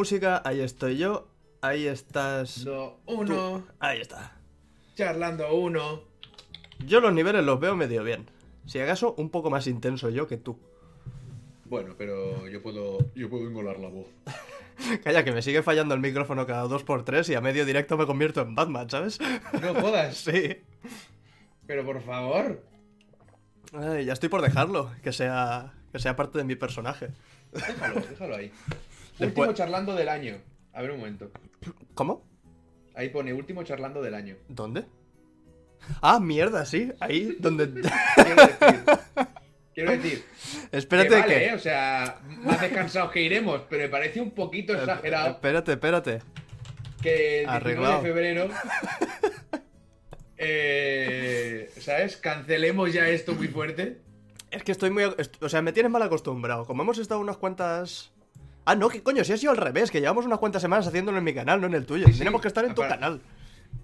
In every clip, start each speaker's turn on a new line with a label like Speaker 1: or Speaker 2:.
Speaker 1: música, ahí estoy yo, ahí estás. Tú.
Speaker 2: uno,
Speaker 1: Ahí está.
Speaker 2: charlando uno.
Speaker 1: Yo los niveles los veo medio bien. Si acaso, un poco más intenso yo que tú.
Speaker 2: Bueno, pero yo puedo, yo puedo engolar la voz.
Speaker 1: Calla, que me sigue fallando el micrófono cada dos por tres y a medio directo me convierto en Batman, ¿sabes?
Speaker 2: No jodas,
Speaker 1: Sí.
Speaker 2: pero por favor.
Speaker 1: Ay, ya estoy por dejarlo, que sea, que sea parte de mi personaje.
Speaker 2: Déjalo, déjalo ahí.
Speaker 1: Después-
Speaker 2: Último charlando del año. A ver un momento.
Speaker 1: ¿Cómo?
Speaker 2: Ahí pone último charlando del año.
Speaker 1: ¿Dónde? Ah, mierda, sí, ahí donde...
Speaker 2: Quiero decir. Quiero decir.
Speaker 1: Espérate
Speaker 2: que vale,
Speaker 1: que...
Speaker 2: ¿eh? O sea, más descansados que iremos, pero me parece un poquito exagerado
Speaker 1: Espérate, espérate.
Speaker 2: que el 19
Speaker 1: Arreglado.
Speaker 2: de febrero. eh, ¿Sabes? Cancelemos ya esto muy fuerte.
Speaker 1: Es que estoy muy... O sea, me tienes mal acostumbrado. Como hemos estado unas cuantas... Ah, no, que coño, si ha sido al revés, que llevamos unas cuantas semanas haciéndolo en mi canal, no en el tuyo.
Speaker 2: Sí, sí,
Speaker 1: Tenemos que estar en tu canal.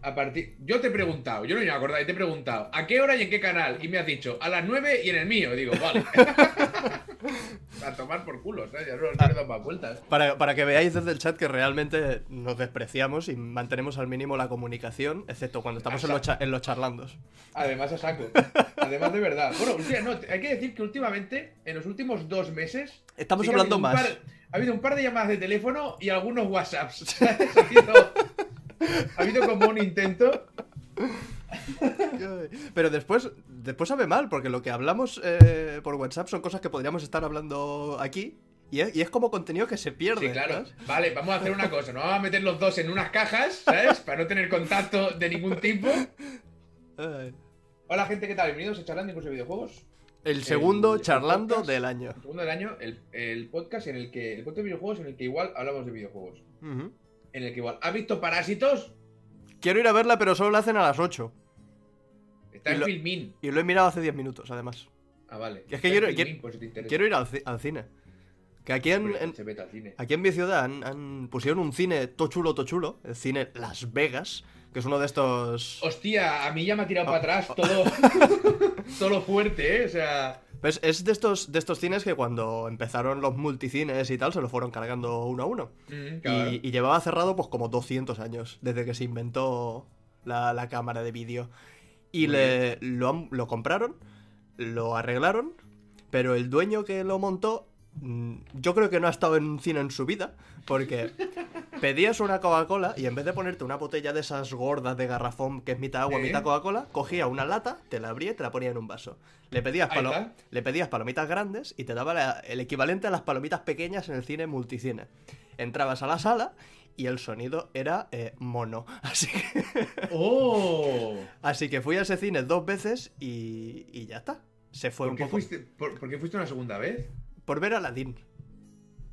Speaker 2: A partir. Yo te he preguntado, yo no me acordaba, y te he preguntado, ¿a qué hora y en qué canal? Y me has dicho, a las 9 y en el mío. Digo, vale. a tomar por culo, ¿sabes? Ya no, no le he dado más vueltas.
Speaker 1: Para, para que veáis desde el chat que realmente nos despreciamos y mantenemos al mínimo la comunicación, excepto cuando estamos en los, en los charlandos.
Speaker 2: Además a saco. Además de verdad. Bueno, no, hay que decir que últimamente, en los últimos dos meses.
Speaker 1: Estamos
Speaker 2: sí
Speaker 1: hablando más.
Speaker 2: par- ha habido un par de llamadas de teléfono y algunos WhatsApps. ¿sabes? Ha habido, ha habido como un intento.
Speaker 1: Pero después, después sabe mal, porque lo que hablamos eh, por WhatsApp son cosas que podríamos estar hablando aquí. Y es, y es como contenido que se pierde.
Speaker 2: Sí, claro.
Speaker 1: ¿sabes?
Speaker 2: Vale, vamos a hacer una cosa. Nos vamos a meter los dos en unas cajas, ¿sabes? Para no tener contacto de ningún tipo. Hola, gente, ¿qué tal? Bienvenidos a Charlando incluso videojuegos.
Speaker 1: El segundo
Speaker 2: el
Speaker 1: charlando
Speaker 2: podcast.
Speaker 1: del año.
Speaker 2: El segundo del año, el, el podcast en el que. El podcast de videojuegos en el que igual hablamos de videojuegos. En el que igual. ¿Has visto Parásitos?
Speaker 1: Quiero ir a verla, pero solo la hacen a las 8.
Speaker 2: Está
Speaker 1: Y
Speaker 2: en Filmin.
Speaker 1: Y lo he mirado hace 10 minutos, además.
Speaker 2: Ah, vale.
Speaker 1: Es que quiero-
Speaker 2: Filmin,
Speaker 1: quiero- ir al, ci- al cine. Que aquí en,
Speaker 2: Hombre,
Speaker 1: en-
Speaker 2: Se vete al cine.
Speaker 1: aquí en mi ciudad han, han- pusieron un cine to chulo, to chulo. El cine Las Vegas. Que es uno de estos...
Speaker 2: Hostia, a mí ya me ha tirado
Speaker 1: Oh,
Speaker 2: para atrás todo. todo lo fuerte, ¿eh? O sea.
Speaker 1: Pues es de estos, de estos cines que cuando empezaron los multicines y tal, se lo fueron cargando uno a uno.
Speaker 2: mm, claro.
Speaker 1: Y, y llevaba cerrado pues como 200 años, desde que se inventó la, la cámara de vídeo. Y le, lo, lo compraron, lo arreglaron, pero el dueño que lo montó, yo creo que no ha estado en un cine en su vida, porque pedías una Coca-Cola y en vez de ponerte una botella de esas gordas de garrafón que es mitad agua,
Speaker 2: ¿Eh?
Speaker 1: mitad Coca-Cola, cogía una lata, te la abría y te la ponía en un vaso. Le pedías, palo- le pedías palomitas grandes y te daba la- el equivalente a las palomitas pequeñas en el cine multicine. Entrabas a la sala y el sonido era eh, mono. Así que,
Speaker 2: ¡Oh!
Speaker 1: así que fui a ese cine dos veces y, y ya está. Se fue
Speaker 2: ¿Por
Speaker 1: un
Speaker 2: qué,
Speaker 1: poco
Speaker 2: fuiste, por, por qué fuiste una segunda vez?
Speaker 1: Por ver a Aladdin.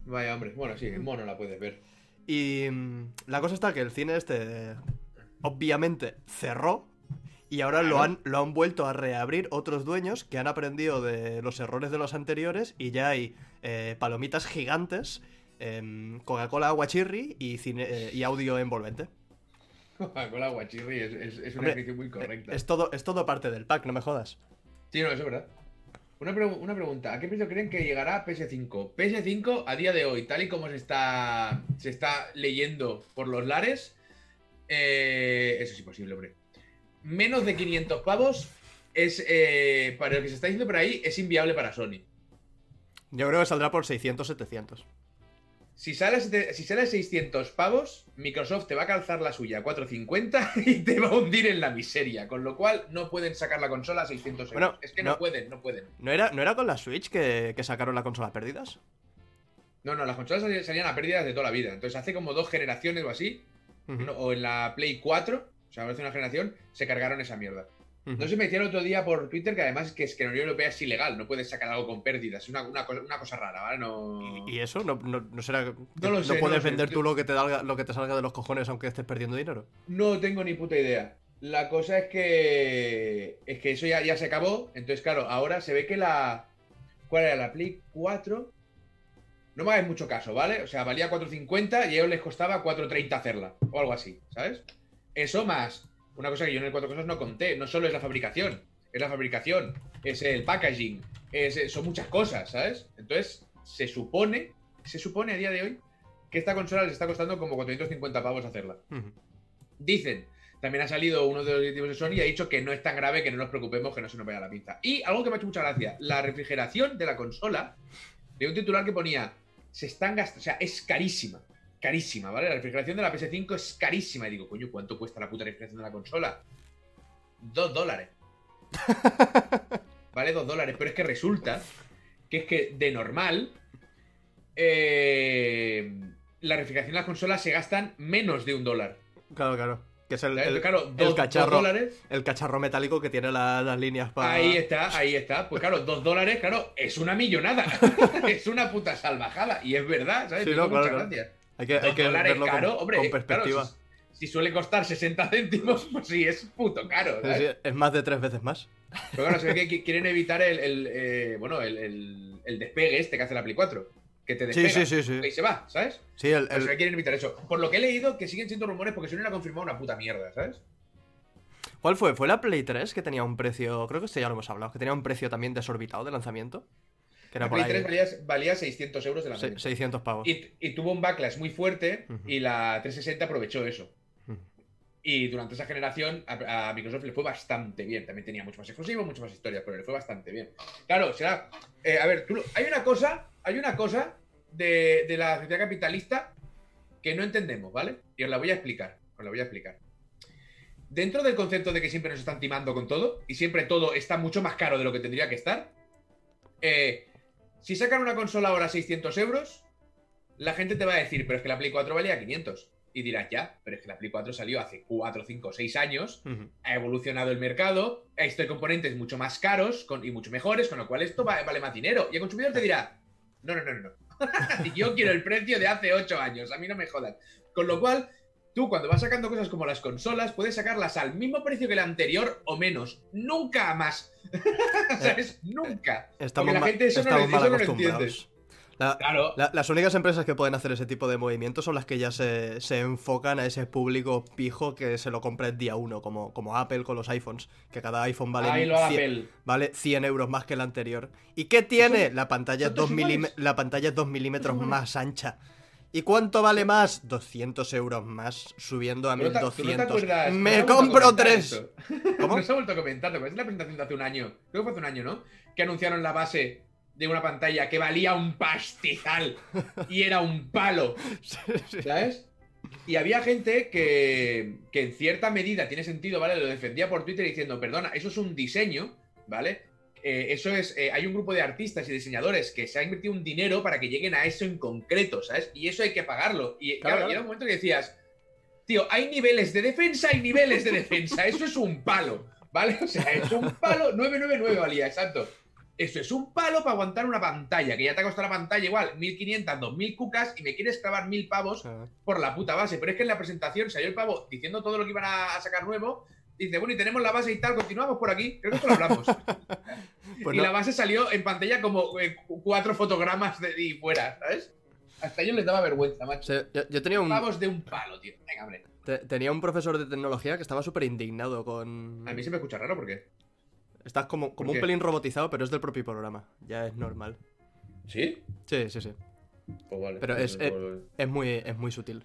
Speaker 2: Vaya, hombre. Bueno, sí, en mono la puedes ver.
Speaker 1: Y mm, la cosa está que el cine este obviamente cerró y ahora lo han, lo han vuelto a reabrir otros dueños que han aprendido de los errores de los anteriores y ya hay eh, palomitas gigantes, em, Coca-Cola aguachirri y, cine, eh, y audio envolvente.
Speaker 2: Con la guachirri es, es, es una
Speaker 1: Hombre,
Speaker 2: muy correcta.
Speaker 1: Es todo, es todo parte del pack, no me jodas.
Speaker 2: Sí, no, eso es verdad. Una, una pregunta, ¿a qué precio creen que llegará PS5? PS5 a día de hoy, tal y como se está, se está leyendo por los lares, eh, eso es imposible, hombre. Menos de 500 pavos es, eh, para lo que se está diciendo por ahí, es inviable para Sony.
Speaker 1: Yo creo que saldrá por 600, 700.
Speaker 2: Si sale, a sete- si sale a 600 pavos, Microsoft te va a calzar la suya a 450 y te va a hundir en la miseria. Con lo cual, no pueden sacar la consola a 600 euros.
Speaker 1: Bueno,
Speaker 2: es que no,
Speaker 1: no.
Speaker 2: pueden, no pueden.
Speaker 1: ¿No era, ¿no era con la Switch que, que sacaron la consola pérdidas?
Speaker 2: No, no, las consolas salían- a pérdidas de toda la vida. Entonces, hace como dos generaciones o así, o en la Play 4, o sea, hace una generación, se cargaron esa mierda. No se me decía el otro día por Twitter que además es que, es que la Unión Europea es ilegal, no puedes sacar algo con pérdidas. Es una, una cosa, una cosa rara, ¿vale? No.
Speaker 1: ¿Y, y eso? ¿No, no, no será que
Speaker 2: No lo sé, no
Speaker 1: puedes
Speaker 2: sé.
Speaker 1: vender tú lo que, te salga, lo que te salga de los cojones aunque estés perdiendo dinero?
Speaker 2: No tengo ni puta idea. La cosa es que. Es que eso ya, ya se acabó. Entonces, claro, ahora se ve que la. ¿Cuál era? La Play 4. No me hagáis mucho caso, ¿vale? O sea, valía 4.50 y a ellos les costaba 4.30 hacerla. O algo así, ¿sabes? Eso más. Una cosa que yo en el cuatro cosas no conté. No solo es la fabricación. Es la fabricación. Es el packaging. Es, son muchas cosas, ¿sabes? Entonces, se supone. Se supone a día de hoy que esta consola les está costando como 450 pavos hacerla. Dicen, también ha salido uno de los directivos de Sony y ha dicho que no es tan grave, que no nos preocupemos, que no se nos vaya la pinza. Y algo que me ha hecho mucha gracia, la refrigeración de la consola, de un titular que ponía, se están gastando, o sea, es carísima, carísima, ¿vale? La refrigeración de la PS5 es carísima. Y digo, coño, ¿cuánto cuesta la puta refrigeración de la consola? Dos dólares. vale, dos dólares, pero es que resulta que es que de normal, eh, la refrigeración de las consolas se gastan menos de un dólar.
Speaker 1: Claro, claro. Que es el,
Speaker 2: claro,
Speaker 1: el
Speaker 2: dos, dos
Speaker 1: cacharro,
Speaker 2: dólares.
Speaker 1: el cacharro metálico que tiene la- las líneas para.
Speaker 2: Ahí está, ahí está. Pues claro, dos dólares, claro, es una millonada. es una puta salvajada. Y es verdad, ¿sabes?
Speaker 1: Sí, no, claro,
Speaker 2: mucha
Speaker 1: claro.
Speaker 2: gracia.
Speaker 1: Hay que, hay que verlo con,
Speaker 2: caro, hombre.
Speaker 1: con
Speaker 2: claro,
Speaker 1: perspectiva.
Speaker 2: si, si suele costar 60 céntimos, pues sí, es puto caro. ¿sabes?
Speaker 1: sí, es más de tres veces más.
Speaker 2: Pero claro, se ve que qui- quieren evitar el, el, eh, bueno, el, el- el despegue este que hace la Play 4. Que te despega
Speaker 1: sí, sí, sí.
Speaker 2: y se va, ¿sabes?
Speaker 1: Sí, el,
Speaker 2: Pero se
Speaker 1: el-
Speaker 2: ve que quieren evitar eso. Por lo que he leído, que siguen siendo rumores porque Sony no ha confirmado una puta mierda, ¿sabes?
Speaker 1: ¿Cuál fue? ¿Fue la Play 3 que tenía un precio, creo que este ya lo hemos hablado, que tenía un precio también desorbitado de lanzamiento? Que era
Speaker 2: La Play
Speaker 1: ahí
Speaker 2: 3 valía, valía 600 euros de
Speaker 1: se-
Speaker 2: lanzamiento.
Speaker 1: 600 pavos.
Speaker 2: Y, y tuvo un backlash muy fuerte y la 360 aprovechó eso. Y durante esa generación a, a Microsoft le fue bastante bien. También tenía mucho más exclusivos, muchas más historias, pero le fue bastante bien. Claro, será. eh, a ver, tú hay una cosa, hay una cosa de, de la sociedad capitalista que no entendemos, ¿vale? Y os la voy a explicar. Os la voy a explicar. Dentro del concepto de que siempre nos están timando con todo, y siempre todo está mucho más caro de lo que tendría que estar, eh, si sacan una consola ahora a 600 euros, la gente te va a decir, pero es que la Play 4 valía 500. Y dirás, ya, pero es que la Play 4 salió hace 4, 5, 6 años, ha evolucionado el mercado, visto componentes mucho más caros con- y mucho mejores, con lo cual esto va- vale más dinero. Y el consumidor te dirá, no, no, no, no, no. Yo quiero el precio de hace 8 años, a mí no me jodan. Con lo cual, tú cuando vas sacando cosas como las consolas, puedes sacarlas al mismo precio que la anterior o menos. Nunca más. ¿Sabes? Nunca.
Speaker 1: Estamos,
Speaker 2: Porque la gente eso no
Speaker 1: estamos mal
Speaker 2: no lo
Speaker 1: acostumbrados. La-
Speaker 2: Claro.
Speaker 1: la- las únicas empresas que pueden hacer ese tipo de movimientos son las que ya se, se enfocan a ese público pijo que se lo compra el día uno, como, como Apple con los iPhones, que cada iPhone vale,
Speaker 2: Ahí lo
Speaker 1: 100,
Speaker 2: Apple.
Speaker 1: vale 100 euros más que el anterior. ¿Y qué tiene? La pantalla, es
Speaker 2: son
Speaker 1: 2
Speaker 2: todos iguales.
Speaker 1: milímetros, la pantalla es 2 milímetros más ancha. ¿Y cuánto vale más? 200 euros más, subiendo a
Speaker 2: ¿Tú no te- tú no te
Speaker 1: 1200.
Speaker 2: acuerdas?
Speaker 1: ¡Me
Speaker 2: ¿No se ha vuelto a
Speaker 1: compro
Speaker 2: comentar
Speaker 1: tres!
Speaker 2: esto?
Speaker 1: ¿Cómo?
Speaker 2: No se ha vuelto a comentar, ¿te acuerdas de la presentación de hace un año? Creo que fue hace un año, ¿no? Que anunciaron la base de una pantalla que valía un pastizal y era un palo. ¿sabes? Y había gente que, que en cierta medida tiene sentido, ¿vale? Lo defendía por Twitter diciendo, perdona, eso es un diseño, ¿vale? Eh, eso es, eh, hay un grupo de artistas y diseñadores que se ha invertido un dinero para que lleguen a eso en concreto, ¿sabes? Y eso hay que pagarlo. Y
Speaker 1: Claro,
Speaker 2: claro, era un momento que decías, tío, hay niveles de defensa y niveles de defensa, eso es un palo, ¿vale? O sea, es un palo, 999 valía, exacto. Eso es un palo para aguantar una pantalla, que ya te ha costado la pantalla igual 1500, 2000 cucas y me quieres clavar 1000 pavos por la puta base. Pero es que en la presentación salió el pavo diciendo todo lo que iban a sacar nuevo. Dice, bueno, y tenemos la base y tal, continuamos por aquí. Creo que esto lo hablamos.
Speaker 1: Pues
Speaker 2: y
Speaker 1: no-
Speaker 2: la base salió en pantalla como eh, cu- cuatro fotogramas de y fuera, ¿sabes? Hasta ellos les daba vergüenza, macho.
Speaker 1: Sí, yo, yo tenía un,
Speaker 2: Pavos de un palo, tío. Venga, hombre.
Speaker 1: te- tenía un profesor de tecnología que estaba súper indignado con...
Speaker 2: A mí se me escucha raro porque.
Speaker 1: Estás como, como
Speaker 2: ¿Por
Speaker 1: un pelín robotizado, pero es del propio programa. Ya es normal.
Speaker 2: ¿Sí?
Speaker 1: Sí, sí, sí.
Speaker 2: Pues vale.
Speaker 1: Pero es-
Speaker 2: Pues-
Speaker 1: eh, Es muy, es muy sutil.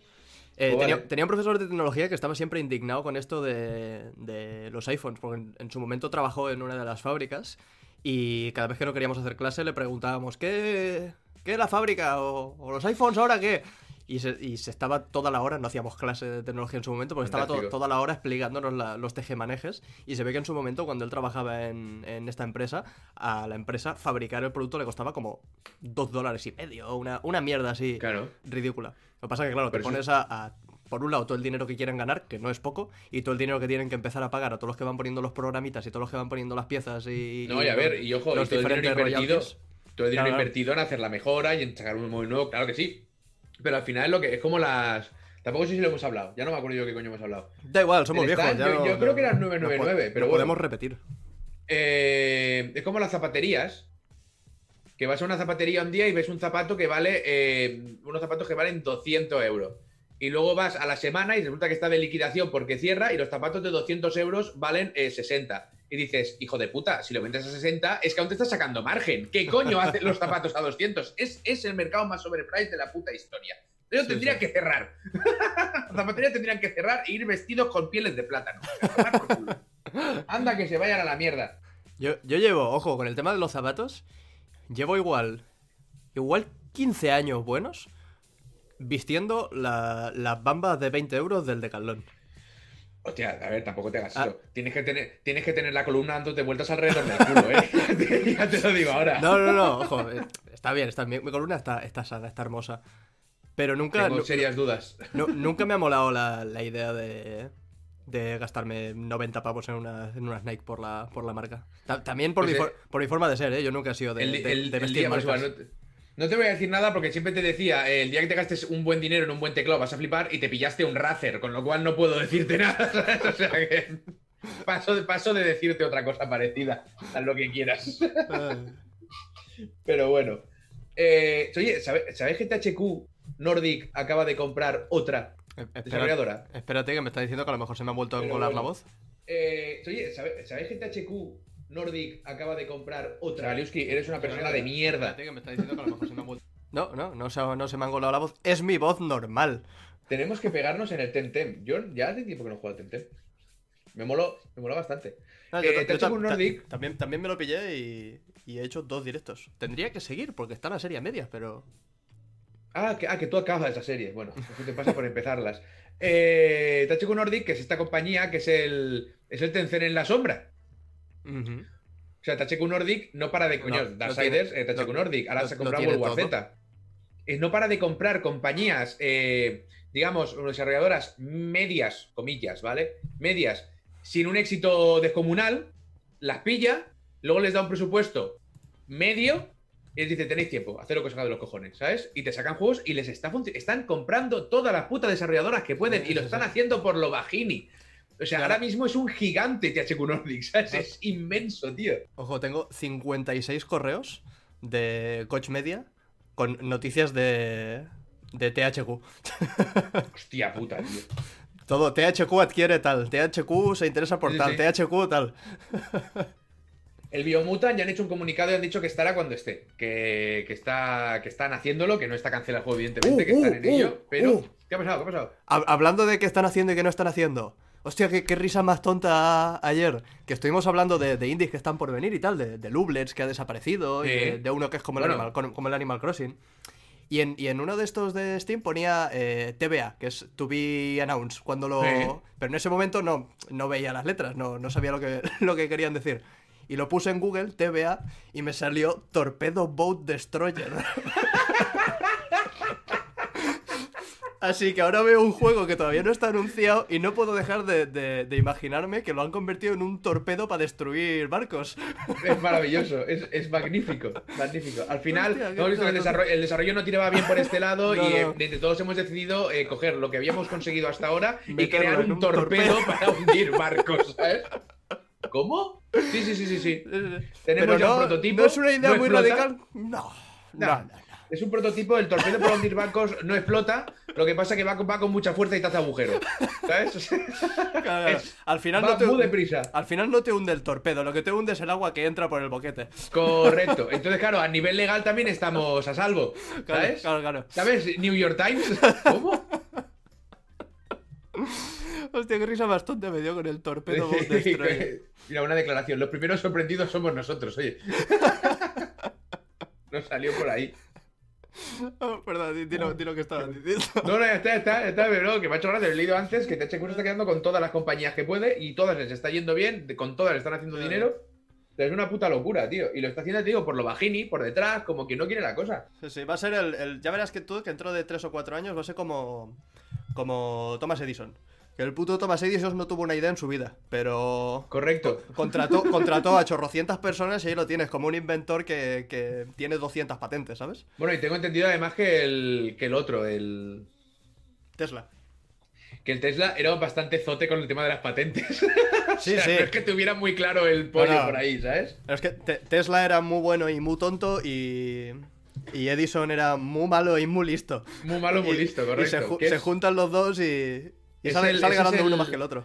Speaker 1: Eh, tenía,
Speaker 2: vale.
Speaker 1: tenía un profesor de tecnología que estaba siempre indignado con esto de, de los iPhones, porque en, en su momento trabajó en una de las fábricas y cada vez que no queríamos hacer clase le preguntábamos, ¿qué, qué es la fábrica? ¿O, o los iPhones ahora qué? Y se, y se estaba toda la hora, no hacíamos clase de tecnología en su momento, porque estaba to-
Speaker 2: Fantástico.
Speaker 1: toda la hora explicándonos la- los tejemanejes. Y se ve que en su momento, cuando él trabajaba en, en esta empresa, a la empresa fabricar el producto le costaba como dos dólares y medio, una, una mierda así
Speaker 2: Claro.
Speaker 1: ridícula. Lo que pasa es que, claro, te
Speaker 2: Pero eso-
Speaker 1: pones a, a- Por un lado, todo el dinero que quieren ganar, que no es poco, y todo el dinero que tienen que empezar a pagar a todos los que van poniendo los programitas y todos los que van poniendo las piezas y.
Speaker 2: No, y a ver, y ojo, y todo el dinero invertido.
Speaker 1: royalties.
Speaker 2: Todo el dinero
Speaker 1: claro.
Speaker 2: invertido en hacer la mejora y en sacar un móvil nuevo, claro que sí. Pero al final es lo que es como las. Tampoco sé si lo hemos hablado. Ya no me acuerdo yo qué coño hemos hablado.
Speaker 1: Da igual, somos viejos.
Speaker 2: stand,
Speaker 1: ya
Speaker 2: yo-
Speaker 1: no-
Speaker 2: yo creo que eran
Speaker 1: no
Speaker 2: 999,
Speaker 1: po-
Speaker 2: pero
Speaker 1: no
Speaker 2: bueno.
Speaker 1: podemos repetir.
Speaker 2: Eh, es como las zapaterías. Que vas a una zapatería un día y ves un zapato que vale. eh, unos zapatos que valen 200 euros. Y luego vas a la semana y resulta que está de liquidación porque cierra y los zapatos de 200 euros valen eh, 60. Y dices, hijo de puta, si lo vendes a 60 es que aún te estás sacando margen. ¿Qué coño hacen los zapatos a 200? Es, es el mercado más overpriced de la puta historia. Ellos
Speaker 1: Sí,
Speaker 2: tendrían
Speaker 1: sí.
Speaker 2: que cerrar. Las zapaterías tendrían que cerrar e ir vestidos con pieles de plátano. Anda que se vayan a la mierda.
Speaker 1: Yo, yo llevo, ojo, con el tema de los zapatos, llevo igual, igual 15 años buenos vistiendo la- las bambas de 20 euros del Decathlon.
Speaker 2: Hostia, a ver, tampoco te hagas
Speaker 1: Ah.
Speaker 2: eso. Tienes que tener, tienes que tener la columna dándote vueltas alrededor del culo, ¿eh? Ya te- lo digo ahora.
Speaker 1: No, no, no, ojo, eh, está bien, está, mi, mi columna está, está sana, está hermosa. Pero nunca,
Speaker 2: Tengo serias dudas.
Speaker 1: nu- nunca me ha molado la, la idea de, de gastarme 90 pavos en, una, en unas Nike por la, por la marca. Ta- también por,
Speaker 2: Pues,
Speaker 1: mi,
Speaker 2: eh,
Speaker 1: por mi forma de ser, ¿eh? Yo nunca he sido de,
Speaker 2: el,
Speaker 1: de-
Speaker 2: el-
Speaker 1: de
Speaker 2: el
Speaker 1: vestir
Speaker 2: día
Speaker 1: marcas.
Speaker 2: no, te, no te voy a decir nada porque siempre te decía, eh, el día que te gastes un buen dinero en un buen teclado vas a flipar y te pillaste un Razer, con lo cual no puedo decirte nada. ¿sabes? O sea que paso de, paso de decirte otra cosa parecida, haz lo que quieras. Pero bueno. Eh, oye, ¿sabe- ¿sabes que THQ Nordic acaba de comprar otra desarrolladora?
Speaker 1: espérate, que me está diciendo que a lo mejor se me ha vuelto a engolar
Speaker 2: bueno.
Speaker 1: la voz.
Speaker 2: Eh, oye, ¿sabe- ¿sabes que THQ Nordic acaba de comprar otra? Galiuski, eres una persona de mierda.
Speaker 1: Espérate, que me está diciendo que a lo mejor se me ha vuelto... No, no, no se, no se me ha engolado la voz. Es mi voz normal.
Speaker 2: Tenemos que pegarnos en el Temtem. Yo ya hace tiempo que no juego al Temtem. Me moló, me moló bastante. Eh, Nordic-
Speaker 1: también, también me lo pillé y, y he hecho dos directos. Tendría que seguir porque está la serie a medias, pero...
Speaker 2: Ah, que, ah, que tú acabas esa serie. Bueno, eso te pasa por empezarlas. Eh, Nordic, que es esta compañía que es el, es el Tencent en la sombra. O sea, THQ Nordic no para de coño.
Speaker 1: No, no
Speaker 2: Darksiders,
Speaker 1: tiene-
Speaker 2: eh, THQ
Speaker 1: no-
Speaker 2: Nordic. Ahora
Speaker 1: no-
Speaker 2: se ha
Speaker 1: no
Speaker 2: comprado World War. Z. Eh, no para de comprar compañías, eh, digamos, desarrolladoras medias, comillas, ¿vale? Medias, sin un éxito descomunal, las pilla, luego les da un presupuesto medio y les dice, tenéis tiempo, hacer lo que os haga de los cojones, ¿sabes? Y te sacan juegos y les está están comprando todas las putas desarrolladoras que pueden
Speaker 1: Sí,
Speaker 2: y lo están
Speaker 1: sí.
Speaker 2: haciendo por lo bajini. O sea, ahora mismo es un gigante THQ Nordic, ¿sabes? Es inmenso, tío.
Speaker 1: Ojo, tengo 56 correos de Coach Media con noticias de, de THQ.
Speaker 2: Hostia puta, tío.
Speaker 1: Todo, THQ adquiere tal, THQ se interesa por
Speaker 2: Sí,
Speaker 1: tal,
Speaker 2: sí.
Speaker 1: THQ tal.
Speaker 2: El Biomutant ya han hecho un comunicado y han dicho que estará cuando esté. Que, que está, que están haciéndolo, que no está cancelado el juego, evidentemente,
Speaker 1: Uh,
Speaker 2: que están
Speaker 1: uh,
Speaker 2: en ello.
Speaker 1: uh,
Speaker 2: Pero.
Speaker 1: uh.
Speaker 2: ¿Qué ha pasado? ¿Qué ha pasado?
Speaker 1: Hab- Hablando de qué están haciendo y qué no están haciendo. Hostia, qué, qué risa más tonta ayer. Que estuvimos hablando de, de indies que están por venir y tal, de, de Lublets que ha desaparecido, y de, de uno que es como el,
Speaker 2: Bueno.
Speaker 1: Animal, como- como el Animal Crossing. Y en, y en uno de estos de Steam ponía eh, TBA, que es To Be Announced, cuando lo...
Speaker 2: Sí.
Speaker 1: Pero en ese momento no, no veía las letras, no, no sabía lo que, lo que querían decir. Y lo puse en Google, TBA, y me salió Torpedo Boat Destroyer. Así que ahora veo un juego que todavía no está anunciado y no puedo dejar de, de- de imaginarme que lo han convertido en un torpedo para destruir barcos.
Speaker 2: Es maravilloso, es, es magnífico, magnífico. Al final,
Speaker 1: Hostia,
Speaker 2: hemos visto que el desarrollo, el desarrollo no tiraba bien por este lado
Speaker 1: No,
Speaker 2: y eh,
Speaker 1: no.
Speaker 2: todos hemos decidido eh, coger lo que habíamos conseguido hasta ahora y
Speaker 1: Meterlo
Speaker 2: crear un,
Speaker 1: un
Speaker 2: torpedo,
Speaker 1: torpedo.
Speaker 2: para hundir barcos, ¿sabes? ¿Cómo? Sí, sí, sí, sí, sí. Tenemos ya un prototipo.
Speaker 1: ¿No es una idea muy radical? No. No,
Speaker 2: No.
Speaker 1: no, no.
Speaker 2: Es un prototipo, el torpedo para hundir barcos no explota, lo que pasa es que va con, va con mucha fuerza y te hace agujero. ¿Sabes? O sea,
Speaker 1: Claro, claro.
Speaker 2: Es-
Speaker 1: Al final no te
Speaker 2: deprisa.
Speaker 1: Al final no te hunde el torpedo, lo que te hunde es el agua que entra por el boquete.
Speaker 2: Correcto. Entonces, claro, a nivel legal también estamos a salvo. ¿Sabes?
Speaker 1: claro, claro.
Speaker 2: ¿Sabes? New York Times. ¿Cómo?
Speaker 1: Hostia, qué risa más tonta me dio con el torpedo.
Speaker 2: Mira, una declaración. Los primeros sorprendidos somos nosotros, oye. Nos salió por ahí.
Speaker 1: Oh, perdón, di, di lo, di lo que estaba diciendo.
Speaker 2: No, no, ya está, está, está, pero que me ha hecho gracia. Lo he leído antes que THQ se está quedando con todas las compañías que puede y todas les está yendo bien, con todas le están haciendo
Speaker 1: Claro.
Speaker 2: dinero. Es una puta locura, tío. Y lo está haciendo, te digo, por lo bajini, por detrás, como que no quiere la cosa.
Speaker 1: Sí, sí, va a ser el, el- Ya verás que tú, que dentro de 3 o 4 años, va a ser como. Como Thomas Edison. Que el puto Thomas Edison no tuvo una idea en su vida, pero.
Speaker 2: Correcto.
Speaker 1: Contrató, contrató a chorrocientas personas y ahí lo tienes, como un inventor que, que tiene 200 patentes, ¿sabes?
Speaker 2: Bueno, y tengo entendido además que el, que el otro, el.
Speaker 1: Tesla.
Speaker 2: Que el Tesla era bastante zote con el tema de las patentes.
Speaker 1: Sí,
Speaker 2: O sea,
Speaker 1: sí.
Speaker 2: No es que tuviera muy claro el pollo
Speaker 1: No, no.
Speaker 2: por ahí, ¿sabes?
Speaker 1: Pero es que Te- Tesla era muy bueno y muy tonto y. Y Edison era muy malo y muy listo.
Speaker 2: Muy malo, muy
Speaker 1: Y-
Speaker 2: listo,
Speaker 1: y
Speaker 2: correcto.
Speaker 1: se, ju-
Speaker 2: Que
Speaker 1: se
Speaker 2: es-
Speaker 1: juntan los dos y. Y sale,
Speaker 2: el-
Speaker 1: ganando uno más que el otro.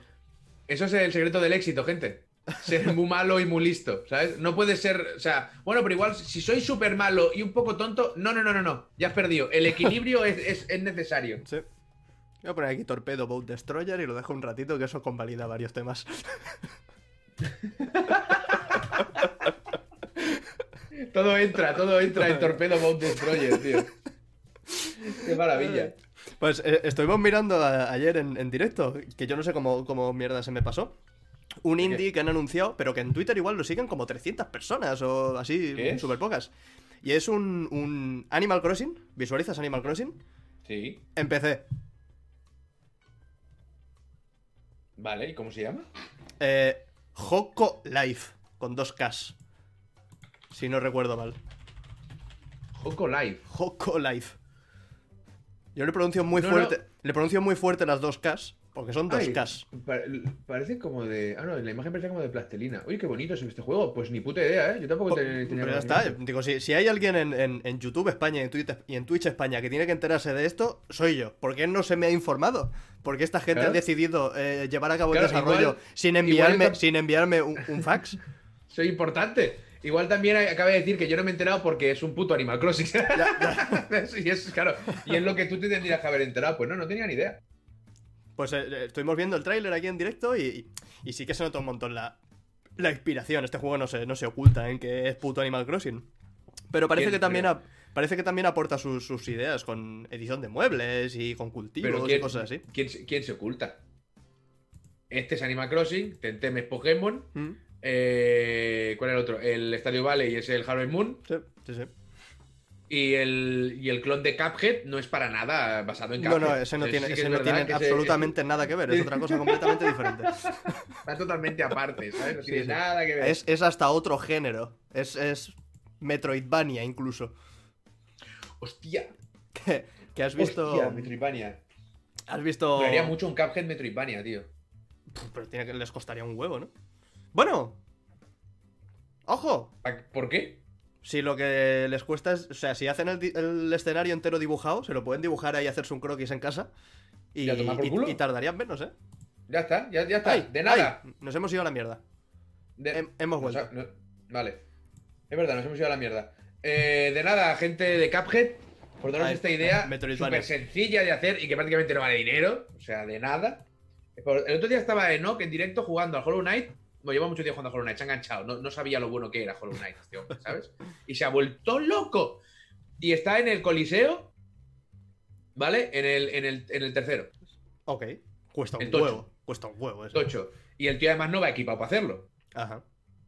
Speaker 2: Eso es el secreto del éxito, gente. ser muy malo y muy listo, ¿sabes? No puede ser, o sea, bueno, pero igual si soy súper malo y un poco tonto, no, no, no, no, no, ya has perdido. El equilibrio es, es- es necesario.
Speaker 1: Sí. Voy a poner aquí Torpedo Boat Destroyer y lo dejo un ratito que eso convalida varios temas.
Speaker 2: Todo entra, todo entra en Torpedo Boat Destroyer, tío. Qué maravilla.
Speaker 1: Pues eh, estuvimos mirando a- ayer en, en directo, que yo no sé cómo, cómo mierda se me pasó. Un
Speaker 2: ¿Qué?
Speaker 1: indie que han anunciado, pero que en Twitter igual lo siguen como 300 personas o así, súper pocas. Y es un, un Animal Crossing, ¿visualizas Animal Crossing?
Speaker 2: Sí,
Speaker 1: En PC.
Speaker 2: vale, ¿y cómo se llama?
Speaker 1: Eh, Hoko Life, con dos Ks. Si no recuerdo mal.
Speaker 2: Joco Live.
Speaker 1: Hoko Life. Yo le pronuncio muy
Speaker 2: No,
Speaker 1: fuerte. Le pronuncio muy fuerte las dos Ks, porque son dos
Speaker 2: Ay,
Speaker 1: Ks.
Speaker 2: pa- parece como de. Ah, no, la imagen parece como de plastelina. Uy, qué bonito es este juego. Pues ni puta idea, ¿eh? Yo tampoco te- tenía
Speaker 1: Pero ya está. Digo, si, si hay alguien en, en- en YouTube España y en, Twitter, y en Twitch España que tiene que enterarse de esto, soy yo. ¿Por qué no se me ha informado? Porque esta gente
Speaker 2: Claro.
Speaker 1: ha decidido eh, llevar a cabo el desarrollo
Speaker 2: igual-
Speaker 1: sin enviarme, sin enviarme un, un fax.
Speaker 2: Soy importante. Igual también acaba de decir que yo no me he enterado porque es un puto Animal Crossing. Sí, es, claro. Y es lo que tú te tendrías que haber enterado. Pues no, no tenía ni idea.
Speaker 1: Pues eh, eh, estuvimos viendo el tráiler aquí en directo y, y sí que se nota un montón la, la inspiración. Este juego no se, no se oculta en que es puto Animal Crossing. Pero parece que también parece que también aporta sus, sus ideas con edición de muebles y con cultivos
Speaker 2: Pero
Speaker 1: y
Speaker 2: ¿quién,
Speaker 1: cosas así.
Speaker 2: ¿quién, se- quién se oculta? Este es Animal Crossing, Tentemes Pokémon.
Speaker 1: Mm,
Speaker 2: eh, ¿Cuál era el otro? El Stadio Valley es el Harvest Moon.
Speaker 1: Sí, sí, sí.
Speaker 2: Y el, y el clon de Cuphead no es para nada basado en
Speaker 1: No,
Speaker 2: Cuphead.
Speaker 1: no, ese no tiene,
Speaker 2: sí
Speaker 1: ese
Speaker 2: es
Speaker 1: no tiene absolutamente nada que ver, es otra cosa completamente diferente.
Speaker 2: Está totalmente aparte, ¿sabes? No
Speaker 1: Sí,
Speaker 2: tiene
Speaker 1: sí.
Speaker 2: nada que ver.
Speaker 1: Es, es hasta otro género. Es, es Metroidvania incluso.
Speaker 2: Hostia.
Speaker 1: Que, que has visto.
Speaker 2: Hostia, Metroidvania.
Speaker 1: Has visto.
Speaker 2: Me haría mucho un Cuphead Metroidvania, tío.
Speaker 1: Pero tiene que, les costaría un huevo, ¿no? Bueno. Ojo.
Speaker 2: ¿Pa- ¿Por qué?
Speaker 1: Si lo que les cuesta es. O sea, si hacen el, escenario entero dibujado, se lo pueden dibujar ahí y hacerse un croquis en casa. Y, tardarían menos, ¿eh?
Speaker 2: Ya está, ya, ya está.
Speaker 1: Ay,
Speaker 2: de nada.
Speaker 1: ay, nos hemos ido a la mierda.
Speaker 2: De-
Speaker 1: Hem- hemos
Speaker 2: nos ha-
Speaker 1: vuelto.
Speaker 2: vale. Es verdad, nos hemos ido a la mierda. Eh, de nada, gente de Cuphead, por daros esta idea
Speaker 1: Metroidvania.
Speaker 2: súper sencilla de hacer y que prácticamente no vale dinero, o sea, de nada. El otro día estaba Enoch en directo jugando al Hollow Knight. Me lleva mucho tiempo jugando al Hollow Knight, se ha enganchado. No, no sabía lo bueno que era Hollow Knight, este hombre, ¿sabes? Y se ha vuelto loco. Y está en el Coliseo, ¿vale? En el, en el, en el tercero,
Speaker 1: Ok. Cuesta un huevo. Cuesta un huevo eso.
Speaker 2: tocho. Y el tío además no va equipado para hacerlo.
Speaker 1: Ajá.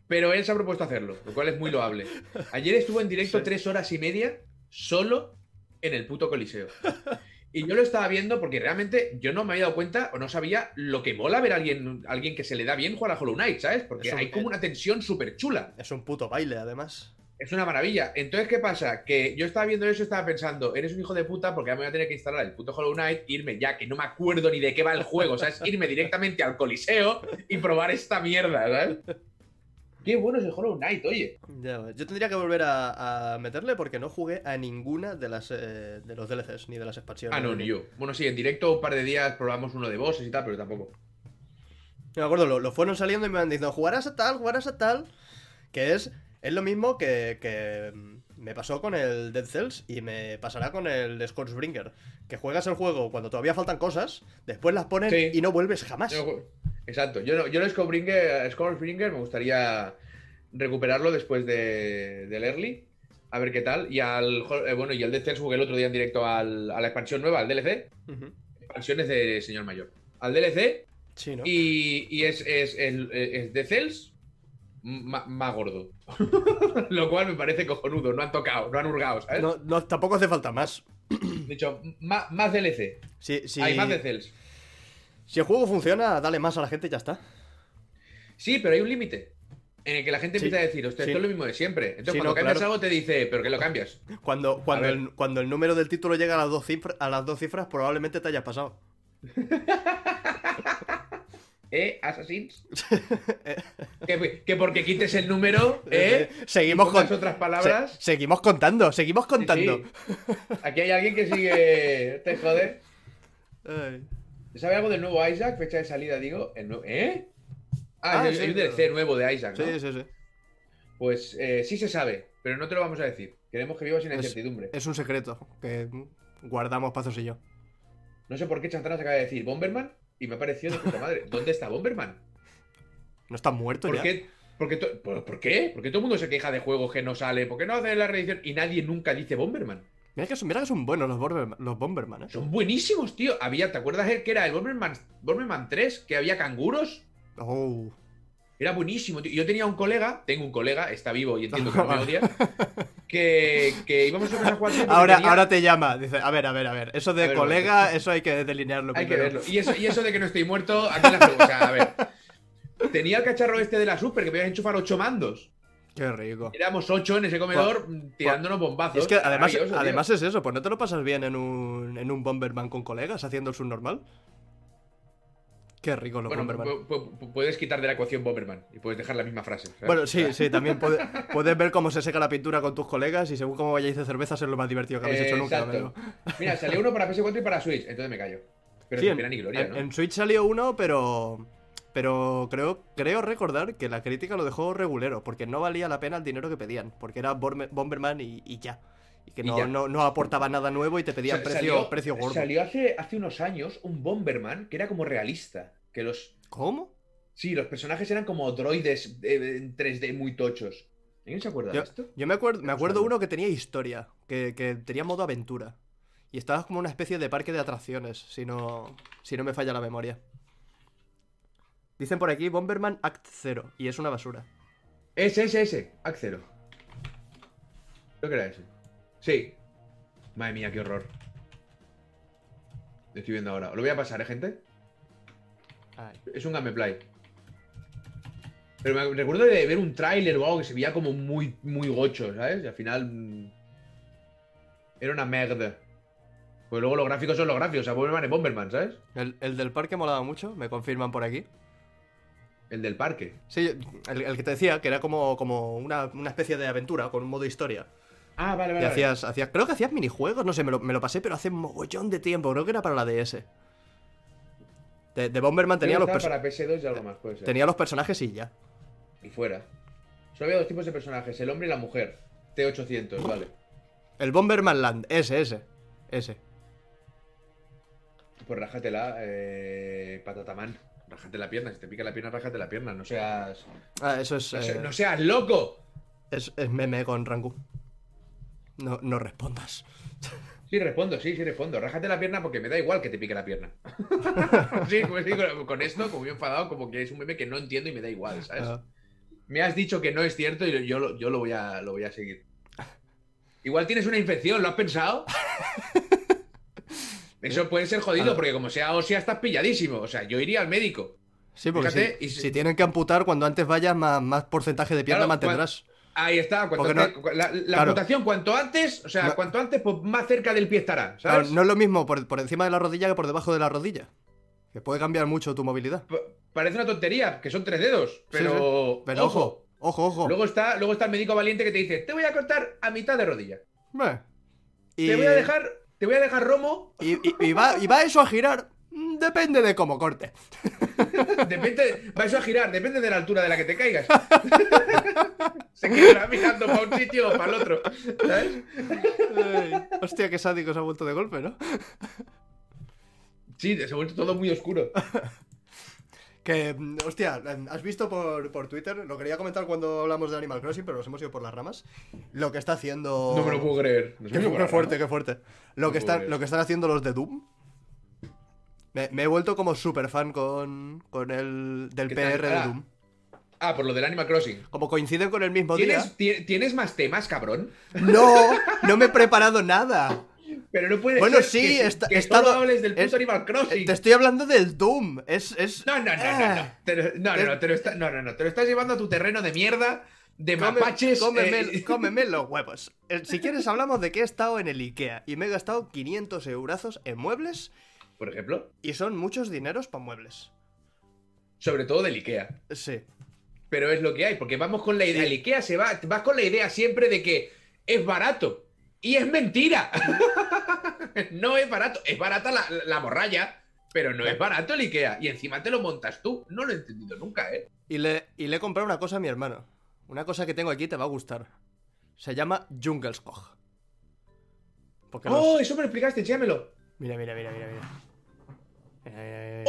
Speaker 2: Pero él se ha propuesto hacerlo, lo cual es muy loable. Ayer estuvo en directo
Speaker 1: Sí.
Speaker 2: tres horas y media solo en el puto Coliseo. Y yo lo estaba viendo porque realmente yo no me había dado cuenta o no sabía lo que mola ver a alguien, alguien que se le da bien jugar a Hollow Knight, ¿sabes? Porque hay como una tensión súper chula.
Speaker 1: Es un puto baile, además.
Speaker 2: Es una maravilla. Entonces, ¿qué pasa? Que yo estaba viendo eso y estaba pensando, eres un hijo de puta porque ahora me voy a tener que instalar el puto Hollow Knight, irme ya que no me acuerdo ni de qué va el juego, ¿sabes? Irme directamente al Coliseo y probar esta mierda, ¿sabes? Qué bueno es el Hollow Knight, oye.
Speaker 1: Ya. Yo tendría que volver a, a meterle porque no jugué a ninguna de las eh, de los DLCs ni de las expansiones.
Speaker 2: Ah, no, ni yo. Bueno, sí, en directo un par de días probamos uno de bosses y tal, pero tampoco.
Speaker 1: Me acuerdo, lo, lo fueron saliendo y me van diciendo, jugarás a tal, jugarás a tal. Que es, es lo mismo que, que mm, me pasó con el Dead Cells y me pasará con el Scorchbringer. Que juegas el juego cuando todavía faltan cosas, después las ponen
Speaker 2: Sí.
Speaker 1: y no vuelves jamás.
Speaker 2: Yo- exacto. Yo, no- yo el Skullbringer, Skullbringer me gustaría recuperarlo después de, del early. A ver qué tal. Y al eh, bueno, y el Dead Cells jugué el otro día en directo al- a la expansión nueva, al DLC. Expansiones de señor mayor. Al DLC.
Speaker 1: Sí, ¿no?
Speaker 2: Y, y es, es, el- es Dead Cells más gordo. Lo cual me parece cojonudo. No han tocado, no han hurgado, ¿sabes?
Speaker 1: No, no, tampoco hace falta más.
Speaker 2: Hecho, ma- más DLC.
Speaker 1: Si, si,
Speaker 2: Hay más Cells.
Speaker 1: si el juego funciona, dale más a la gente y ya está.
Speaker 2: Sí, pero hay un límite. En el que la gente
Speaker 1: Sí,
Speaker 2: empieza a decir, hostia,
Speaker 1: sí.
Speaker 2: esto es lo mismo de siempre. Entonces,
Speaker 1: Sí,
Speaker 2: cuando
Speaker 1: no,
Speaker 2: cambias
Speaker 1: claro.
Speaker 2: algo, te dice, ¿pero qué lo cambias?
Speaker 1: Cuando, cuando, el, cuando el número del título llega a las dos cifras, a las dos cifras probablemente te hayas pasado.
Speaker 2: ¿Eh? ¿Assassins? que, que porque quites el número, ¿eh?
Speaker 1: Seguimos, con-
Speaker 2: otras palabras.
Speaker 1: se- seguimos contando, seguimos contando.
Speaker 2: Sí, sí. Aquí hay alguien que sigue. Te jode. ¿Sabe algo del nuevo Isaac? Fecha de salida, digo. El nuevo- ¿Eh? Ah,
Speaker 1: Ah,
Speaker 2: hay,
Speaker 1: sí, pero-
Speaker 2: DLC nuevo de Isaac, ¿no?
Speaker 1: Sí, sí, sí.
Speaker 2: Pues eh, sí se sabe, pero no te lo vamos a decir. Queremos que vivas sin la
Speaker 1: Es-
Speaker 2: incertidumbre.
Speaker 1: Es un secreto que guardamos Pazos y yo.
Speaker 2: No sé por qué Chantana se acaba de decir Bomberman y me ha parecido de puta madre. ¿Dónde está Bomberman?
Speaker 1: ¿No está muerto
Speaker 2: ¿Por
Speaker 1: ya?
Speaker 2: qué? Porque ¿Por, por qué? Porque todo el mundo se queja de juegos que no sale. ¿Por qué no hace la reedición? Y nadie nunca dice Bomberman.
Speaker 1: Mira que, son, mira que son buenos los, Bomberman, los Bomberman, ¿eh?
Speaker 2: Son buenísimos, tío. Había, ¿te acuerdas el que era el Bomberman, Bomberman 3? Que había canguros.
Speaker 1: Oh.
Speaker 2: Era buenísimo, tío. Yo tenía un colega, tengo un colega, está vivo y entiendo que no me odia, que, que íbamos a jugar
Speaker 1: Ahora,
Speaker 2: tenía-
Speaker 1: ahora te llama. Dice, a ver, a ver, a ver. Eso de
Speaker 2: ver,
Speaker 1: colega, eso hay que delinearlo
Speaker 2: Hay que
Speaker 1: primero.
Speaker 2: verlo. Y eso, y eso de que no estoy muerto, aquí la pregunta. O sea, a ver. Tenía el cacharro este de la Super que podías enchufar ocho mandos.
Speaker 1: Qué rico.
Speaker 2: Éramos ocho en ese comedor mm, tirándonos bombazos.
Speaker 1: Es que además,
Speaker 2: tío.
Speaker 1: además es eso, pues no te lo pasas bien en un, en un Bomberman con colegas haciendo el subnormal. Qué rico los
Speaker 2: Bueno,
Speaker 1: Bomberman.
Speaker 2: pu- pu- pu- puedes quitar de la ecuación Bomberman y puedes dejar la misma frase. ¿sabes?
Speaker 1: Bueno, sí, sí, también puede- puedes ver cómo se seca la pintura con tus colegas y según cómo vayáis de cerveza es lo más divertido que habéis hecho nunca.
Speaker 2: Mira, salió uno para PS4 y para Switch, entonces me callo. Pero
Speaker 1: Sí, en,
Speaker 2: ni gloria, ¿no?
Speaker 1: en Switch salió uno, pero. Pero creo, creo recordar que la crítica lo dejó regulero, porque no valía la pena el dinero que pedían, porque era Bomberman y, y ya. Que no. No, no aportaba nada nuevo y te pedían
Speaker 2: Sa-
Speaker 1: precio,
Speaker 2: salió,
Speaker 1: precio gordo.
Speaker 2: Salió hace, hace unos años un Bomberman que era como realista. Que los.
Speaker 1: ¿Cómo?
Speaker 2: Sí, los personajes eran como droides eh, en 3D muy tochos. ¿Alguien se acuerda
Speaker 1: Yo,
Speaker 2: de esto?
Speaker 1: yo me acuerdo, me acuerdo uno que tenía historia, que, que tenía modo aventura. Y estabas como una especie de parque de atracciones, si no, si no me falla la memoria. Dicen por aquí Bomberman Act 0, y es una basura.
Speaker 2: Ese, ese, ese. Accero. Creo que era ese. Sí. Madre mía, qué horror. Lo estoy viendo ahora. Lo voy a pasar, ¿eh, gente?
Speaker 1: Ay.
Speaker 2: Es un gameplay. Pero me recuerdo de ver un tráiler o algo que se veía como muy, muy gocho, ¿sabes? Y al final. mm, Era una merda. Pues luego los gráficos son los gráficos. O sea, Bomberman es Bomberman, ¿sabes?
Speaker 1: El, el del parque molaba mucho, me confirman por aquí.
Speaker 2: El del parque.
Speaker 1: Sí, el, el que te decía, que era como, como una, una especie de aventura con un modo historia.
Speaker 2: Ah, vale,
Speaker 1: Y
Speaker 2: vale. vale.
Speaker 1: hacías, hacías, creo que hacías minijuegos, no sé, me lo, me lo pasé, pero hace un mogollón de tiempo, creo que era para la DS. De, de Bomberman tenía los,
Speaker 2: que estaba
Speaker 1: perso-
Speaker 2: para PS2 y algo más, puede ser.
Speaker 1: tenía los personajes y ya.
Speaker 2: Y fuera. Solo había dos tipos de personajes, el hombre y la mujer. T800, vale.
Speaker 1: El Bomberman Land, ese, ese. Ese.
Speaker 2: Pues rájatela, eh, patataman. Rájate la pierna, si te pica la pierna, rájate la pierna. No seas.
Speaker 1: Ah, eso es,
Speaker 2: No,
Speaker 1: eh,
Speaker 2: no seas loco.
Speaker 1: es, es meme con Ranku. No, no respondas.
Speaker 2: Sí, respondo, sí, sí, respondo. Rájate la pierna porque me da igual que te pique la pierna. sí, como sí, con, con esto, como yo enfadado, como que es un meme que no entiendo y me da igual, ¿sabes? Me has dicho que no es cierto y yo, lo- yo lo, voy a, lo voy a seguir. Igual tienes una infección, ¿lo has pensado? Eso puede ser jodido
Speaker 1: Ah.
Speaker 2: porque como sea ósea estás pilladísimo. O sea, yo iría al médico.
Speaker 1: sí, porque
Speaker 2: Fíjate,
Speaker 1: si,
Speaker 2: y si-
Speaker 1: si tienen que amputar, cuando antes vayas, más, más porcentaje de pierna
Speaker 2: Claro,
Speaker 1: mantendrás.
Speaker 2: Ahí está. cuanto la la
Speaker 1: claro.
Speaker 2: amputación cuanto antes, o sea,
Speaker 1: No-
Speaker 2: cuanto antes, pues más cerca del pie estará,
Speaker 1: Claro,
Speaker 2: ¿sabes?
Speaker 1: no es lo mismo por, por encima de la rodilla que por debajo de la rodilla. Que puede cambiar mucho tu movilidad.
Speaker 2: Pa- Parece una tontería, que son tres dedos, pero,
Speaker 1: sí. Pero ojo, ojo, ojo.
Speaker 2: Luego está, luego está el médico valiente que te dice, te voy a cortar a mitad de rodilla.
Speaker 1: Meh. Y,
Speaker 2: Te voy a dejar, te voy a dejar romo.
Speaker 1: Y, y- y va, y va eso a girar. Mm, Depende de cómo corte.
Speaker 2: Depende, va eso a girar, depende de la altura de la que te caigas. Se quedará mirando para un sitio o para el otro. ¿Sabes?
Speaker 1: Hostia, qué sádico se ha vuelto de golpe, ¿no?
Speaker 2: Sí, se ha vuelto todo muy oscuro.
Speaker 1: Que, mm, hostia, has visto por, por Twitter, lo quería comentar cuando hablamos de Animal Crossing, pero nos hemos ido por las ramas. Lo que está haciendo.
Speaker 2: No me lo puedo creer.
Speaker 1: Qué, fuerte, qué fuerte. Lo
Speaker 2: No
Speaker 1: que,
Speaker 2: puedo
Speaker 1: están,
Speaker 2: creer.
Speaker 1: lo que están haciendo los de Doom. Me, me he vuelto como super fan con, con el del. PR de
Speaker 2: Ah,
Speaker 1: Doom.
Speaker 2: Ah, por lo del Animal Crossing.
Speaker 1: Como coinciden con el mismo día.
Speaker 2: ¿Tienes, ti- ¿Tienes más temas, cabrón?
Speaker 1: No, no me he preparado nada.
Speaker 2: Pero no puede
Speaker 1: Bueno,
Speaker 2: ser
Speaker 1: sí,
Speaker 2: que,
Speaker 1: está-
Speaker 2: que
Speaker 1: estado-
Speaker 2: solo hables del puto
Speaker 1: es-
Speaker 2: Animal Crossing.
Speaker 1: Te estoy hablando del Doom. Es. es...
Speaker 2: No, no, no, no, no.
Speaker 1: Ah.
Speaker 2: Te No, no, no, te lo está- no, no, no, te lo estás llevando a tu terreno de mierda, de
Speaker 1: Come-
Speaker 2: mapaches.
Speaker 1: cómeme,
Speaker 2: eh,
Speaker 1: cómeme los huevos. Eh, Si quieres, hablamos de que he estado en el IKEA y me he gastado 500 eurazos en muebles
Speaker 2: Por ejemplo,
Speaker 1: y son muchos dineros para muebles.
Speaker 2: sobre todo del Ikea.
Speaker 1: Sí.
Speaker 2: Pero es lo que hay, porque vamos con la idea. El Ikea se va, vas con la idea siempre de que es barato. Y es mentira. no es barato, es barata la, la morralla. Pero no es barato el Ikea. Y encima te lo montas tú. No lo he entendido nunca, ¿eh?
Speaker 1: Y le, y le he comprado una cosa a mi hermano. Una cosa que tengo aquí te va a gustar. Se llama Jungelskog. Porque los-
Speaker 2: ¡Oh, eso me lo explicaste! Enséñamelo.
Speaker 1: Mira, mira, mira, mira, mira.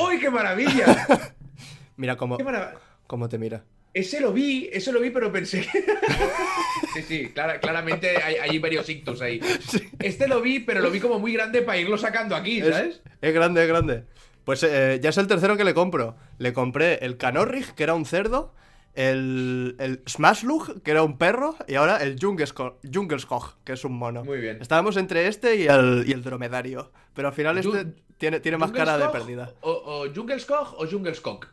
Speaker 2: ¡Uy, qué maravilla!
Speaker 1: Mira cómo,
Speaker 2: ¡Qué maravilla!
Speaker 1: cómo te mira.
Speaker 2: Ese lo vi, eso lo vi, pero pensé. sí, sí, clara- claramente hay, hay varios ictus ahí. Este lo vi, pero lo vi como muy grande para irlo sacando aquí,
Speaker 1: Es,
Speaker 2: ¿sabes?
Speaker 1: es grande, es grande. Pues eh, ya es el tercero que le compro. Le compré el Canorrig, que era un cerdo, el, el Smashlug, que era un perro, y ahora el Jungelskog, que es un mono.
Speaker 2: Muy bien.
Speaker 1: Estábamos entre este y el, y el dromedario. Pero al final este tiene, tiene más cara de
Speaker 2: ¿Jungelskog
Speaker 1: perdida.
Speaker 2: O, o Jungelskog o Jungelskog.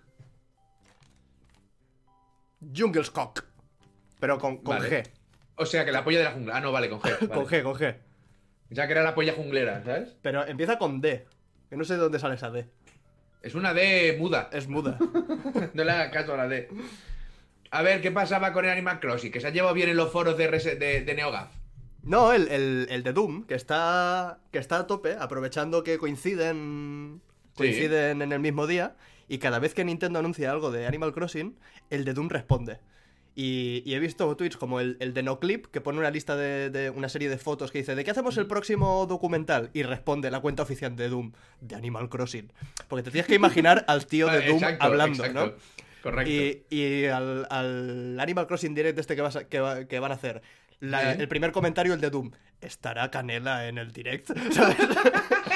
Speaker 1: Jungelskog. Pero con, con
Speaker 2: Vale.
Speaker 1: G.
Speaker 2: O sea, que la polla de la jungla. Ah, no, vale, con G.
Speaker 1: Con G, con G.
Speaker 2: Ya que era la polla junglera, ¿sabes?
Speaker 1: Pero empieza con D. Que no sé de dónde sale esa D.
Speaker 2: Es una D muda.
Speaker 1: Es muda.
Speaker 2: No le hagas caso a la D. A ver, ¿qué pasaba con el Animal Crossing? Que se ha llevado bien en los foros de, de, de NeoGAF.
Speaker 1: No, el, el, el de Doom, que está, que está a tope, aprovechando que coinciden, coinciden en el mismo día, y cada vez que Nintendo anuncia algo de Animal Crossing, el de Doom responde. Y, y he visto tweets como el, el de NoClip, que pone una lista de, de una serie de fotos que dice, ¿de qué hacemos el próximo documental? Y responde la cuenta oficial de Doom, de Animal Crossing. Porque te tienes que imaginar al tío de Doom
Speaker 2: exacto,
Speaker 1: hablando,
Speaker 2: exacto.
Speaker 1: ¿no?
Speaker 2: Correcto.
Speaker 1: Y, y al, al Animal Crossing Direct este que, vas a- que, va- que van a hacer, la- el primer comentario, el de Doom, ¿estará Canela en el Direct? ¿Sabes?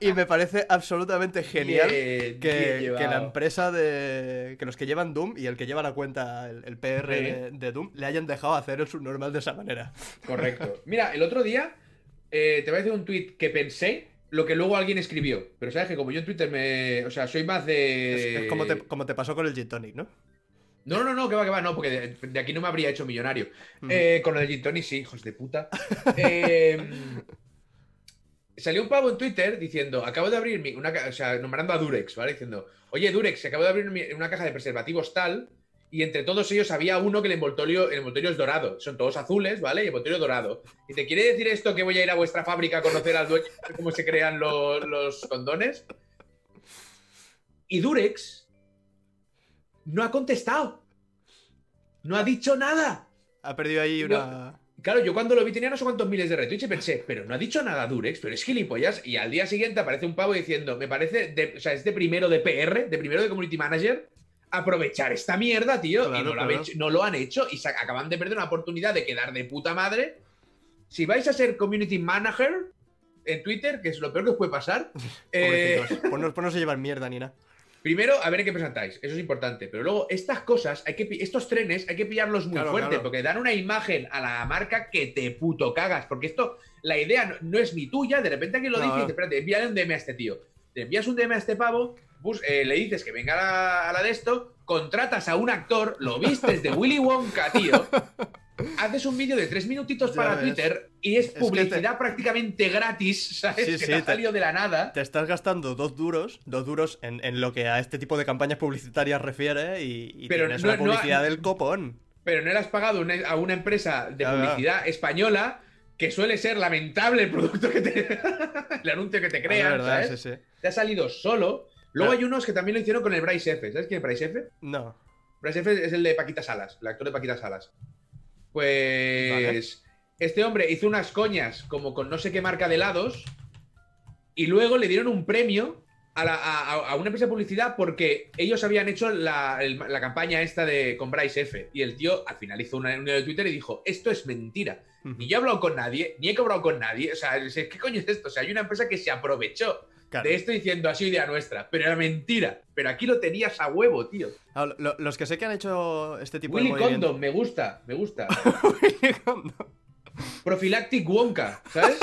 Speaker 1: y, y me parece absolutamente genial
Speaker 2: Bien,
Speaker 1: que,
Speaker 2: bien
Speaker 1: que la empresa de... que los que llevan Doom y el que lleva la cuenta, el, el PR de, de Doom, le hayan dejado hacer el subnormal de esa manera.
Speaker 2: Correcto. Mira, el otro día eh, te voy a decir un tweet que pensé lo que luego alguien escribió. Pero sabes que como yo en Twitter me. O sea, soy más de.
Speaker 1: Es, es como, te, como te pasó con el Gin Tonic, ¿no?
Speaker 2: No, no, no, que va, que va, no, porque de, de aquí no me habría hecho millonario. Eh, con lo de Gin Tonic, sí, hijos de puta. Eh, salió un pavo en Twitter diciendo, acabo de abrir mi, una, o sea, nombrando a Durex, ¿vale? Diciendo, oye, Durex, acabo de abrir mi- una caja de preservativos tal, y entre todos ellos había uno que el envoltorio, el envoltorio es dorado. Son todos azules, ¿vale? Y el envoltorio dorado. Y te quiere decir esto que voy a ir a vuestra fábrica a conocer al dueño cómo se crean lo- los condones. Y Durex no ha contestado. No ha dicho nada.
Speaker 1: Ha perdido ahí una...
Speaker 2: Claro, yo cuando lo vi tenía no sé cuántos miles de retweets y pensé, pero no ha dicho nada Durex, pero es gilipollas. Y al día siguiente aparece un pavo diciendo, me parece, de, o sea, es de primero de PR, de primero de Community Manager, aprovechar esta mierda, tío. y
Speaker 1: Claro,
Speaker 2: no lo, han hecho, no lo han hecho y se acaban de perder una oportunidad de quedar de puta madre. Si vais a ser Community Manager en Twitter, que es lo peor que os puede pasar, eh.
Speaker 1: Pues no, pues no se llevan mierda ni nada.
Speaker 2: Primero, a ver en qué presentáis, eso es importante. Pero luego, estas cosas, hay que estos trenes hay que pillarlos muy
Speaker 1: Claro,
Speaker 2: fuerte,
Speaker 1: claro.
Speaker 2: porque dan una imagen a la marca que te puto cagas. Porque esto, la idea no, no es ni tuya, de repente alguien lo
Speaker 1: No,
Speaker 2: dice y
Speaker 1: no.
Speaker 2: dice, espérate, envíale un DM a este tío. Te envías un DM a este pavo, bus- eh, le dices que venga a la, a la de esto, contratas a un actor, lo vistes de Willy Wonka, tío. Haces un vídeo de tres minutitos
Speaker 1: Ya
Speaker 2: para
Speaker 1: ves.
Speaker 2: Twitter y es
Speaker 1: que
Speaker 2: publicidad prácticamente gratis, ¿sabes?
Speaker 1: Sí,
Speaker 2: que
Speaker 1: sí,
Speaker 2: te ha salido de la nada.
Speaker 1: Te estás gastando dos duros, dos duros en, en lo que a este tipo de campañas publicitarias refiere y, y
Speaker 2: Pero
Speaker 1: tienes
Speaker 2: no-
Speaker 1: una
Speaker 2: no-
Speaker 1: publicidad del copón.
Speaker 2: pero no le has pagado una- a una empresa de publicidad española que suele ser lamentable el producto que te. el anuncio que te
Speaker 1: Ah,
Speaker 2: crean,
Speaker 1: verdad,
Speaker 2: ¿sabes?
Speaker 1: sí, sí.
Speaker 2: Te ha salido solo. Luego
Speaker 1: Claro.
Speaker 2: hay unos que también lo hicieron con el Bryce F. ¿Sabes quién es Bryce F?
Speaker 1: No.
Speaker 2: Bryce F es el de Paquita Salas, el actor de Paquita Salas. Pues. Este hombre hizo unas coñas como con no sé qué marca de helados y luego le dieron un premio a, la- a- a- una empresa de publicidad porque ellos habían hecho la, el- la campaña esta de con Bryce F. Y el tío al final hizo una reunión de Twitter y dijo: Esto es mentira. Ni yo he hablado con nadie, ni he cobrado con nadie. O sea, ¿qué coño es esto? O sea, hay una empresa que se aprovechó
Speaker 1: Claro.
Speaker 2: de esto diciendo ha sido idea nuestra, pero era mentira. Pero aquí lo tenías a huevo, tío.
Speaker 1: Ah, lo- los que sé que han hecho este tipo
Speaker 2: Willy
Speaker 1: de movimiento...
Speaker 2: Condom, me gusta, me gusta.
Speaker 1: Willy Condom.
Speaker 2: Prophylactic Wonka, ¿sabes?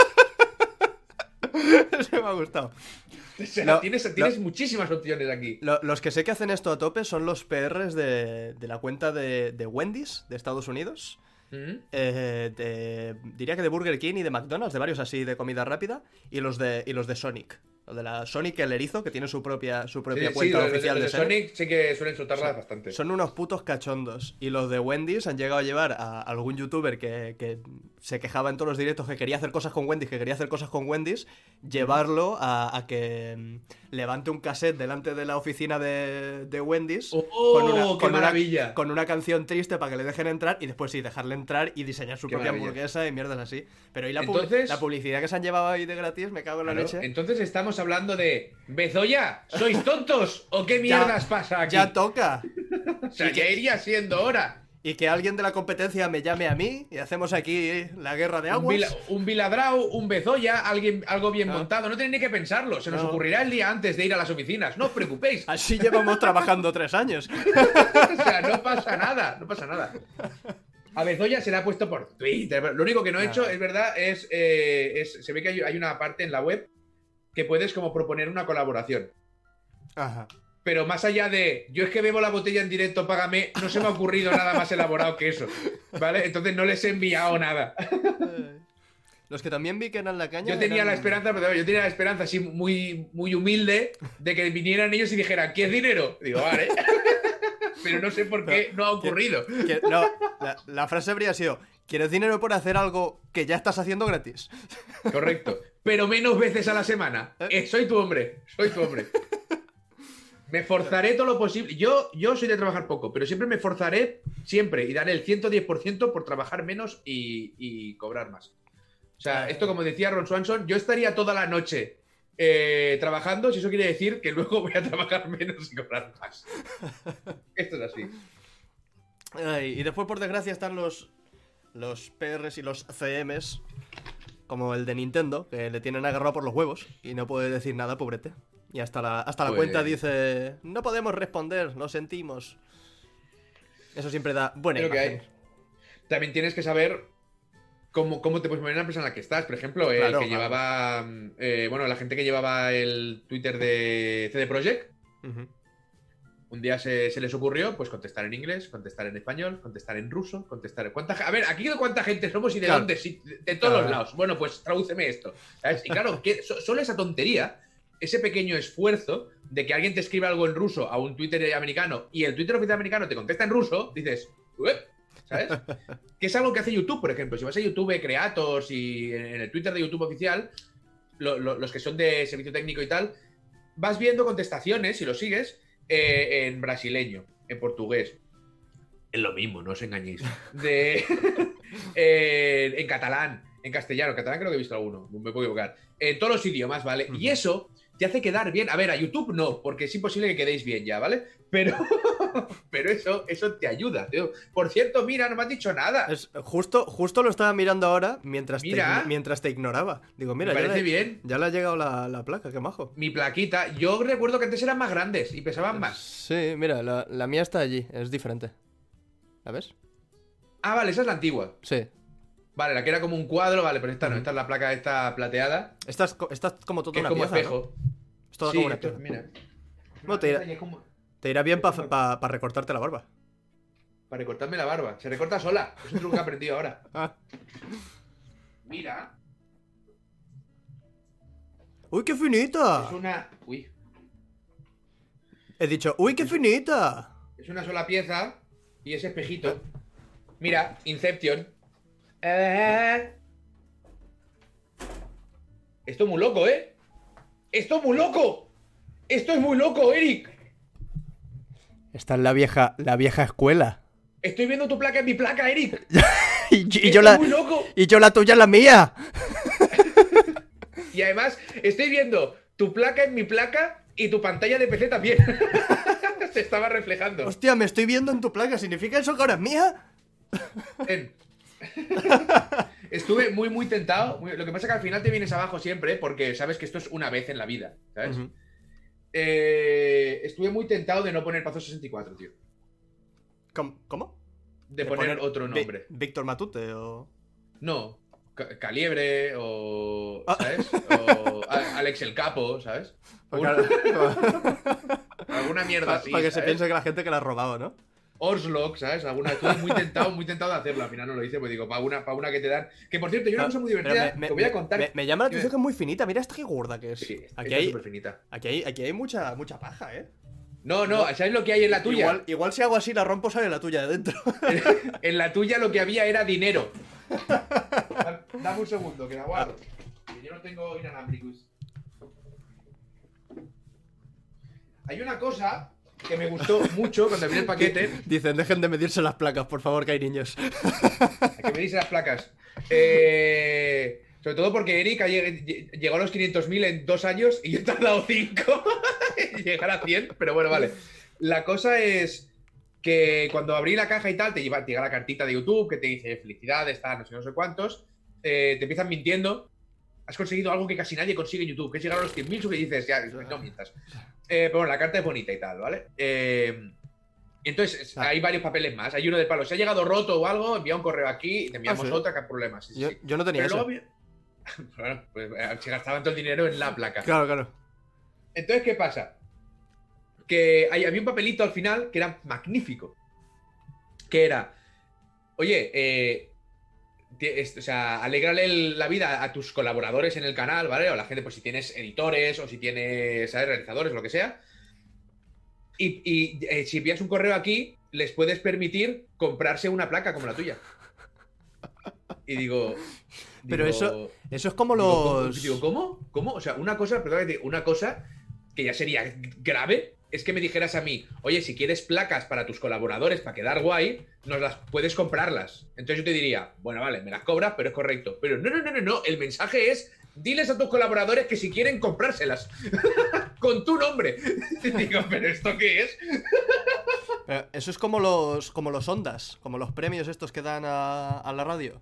Speaker 1: Ese me ha gustado.
Speaker 2: O sea,
Speaker 1: No,
Speaker 2: tienes, tienes muchísimas opciones aquí.
Speaker 1: Lo- los que sé que hacen esto a tope son los PRs de, de la cuenta de, de Wendy's de Estados Unidos.
Speaker 2: ¿Mm?
Speaker 1: Eh, de- diría que de Burger King y de McDonald's, de varios así de comida rápida. Y los de, y los de Sonic. Lo de la Sonic el erizo, que tiene su propia, su propia
Speaker 2: Sí,
Speaker 1: cuenta oficial de,
Speaker 2: de
Speaker 1: Sonic.
Speaker 2: Sí que suelen soltarlas bastante.
Speaker 1: Son unos putos cachondos. Y los de Wendy's han llegado a llevar a algún youtuber que, que se quejaba en todos los directos que quería hacer cosas con Wendy's, que quería hacer cosas con Wendy's, llevarlo a, a que mm, levante un cassette delante de la oficina de, de Wendy's.
Speaker 2: ¡Oh, qué
Speaker 1: una-
Speaker 2: maravilla!
Speaker 1: con una canción triste para que le dejen entrar y después sí, dejarle entrar y diseñar su
Speaker 2: Qué
Speaker 1: propia
Speaker 2: maravilla.
Speaker 1: hamburguesa y mierdas así. Pero y la,
Speaker 2: Entonces-
Speaker 1: la publicidad que se han llevado ahí de gratis, me cago en la
Speaker 2: Claro,
Speaker 1: leche.
Speaker 2: Entonces estamos hablando de Bezoya, ¿sois tontos? ¿O qué
Speaker 1: Ya-
Speaker 2: mierdas pasa aquí?
Speaker 1: Ya toca.
Speaker 2: o sea, ya iría siendo hora.
Speaker 1: Y que alguien de la competencia me llame a mí y hacemos aquí la guerra de
Speaker 2: Un,
Speaker 1: aguas.
Speaker 2: Vila- un Viladrau, un Bezoya, alguien, algo bien
Speaker 1: Ah.
Speaker 2: montado. No tenéis ni que pensarlo. Se nos
Speaker 1: No.
Speaker 2: ocurrirá el día antes de ir a las oficinas. No os preocupéis.
Speaker 1: Así llevamos trabajando tres años.
Speaker 2: o sea, no pasa nada. No pasa nada. A Bezoya se le ha puesto por Twitter. Lo único que no he
Speaker 1: Ah.
Speaker 2: hecho, es verdad, es, eh, es- Se ve que hay, hay una parte en la web que puedes como proponer una colaboración.
Speaker 1: Ajá.
Speaker 2: Pero más allá de yo es que bebo la botella en directo, págame, no se me ha ocurrido nada más elaborado que eso. ¿Vale? Entonces no les he enviado nada.
Speaker 1: Eh, Los que también vi que eran la caña.
Speaker 2: Yo tenía
Speaker 1: eran-
Speaker 2: la esperanza, pero yo tenía la esperanza así muy, muy humilde de que vinieran ellos y dijeran, ¿qué es dinero? Digo, vale. pero no sé por qué no ha ocurrido.
Speaker 1: que- no, la, la frase habría sido: ¿Quieres dinero por hacer algo que ya estás haciendo gratis?
Speaker 2: Correcto. Pero menos veces a la semana. Eh, soy tu hombre, soy tu hombre. Me forzaré todo lo posible. Yo, yo soy de trabajar poco, pero siempre me forzaré, siempre, y daré el 110% por trabajar menos y, y cobrar más. O sea, esto como decía Ron Swanson, yo estaría toda la noche eh, trabajando, si eso quiere decir que luego voy a trabajar menos y cobrar más. Esto es así.
Speaker 1: Ay, y después, por desgracia, están los, los PRs y los CMs, como el de Nintendo, que le tienen agarrado por los huevos y no puede decir nada, pobrete. Y hasta la, hasta la
Speaker 2: Pues-
Speaker 1: cuenta dice: No podemos responder, lo sentimos. Eso siempre da buena
Speaker 2: que hay.
Speaker 1: imagen.
Speaker 2: También tienes que saber cómo, cómo te puedes mover en la empresa en la que estás. Por ejemplo, el
Speaker 1: Claro,
Speaker 2: que
Speaker 1: claro.
Speaker 2: llevaba. eh, bueno, la gente que llevaba el Twitter de CD Projekt.
Speaker 1: Ujú.
Speaker 2: Un día se, se les ocurrió pues contestar en inglés, contestar en español, contestar en ruso, contestar. ¿Cuánta, ge- a ver, aquí cuánta gente somos y de
Speaker 1: Claro.
Speaker 2: dónde, de, todos los lados. Bueno, pues tradúceme esto. ¿sabes? Y claro, que so- solo esa tontería, ese pequeño esfuerzo de que alguien te escriba algo en ruso a un Twitter americano y el Twitter oficial americano te contesta en ruso, dices, "Uep", ¿sabes? que es algo que hace YouTube, por ejemplo. Si vas a YouTube Creators y en el Twitter de YouTube oficial, lo- lo- los que son de servicio técnico y tal, vas viendo contestaciones, si lo sigues, eh, en brasileño, en portugués. Es lo mismo, no os engañéis. De, eh, en catalán, en castellano, en catalán creo que he visto alguno, me puedo equivocar. En todos los idiomas, ¿vale? Y eso te hace quedar bien. A ver, a YouTube no, porque es imposible que quedéis bien ya, ¿vale? Pero, pero eso, eso te ayuda, tío. Por cierto, mira, no me has dicho nada.
Speaker 1: Es, justo, justo lo estaba mirando ahora mientras, te,
Speaker 2: Mira.
Speaker 1: mientras te ignoraba. Digo, mira,
Speaker 2: me
Speaker 1: ya le,
Speaker 2: bien.
Speaker 1: ya le ha llegado la, la placa, qué majo.
Speaker 2: Mi plaquita, yo recuerdo que antes eran más grandes y pesaban más.
Speaker 1: Sí, mira, la, la mía está allí, es diferente. ¿La ves?
Speaker 2: Ah, vale, esa es la antigua.
Speaker 1: Sí.
Speaker 2: Vale, la que era como un cuadro, vale, pero esta no, esta es la placa esta plateada,
Speaker 1: Esta es, esta es como toda
Speaker 2: que es
Speaker 1: una
Speaker 2: como
Speaker 1: pieza, ¿no?
Speaker 2: espejo.
Speaker 1: Es toda
Speaker 2: Sí,
Speaker 1: como una
Speaker 2: esto-
Speaker 1: pieza.
Speaker 2: mira.
Speaker 1: No, te irá-
Speaker 2: Y es como-
Speaker 1: Te irá bien para recortarte la barba.
Speaker 2: Para recortarme la barba. Se recorta sola. Es un truco que he aprendido ahora.
Speaker 1: Ah.
Speaker 2: Mira,
Speaker 1: ¡Uy, qué finita!
Speaker 2: es una. Uy.
Speaker 1: He dicho, ¡uy, qué finita!
Speaker 2: Es una sola pieza y ese espejito. Mira, Inception. Eh. Esto es muy loco, ¿eh? Esto es muy loco. Esto es muy loco, Eric.
Speaker 1: Esta es la vieja, la vieja escuela.
Speaker 2: Estoy viendo tu placa en mi placa, Eric.
Speaker 1: Y, yo la,
Speaker 2: muy loco.
Speaker 1: y yo la tuya en la mía.
Speaker 2: Y además, estoy viendo tu placa en mi placa y tu pantalla de PC también. Se estaba reflejando.
Speaker 1: Hostia, me estoy viendo en tu placa. ¿Significa eso que ahora es mía?
Speaker 2: Ven. Estuve muy, muy tentado. Muy- Lo que pasa es que al final te vienes abajo siempre porque sabes que esto es una vez en la vida, ¿sabes? Eh, estuve muy tentado de no poner Pazo 64, tío.
Speaker 1: ¿Cómo?
Speaker 2: De,
Speaker 1: ¿De
Speaker 2: poner, otro nombre.
Speaker 1: Víctor Matute o...
Speaker 2: No. Ca- Caliebre o.
Speaker 1: Ah.
Speaker 2: ¿Sabes? O Alex el Capo, ¿sabes?
Speaker 1: Porque ahora-
Speaker 2: Alguna mierda
Speaker 1: Para
Speaker 2: así.
Speaker 1: que se piense que la gente que la ha robado, ¿no?
Speaker 2: Orslock, ¿sabes? Alguna estuve muy tentado, muy tentado de hacerlo. Al final no lo hice, pues digo, para una, para una que te dan. Que por cierto, hay una
Speaker 1: Ah,
Speaker 2: cosa muy divertida
Speaker 1: me, me-
Speaker 2: que voy a contar.
Speaker 1: me- me llama la atención que es muy finita. Mira esta qué gorda que es.
Speaker 2: Sí,
Speaker 1: aquí, hay,
Speaker 2: es súper finita.
Speaker 1: aquí, hay, aquí hay mucha, mucha paja, ¿eh?
Speaker 2: No, no, ¿sabes lo que hay en la tuya?
Speaker 1: Igual, igual si hago así la rompo sale la tuya de dentro.
Speaker 2: En la tuya lo que había era dinero. Da- Dame un segundo, que la guardo. Que yo no tengo inalámbricos. Hay una cosa que me gustó mucho cuando abrí el paquete.
Speaker 1: Dicen, dejen de medirse las placas, por favor, que hay niños.
Speaker 2: Hay que medirse las placas. Eh, sobre todo porque Eric llegó a los 500.000 en dos años y yo he tardado cinco en llegar a 100. Pero bueno, vale. La cosa es que cuando abrí la caja y tal, te lleva, te llega la cartita de YouTube que te dice felicidades, tal, no sé, no sé cuántos. eh, te empiezan mintiendo. Has conseguido algo que casi nadie consigue en YouTube, que es llegar a los 100.000 que dices, ya, no mientas. Eh, pero bueno, la carta es bonita y tal, ¿vale? Eh, entonces hay varios papeles más. Hay uno de palo. Si ha llegado roto o algo, envía un correo aquí y te enviamos
Speaker 1: Ah, ¿sí?
Speaker 2: otra que hay problemas. Sí, sí,
Speaker 1: Yo, no tenía
Speaker 2: Pero
Speaker 1: eso.
Speaker 2: había- bueno, pues eh, se gastaban todo el dinero en la placa.
Speaker 1: Claro, claro.
Speaker 2: Entonces, ¿qué pasa? Que hay- había un papelito al final que era magnífico. Que era, oye, eh, o sea, alegrale el- la vida a tus colaboradores en el canal, ¿vale? O la gente, pues si tienes editores o si tienes, ¿sabes? Realizadores, lo que sea. Y, y, eh, si envías un correo aquí, les puedes permitir comprarse una placa como la tuya. Y digo.
Speaker 1: Pero
Speaker 2: digo-
Speaker 1: eso- Eso es como los.
Speaker 2: Digo, ¿cómo? ¿Cómo? O sea, una cosa, perdón, una cosa que ya sería grave es que me dijeras a mí, oye, si quieres placas para tus colaboradores para quedar guay, nos las puedes comprarlas. Entonces yo te diría, bueno, vale, me las cobras, pero es correcto. Pero no, no, no, no, no. El mensaje es, diles a tus colaboradores que si quieren comprárselas. Con tu nombre. Digo, ¿pero esto qué es?
Speaker 1: Eso es como los, como los ondas, como los premios estos que dan a la radio.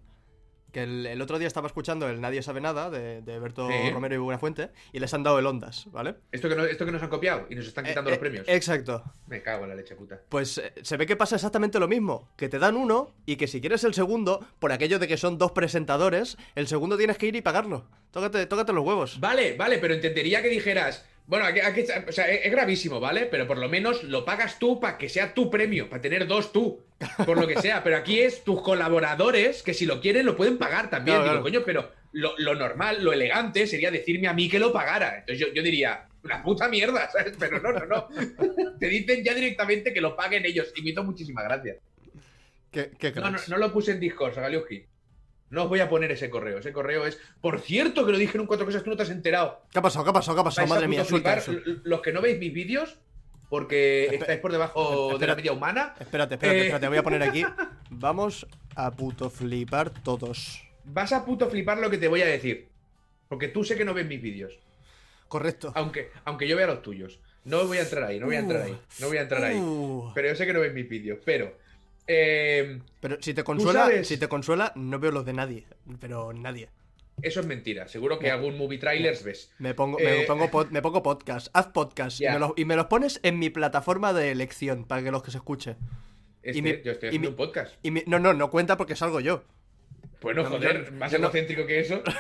Speaker 1: Que el, el otro día estaba escuchando el Nadie sabe nada de, de Berto
Speaker 2: Sí.
Speaker 1: Romero y Buenafuente y les han dado el ondas, ¿vale?
Speaker 2: Esto que, no- esto que nos han copiado y nos están quitando
Speaker 1: Eh,
Speaker 2: los
Speaker 1: eh,
Speaker 2: premios.
Speaker 1: Exacto.
Speaker 2: Me cago en la leche puta.
Speaker 1: Pues eh, se ve que pasa exactamente lo mismo, que te dan uno y que si quieres el segundo, por aquello de que son dos presentadores, el segundo tienes que ir y pagarlo. Tócate, tócate los huevos.
Speaker 2: Vale, vale, pero entendería que dijeras, bueno, aquí, aquí- o sea, es, gravísimo, ¿vale? Pero por lo menos lo pagas tú para que sea tu premio, para tener dos tú, por lo que sea. Pero aquí es tus colaboradores que si lo quieren lo pueden pagar también.
Speaker 1: Claro,
Speaker 2: Digo,
Speaker 1: claro.
Speaker 2: coño, pero lo, lo normal, lo elegante sería decirme a mí que lo pagara. Entonces yo, yo diría, una puta mierda, ¿sabes? Pero no, no, no. Te dicen ya directamente que lo paguen ellos y me hizo muchísima gracia.
Speaker 1: Qué, qué
Speaker 2: No, no, no lo puse en Discord, Sagaliuski. No os voy a poner ese correo. Ese correo es. Por cierto, que lo dije en un cuatro cosas, tú no te has enterado.
Speaker 1: ¿Qué ha pasado? ¿Qué ha pasado? ¿Qué ha pasado? Madre mía, suelta eso.
Speaker 2: Los que no veis mis vídeos, porque
Speaker 1: Espe-
Speaker 2: estáis por debajo de la media humana,
Speaker 1: Espérate, espérate,
Speaker 2: Eh.
Speaker 1: espérate, voy a poner aquí. Vamos a puto flipar todos.
Speaker 2: vas a puto flipar lo que te voy a decir. Porque tú sé que no ves mis vídeos.
Speaker 1: Correcto.
Speaker 2: Aunque, aunque yo vea los tuyos. No voy a entrar ahí, no voy a entrar ahí. No voy a entrar ahí.
Speaker 1: Uh.
Speaker 2: Pero yo sé que no ves mis vídeos. Pero. Eh,
Speaker 1: Pero si te consuela,
Speaker 2: sabes-
Speaker 1: si te consuela, no veo los de nadie. Pero nadie.
Speaker 2: eso es mentira. Seguro que algún movie trailers ves.
Speaker 1: Me pongo, me
Speaker 2: Eh.
Speaker 1: pongo, pod- me pongo podcast, haz podcast y, me los, y me los pones en mi plataforma de elección para que los que se escuche.
Speaker 2: Este,
Speaker 1: mi-
Speaker 2: yo estoy
Speaker 1: y
Speaker 2: haciendo
Speaker 1: mi-
Speaker 2: un podcast.
Speaker 1: Y mi- no, no, no cuenta porque salgo yo.
Speaker 2: Bueno,
Speaker 1: No,
Speaker 2: joder,
Speaker 1: yo-
Speaker 2: más
Speaker 1: no-
Speaker 2: egocéntrico que eso.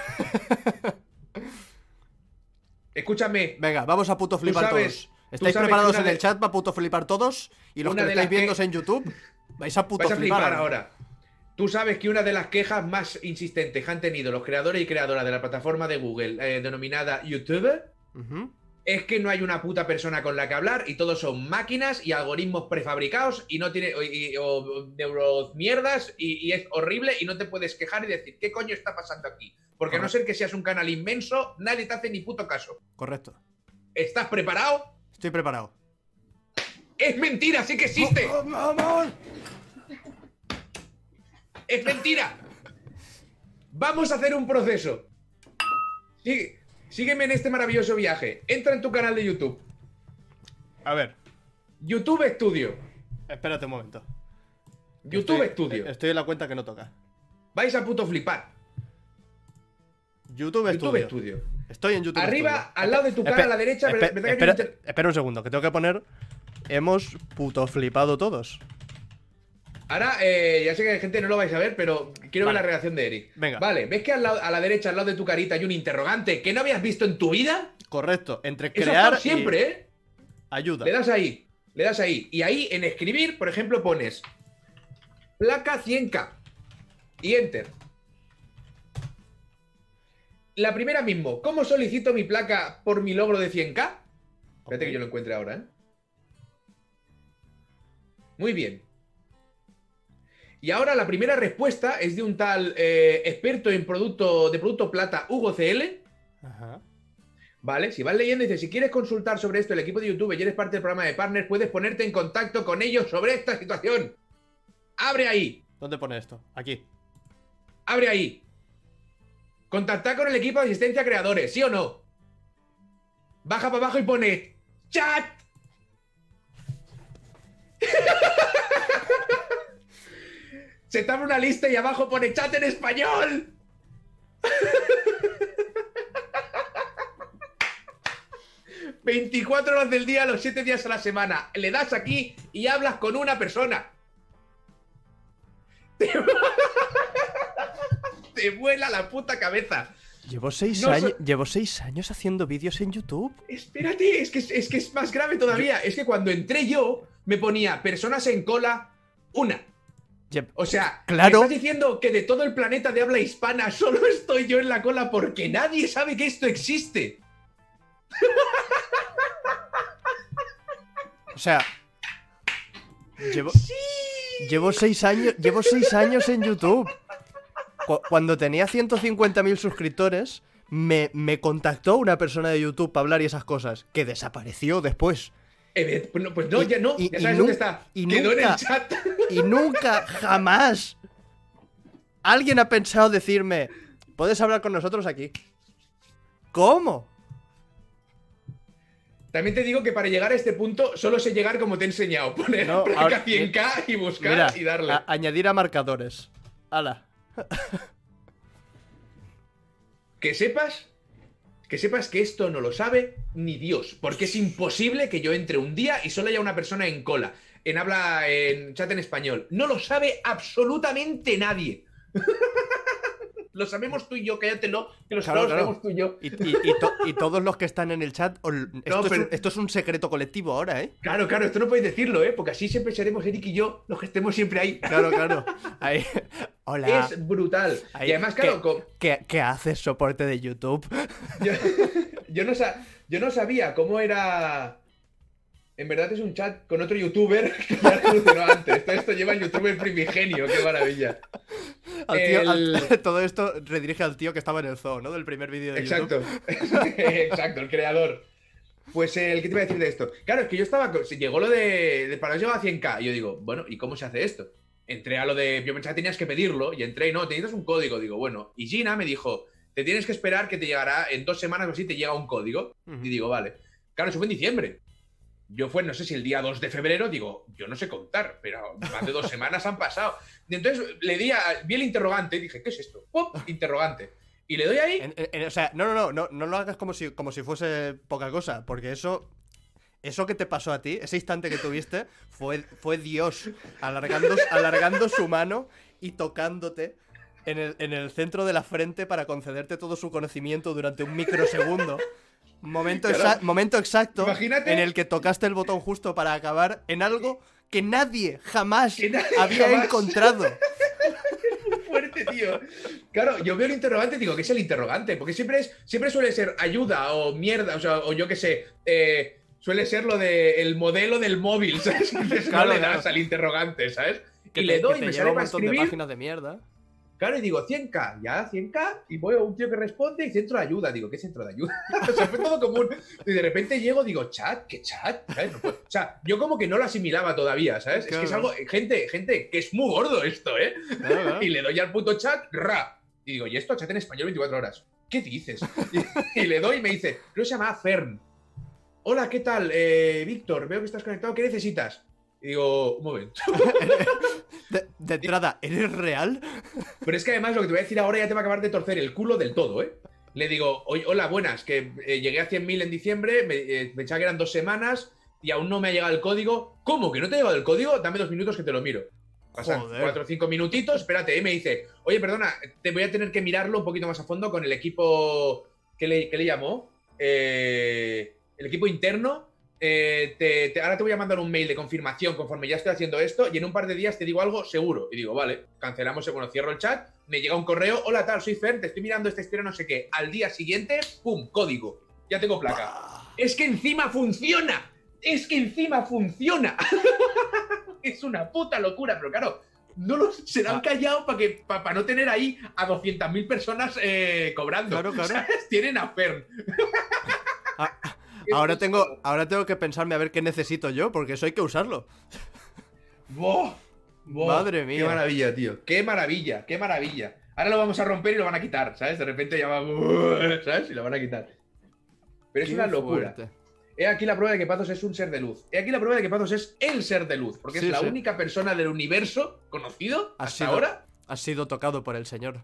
Speaker 2: Escúchame,
Speaker 1: Venga, vamos a puto flipar
Speaker 2: sabes-
Speaker 1: todos. ¿Estáis preparados en el
Speaker 2: de-
Speaker 1: chat para puto flipar todos? Y los
Speaker 2: Una
Speaker 1: que lo estáis
Speaker 2: que-
Speaker 1: viendo en YouTube, vais a puto
Speaker 2: vais a flipar
Speaker 1: ahora.
Speaker 2: ahora. Tú sabes que una de las quejas más insistentes que han tenido los creadores y creadoras de la plataforma de Google eh, denominada YouTube es que no hay una puta persona con la que hablar y todos son máquinas y algoritmos prefabricados y no tiene o, y- o neuromierdas y, y es horrible y no te puedes quejar y decir qué coño está pasando aquí. Porque a no ser que seas un canal inmenso, nadie te hace ni puto caso.
Speaker 1: Correcto.
Speaker 2: ¿Estás preparado?
Speaker 1: Estoy preparado.
Speaker 2: Es mentira, sí que existe.
Speaker 1: ¡Oh, vamos!
Speaker 2: Es mentira. Vamos a hacer un proceso. Sigue- sígueme en este maravilloso viaje. Entra en tu canal de YouTube.
Speaker 1: A ver,
Speaker 2: YouTube Studio.
Speaker 1: espérate un momento.
Speaker 2: YouTube
Speaker 1: Estoy-
Speaker 2: Studio.
Speaker 1: Estoy en la cuenta que no toca.
Speaker 2: Vais a puto flipar.
Speaker 1: YouTube,
Speaker 2: YouTube
Speaker 1: Studio.
Speaker 2: Studio.
Speaker 1: Estoy en YouTube
Speaker 2: Arriba,
Speaker 1: Studio.
Speaker 2: al lado de tu cara, a la derecha,
Speaker 1: espe-
Speaker 2: ¿verdad que hay un
Speaker 1: espera,
Speaker 2: inter-
Speaker 1: espera un segundo, que tengo que poner. Hemos puto flipado todos.
Speaker 2: Ahora, eh, ya sé que hay gente no lo vais a ver, pero quiero
Speaker 1: Vale.
Speaker 2: ver la reacción de Eric.
Speaker 1: Venga.
Speaker 2: Vale, ¿ves que al lado- a la derecha, al lado de tu carita, hay un interrogante que no habías visto en tu vida?
Speaker 1: Correcto. Entre crear
Speaker 2: siempre,
Speaker 1: y
Speaker 2: ¿eh?
Speaker 1: ayuda.
Speaker 2: Le das ahí. Le das ahí. Y ahí en escribir, por ejemplo, pones placa 100K. Y enter. La primera mismo. ¿Cómo solicito mi placa por mi logro de 100K? Espérate que yo lo encuentre ahora, ¿eh? Muy bien. Y ahora la primera respuesta es de un tal eh, experto en producto de producto plata, Hugo CL.
Speaker 1: Ajá.
Speaker 2: ¿Vale? Si vas leyendo y dice, si quieres consultar sobre esto el equipo de YouTube y eres parte del programa de Partners, puedes ponerte en contacto con ellos sobre esta situación. Abre ahí,
Speaker 1: ¿Dónde pone esto? Aquí.
Speaker 2: abre ahí. Contactar con el equipo de asistencia a creadores, ¿sí o no? Baja para abajo y pone chat. Se te abre una lista y abajo pone chat en español. ...24 horas del día, los 7 días a la semana. Le das aquí y hablas con una persona. Te, Te vuela la puta cabeza.
Speaker 1: Llevo seis,
Speaker 2: No
Speaker 1: años,
Speaker 2: so-
Speaker 1: llevo seis años haciendo vídeos en YouTube.
Speaker 2: Espérate, es que es, es que es más grave todavía. Es que cuando entré yo, me ponía personas en cola, una. O sea,
Speaker 1: Claro.
Speaker 2: ¿me estás diciendo que de todo el planeta de habla hispana solo estoy yo en la cola porque nadie sabe que esto existe?
Speaker 1: O sea. Llevo, llevo seis años. Llevo seis años en YouTube. Cu- Cuando tenía 150.000 suscriptores, me, me contactó una persona de YouTube para hablar y esas cosas. Que desapareció después.
Speaker 2: Eh, pues no, pues no,
Speaker 1: Y-
Speaker 2: ya no.
Speaker 1: y-
Speaker 2: ya sabes dónde está.
Speaker 1: y
Speaker 2: Quedó en
Speaker 1: nunca-
Speaker 2: el chat.
Speaker 1: Y nunca, jamás. Alguien ha pensado decirme. Puedes hablar con nosotros aquí. ¿Cómo?
Speaker 2: También te digo que para llegar a este punto solo sé llegar como te he enseñado. Poner
Speaker 1: No,
Speaker 2: placa
Speaker 1: ahora-
Speaker 2: 100k y buscar
Speaker 1: Mira,
Speaker 2: y darle.
Speaker 1: a- añadir a marcadores. Ala.
Speaker 2: Que sepas, que sepas que esto no lo sabe ni Dios, porque es imposible que yo entre un día y solo haya una persona en cola, en habla, en chat en español. No lo sabe absolutamente nadie. Lo sabemos tú y yo, cállatelo, que lo
Speaker 1: Claro, claro.
Speaker 2: sabemos tú y yo.
Speaker 1: Y, y- y to- y todos los que están en el chat. Esto, es
Speaker 2: pero-
Speaker 1: un, esto es un secreto colectivo ahora, ¿eh?
Speaker 2: Claro, claro, esto no podéis decirlo, ¿eh? Porque así siempre seremos Eric y yo los que estemos siempre ahí.
Speaker 1: Claro, claro. Ahí. Hola.
Speaker 2: Es brutal.
Speaker 1: Ahí,
Speaker 2: y además, claro,
Speaker 1: ¿qué,
Speaker 2: con-
Speaker 1: qué- qué haces soporte de YouTube?
Speaker 2: yo, yo no sa- yo no sabía cómo era. En verdad es un chat con otro youtuber que ya funcionó antes. Todo esto lleva el youtuber primigenio, qué maravilla.
Speaker 1: Al tío- al-
Speaker 2: El-
Speaker 1: todo esto redirige al tío que estaba en el zoo, ¿no? Del primer vídeo de
Speaker 2: Exacto,
Speaker 1: YouTube.
Speaker 2: exacto, el creador. Pues el que te iba a decir de esto. Claro, es que yo estaba. con- si Llegó lo de. de para llegó a 100k. Y yo digo, bueno, ¿y cómo se hace esto? Entré a lo de. Yo pensaba que tenías que pedirlo. Y entré y no, te necesitas un código. Digo, bueno. Y Gina me dijo, te tienes que esperar que te llegará en dos semanas o así, te llega un código. Y digo, vale. Claro, eso fue en diciembre. Yo fue, no sé si el día 2 de febrero, digo, yo no sé contar, pero más de dos semanas han pasado. Y entonces le di a, vi el interrogante y dije, ¿qué es esto? ¡Pop! Interrogante. Y le doy ahí.
Speaker 1: En- en- o sea, no, no, no, no, no lo hagas como si, como si fuese poca cosa, porque eso, eso que te pasó a ti, ese instante que tuviste, fue, fue Dios alargando, alargando su mano y tocándote en el, en el centro de la frente para concederte todo su conocimiento durante un microsegundo. Momento,
Speaker 2: Claro.
Speaker 1: exa- momento exacto
Speaker 2: Imagínate-
Speaker 1: en el que tocaste el botón justo para acabar en algo que nadie jamás
Speaker 2: Que nadie
Speaker 1: había
Speaker 2: jamás.
Speaker 1: encontrado.
Speaker 2: fuerte, tío. Claro, yo veo el interrogante y digo, ¿qué es el interrogante? Porque siempre es, siempre suele ser ayuda o mierda, o sea, o yo qué sé, eh, suele ser lo de el modelo del móvil, ¿sabes? Entonces
Speaker 1: Claro,
Speaker 2: no le
Speaker 1: claro.
Speaker 2: das al interrogante, ¿sabes?
Speaker 1: Que
Speaker 2: y
Speaker 1: te,
Speaker 2: le doy,
Speaker 1: que te
Speaker 2: me
Speaker 1: lleva
Speaker 2: sale
Speaker 1: un
Speaker 2: para
Speaker 1: montón de páginas de mierda.
Speaker 2: Claro, y digo 100k, ya 100k, y voy a un tío que responde y centro de ayuda. Digo, ¿qué centro de ayuda? o sea, fue todo común. Y de repente llego, digo, chat, ¿qué chat? ¿Sabes? No o sea, yo como que no lo asimilaba todavía, ¿sabes? Es que es algo, gente, gente, que es muy gordo esto, ¿eh?
Speaker 1: Claro.
Speaker 2: Y le doy al puto chat, ra. Y digo, ¿y esto? Chat en español 24 horas. ¿Qué dices? Y, y le doy y me dice, creo que se llama Fern. Hola, ¿qué tal? Eh, Víctor, veo que estás conectado, ¿qué necesitas? Y digo, un momento.
Speaker 1: De, de entrada, ¿eres real?
Speaker 2: Pero es que además lo que te voy a decir ahora ya te va a acabar de torcer el culo del todo, ¿eh? Le digo, "Oye, hola, buenas, que eh, llegué a 100.000 en diciembre, me, eh, pensaba que eran dos semanas y aún no me ha llegado el código. ¿Cómo que no te ha llegado el código? Dame dos minutos que te lo miro. Pasan
Speaker 1: Joder.
Speaker 2: cuatro o cinco minutitos, espérate, y me dice, oye, perdona, te voy a tener que mirarlo un poquito más a fondo con el equipo que le, que le llamó, eh, el equipo interno, eh, te- te- ahora te voy a mandar un mail de confirmación conforme ya estoy haciendo esto y en un par de días te digo algo seguro. Y digo, vale, cancelamos, bueno, cierro el chat, me llega un correo, hola tal, soy Fer, te estoy mirando esta historia, no sé qué. Al día siguiente, ¡pum! Código. Ya tengo placa. Es que encima funciona. Es que encima funciona. es una puta locura, pero claro, no los, se han
Speaker 1: Ah.
Speaker 2: callado para que para no tener ahí a 200.000 personas eh, cobrando.
Speaker 1: Claro, claro.
Speaker 2: ¿sabes? Tienen a Fern.
Speaker 1: Ah, Ahora tengo, ahora tengo que pensarme a ver qué necesito yo, porque eso hay que usarlo.
Speaker 2: ¡Buah! ¡Buah!
Speaker 1: Madre mía.
Speaker 2: ¡Qué maravilla, tío! ¡Qué maravilla! ¡Qué maravilla! Ahora lo vamos a romper y lo van a quitar, ¿sabes? De repente ya va... ¿Sabes? Y lo van a quitar. Pero es
Speaker 1: Qué
Speaker 2: una locura.
Speaker 1: fuerte.
Speaker 2: He aquí la prueba de que Patos es un ser de luz. He aquí la prueba de que Patos es el ser de luz. Porque
Speaker 1: Sí,
Speaker 2: es la
Speaker 1: sí.
Speaker 2: única persona del universo conocido
Speaker 1: Ha
Speaker 2: hasta
Speaker 1: sido-
Speaker 2: ahora.
Speaker 1: Has sido tocado por el señor.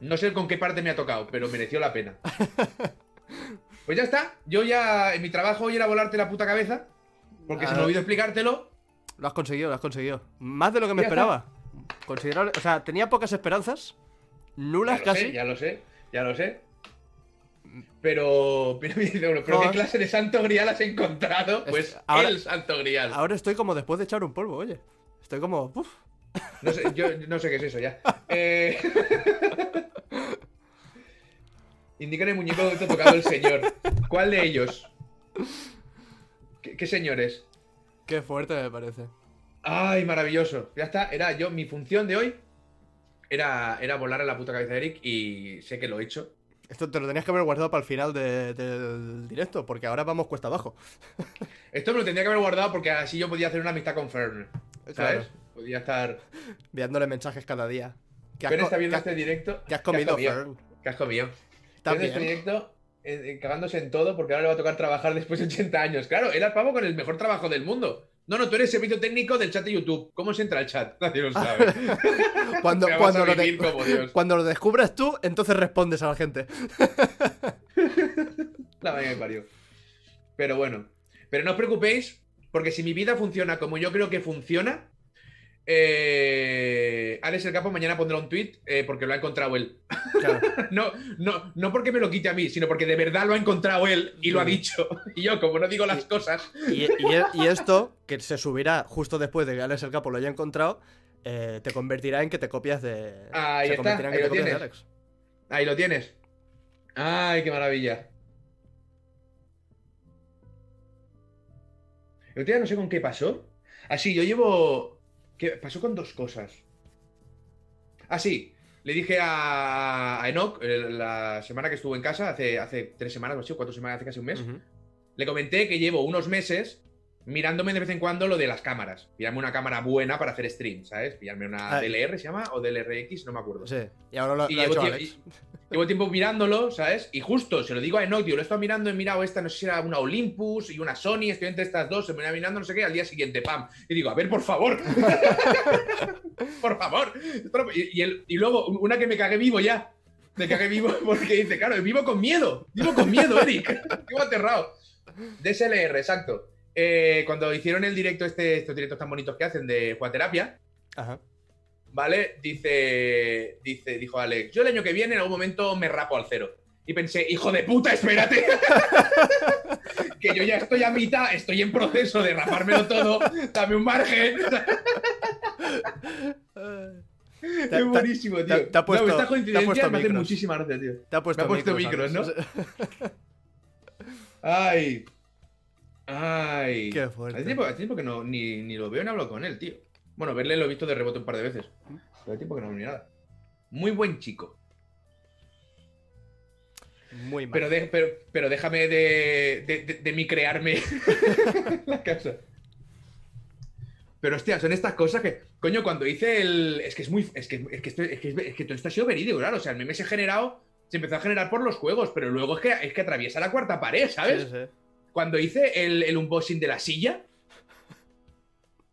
Speaker 2: No sé con qué parte me ha tocado, pero mereció la pena. Pues ya está. Yo ya, en mi trabajo hoy era volarte la puta cabeza. Porque se me olvidó explicártelo.
Speaker 1: Lo has conseguido, lo has conseguido. Más de lo que me esperaba. Considerable. O sea, tenía pocas esperanzas. Nulas
Speaker 2: ya
Speaker 1: casi.
Speaker 2: Sé, ya lo sé, ya lo sé. Pero, pero, me dice uno, ¿pero
Speaker 1: No,
Speaker 2: qué clase de santo grial has encontrado?
Speaker 1: Es-
Speaker 2: Pues
Speaker 1: ahora-
Speaker 2: el santo grial.
Speaker 1: Ahora estoy como después de echar un polvo, oye. Estoy como. uf.
Speaker 2: No sé, yo no sé qué es eso ya. Eh... Indican el muñeco donde te ha tocado el señor. ¿Cuál de ellos? ¿Qué, qué señores?
Speaker 1: Qué fuerte me parece.
Speaker 2: Ay, maravilloso. Ya está, era yo, mi función de hoy era, era volar a la puta cabeza de Eric y sé que lo he hecho.
Speaker 1: Esto te lo tenías que haber guardado para el final de- del directo, porque ahora vamos cuesta abajo.
Speaker 2: Esto me lo tendría que haber guardado porque así yo podía hacer una amistad con Fern. ¿Sabes?
Speaker 1: Claro.
Speaker 2: Podía estar.
Speaker 1: Enviándole mensajes cada día. ¿Qué has,
Speaker 2: Fern está viendo
Speaker 1: qué has-
Speaker 2: este directo.
Speaker 1: qué has
Speaker 2: ¿Qué
Speaker 1: comido,
Speaker 2: comido?
Speaker 1: Fern?
Speaker 2: ¿Qué has comido?
Speaker 1: Está
Speaker 2: este
Speaker 1: bien.
Speaker 2: directo eh, eh, cagándose en todo porque ahora le va a tocar trabajar después de 80 años. Claro, era el pavo con el mejor trabajo del mundo. No, no, tú eres servicio técnico del chat de YouTube. ¿Cómo se entra al chat? Nadie lo sabe.
Speaker 1: Cuando, cuando lo de- cuando lo descubras tú, entonces respondes a la gente.
Speaker 2: La que me parió. Pero bueno. Pero no os preocupéis, porque si mi vida funciona como yo creo que funciona, eh, Alex el Capo mañana pondrá un tweet porque lo ha encontrado él.
Speaker 1: Claro.
Speaker 2: No, no, no porque me lo quite a mí, sino porque de verdad lo ha encontrado él y lo ha dicho. Y yo, como no digo las cosas,
Speaker 1: Y, y- y esto, que se subirá justo después de que Alex el Capo lo haya encontrado, eh, te convertirá en que te copias de.
Speaker 2: Ahí está, ahí
Speaker 1: que te
Speaker 2: lo
Speaker 1: copias de
Speaker 2: tienes.
Speaker 1: Alex.
Speaker 2: ahí lo tienes. Ay, qué maravilla. El otro día no sé con qué pasó. Así, yo llevo. ¿Qué pasó con dos cosas? Ah, sí. Le dije a, a Enoch eh, la semana que estuvo en casa, hace, hace tres semanas o así, cuatro semanas, hace casi un mes. Le comenté que llevo unos meses mirándome de vez en cuando lo de las cámaras. Pillarme una cámara buena para hacer stream, ¿sabes? Pillarme una
Speaker 1: Ah.
Speaker 2: DLR, ¿se llama? O DLRX, no me acuerdo.
Speaker 1: Sí, y ahora lo,
Speaker 2: Y
Speaker 1: lo ha
Speaker 2: llevo,
Speaker 1: hecho
Speaker 2: tie-
Speaker 1: Alex.
Speaker 2: Llevo tiempo mirándolo, ¿sabes? Y justo se lo digo a Enoch, digo, lo he estado mirando, he mirado esta, no sé si era una Olympus y una Sony, estoy entre estas dos, se me iba mirando, no sé qué, al día siguiente, ¡pam! Y digo, a ver, por favor. por favor. Esto no- Y, y el- y luego, una que me cagué vivo ya. Me cagué vivo porque dice, claro, vivo con miedo. Vivo con miedo, Eric. Vivo aterrado. DSLR, exacto. Eh, cuando hicieron el directo, este, estos directos tan bonitos que hacen de Juaterapia,
Speaker 1: Ajá.
Speaker 2: ¿Vale? Dice, dice, dijo Alex, yo el año que viene en algún momento me rapo al cero. Y pensé, hijo de puta, espérate. que yo ya estoy a mitad, estoy en proceso de rapármelo todo, dame un margen.
Speaker 1: Te-
Speaker 2: es buenísimo, tío.
Speaker 1: te- te ha puesto-
Speaker 2: no, coincidencias
Speaker 1: puesto
Speaker 2: me
Speaker 1: micros.
Speaker 2: muchísima gracia, tío.
Speaker 1: Te ha puesto,
Speaker 2: Me ha puesto
Speaker 1: micros,
Speaker 2: micros,
Speaker 1: Alex.
Speaker 2: Ay. Ay.
Speaker 1: Qué
Speaker 2: Hace
Speaker 1: fuerte.
Speaker 2: tiempo, hace tiempo que no, ni, ni lo veo ni hablo con él, tío. Bueno, verle lo he visto de rebote un par de veces. Pero hace tiempo que no ni nada. Muy buen chico.
Speaker 1: Muy mal.
Speaker 2: Pero, de- pero, pero déjame de, de, de, de mí crearme la casa. Pero hostia, son estas cosas que. Coño, cuando hice el. Es que es muy. Es que, es que, esto, es que, es que todo esto ha sido verídico, claro. O sea, el meme se ha generado. Se empezó a generar por los juegos, pero luego es que, es que atraviesa la cuarta pared, ¿sabes?
Speaker 1: Sí, sí.
Speaker 2: Cuando hice el, el unboxing de la silla,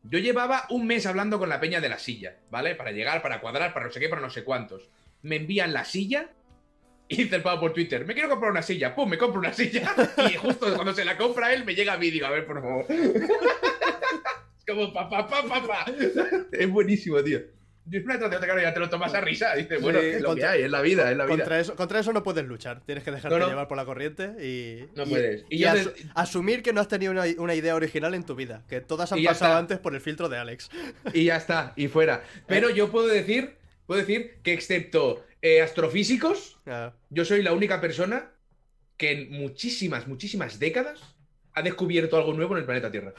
Speaker 2: yo llevaba un mes hablando con la peña de la silla, ¿vale? Para llegar, para cuadrar, para no sé qué, para no sé cuántos. Me envían la silla y dice el por Twitter, me quiero comprar una silla, pum, me compro una silla. Y justo cuando se la compra él, me llega a mí a ver, por favor. Es como papá, papá, papá. Es buenísimo, tío. Situación, claro, ya te lo tomas a risa. Dices, bueno,
Speaker 1: Sí,
Speaker 2: es lo
Speaker 1: contra-
Speaker 2: que hay, es la vida, es la vida.
Speaker 1: Contra eso, contra eso no puedes luchar. Tienes que dejarte
Speaker 2: No, no.
Speaker 1: llevar por la corriente y.
Speaker 2: No puedes. Y de-
Speaker 1: asumir que no has tenido una, una idea original en tu vida. Que todas han pasado
Speaker 2: está.
Speaker 1: antes por el filtro de Alex.
Speaker 2: Y ya está, y fuera. Pero yo puedo decir, puedo decir que excepto eh, astrofísicos,
Speaker 1: Ah,
Speaker 2: yo soy la única persona que en muchísimas, muchísimas décadas ha descubierto algo nuevo en el planeta Tierra.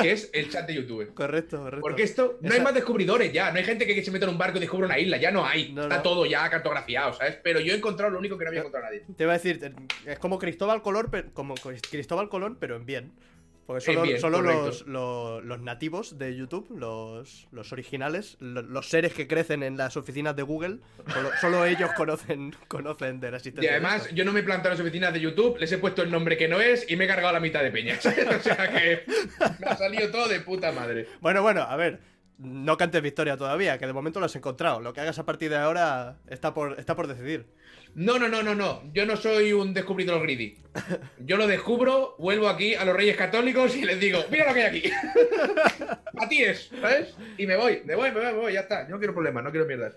Speaker 2: Que es el chat de YouTube.
Speaker 1: correcto, correcto.
Speaker 2: Porque esto, no
Speaker 1: Esa-
Speaker 2: hay más descubridores ya, no hay gente que se mete en un barco y descubre una isla, ya no hay.
Speaker 1: No,
Speaker 2: Está
Speaker 1: no.
Speaker 2: todo ya cartografiado, ¿sabes? Pero yo he encontrado lo único que no había encontrado nadie.
Speaker 1: Te iba a decir, es como Cristóbal Colón, pero, como Cristóbal Colón, pero en bien. Porque solo,
Speaker 2: bien,
Speaker 1: solo los, los- los nativos de YouTube, los, los originales, lo- los, seres que crecen en las oficinas de Google, solo, solo ellos conocen, conocen de la
Speaker 2: Y
Speaker 1: existencia. de
Speaker 2: además, yo no me he plantado en las oficinas de YouTube, les he puesto el nombre que no es y me he cargado la mitad de peñas. o sea que me ha salido todo de puta madre.
Speaker 1: Bueno, bueno, a ver. No cantes victoria todavía, que de momento lo has encontrado. Lo que hagas a partir de ahora está por, está por decidir.
Speaker 2: No, no, no, no, no. Yo no soy un descubridor greedy. Yo lo descubro, vuelvo aquí a los Reyes Católicos y les digo, mira lo que hay aquí. a ti es, ¿sabes? Y me voy, me voy, me voy, me voy, ya está. Yo no quiero problemas, no quiero mierdas.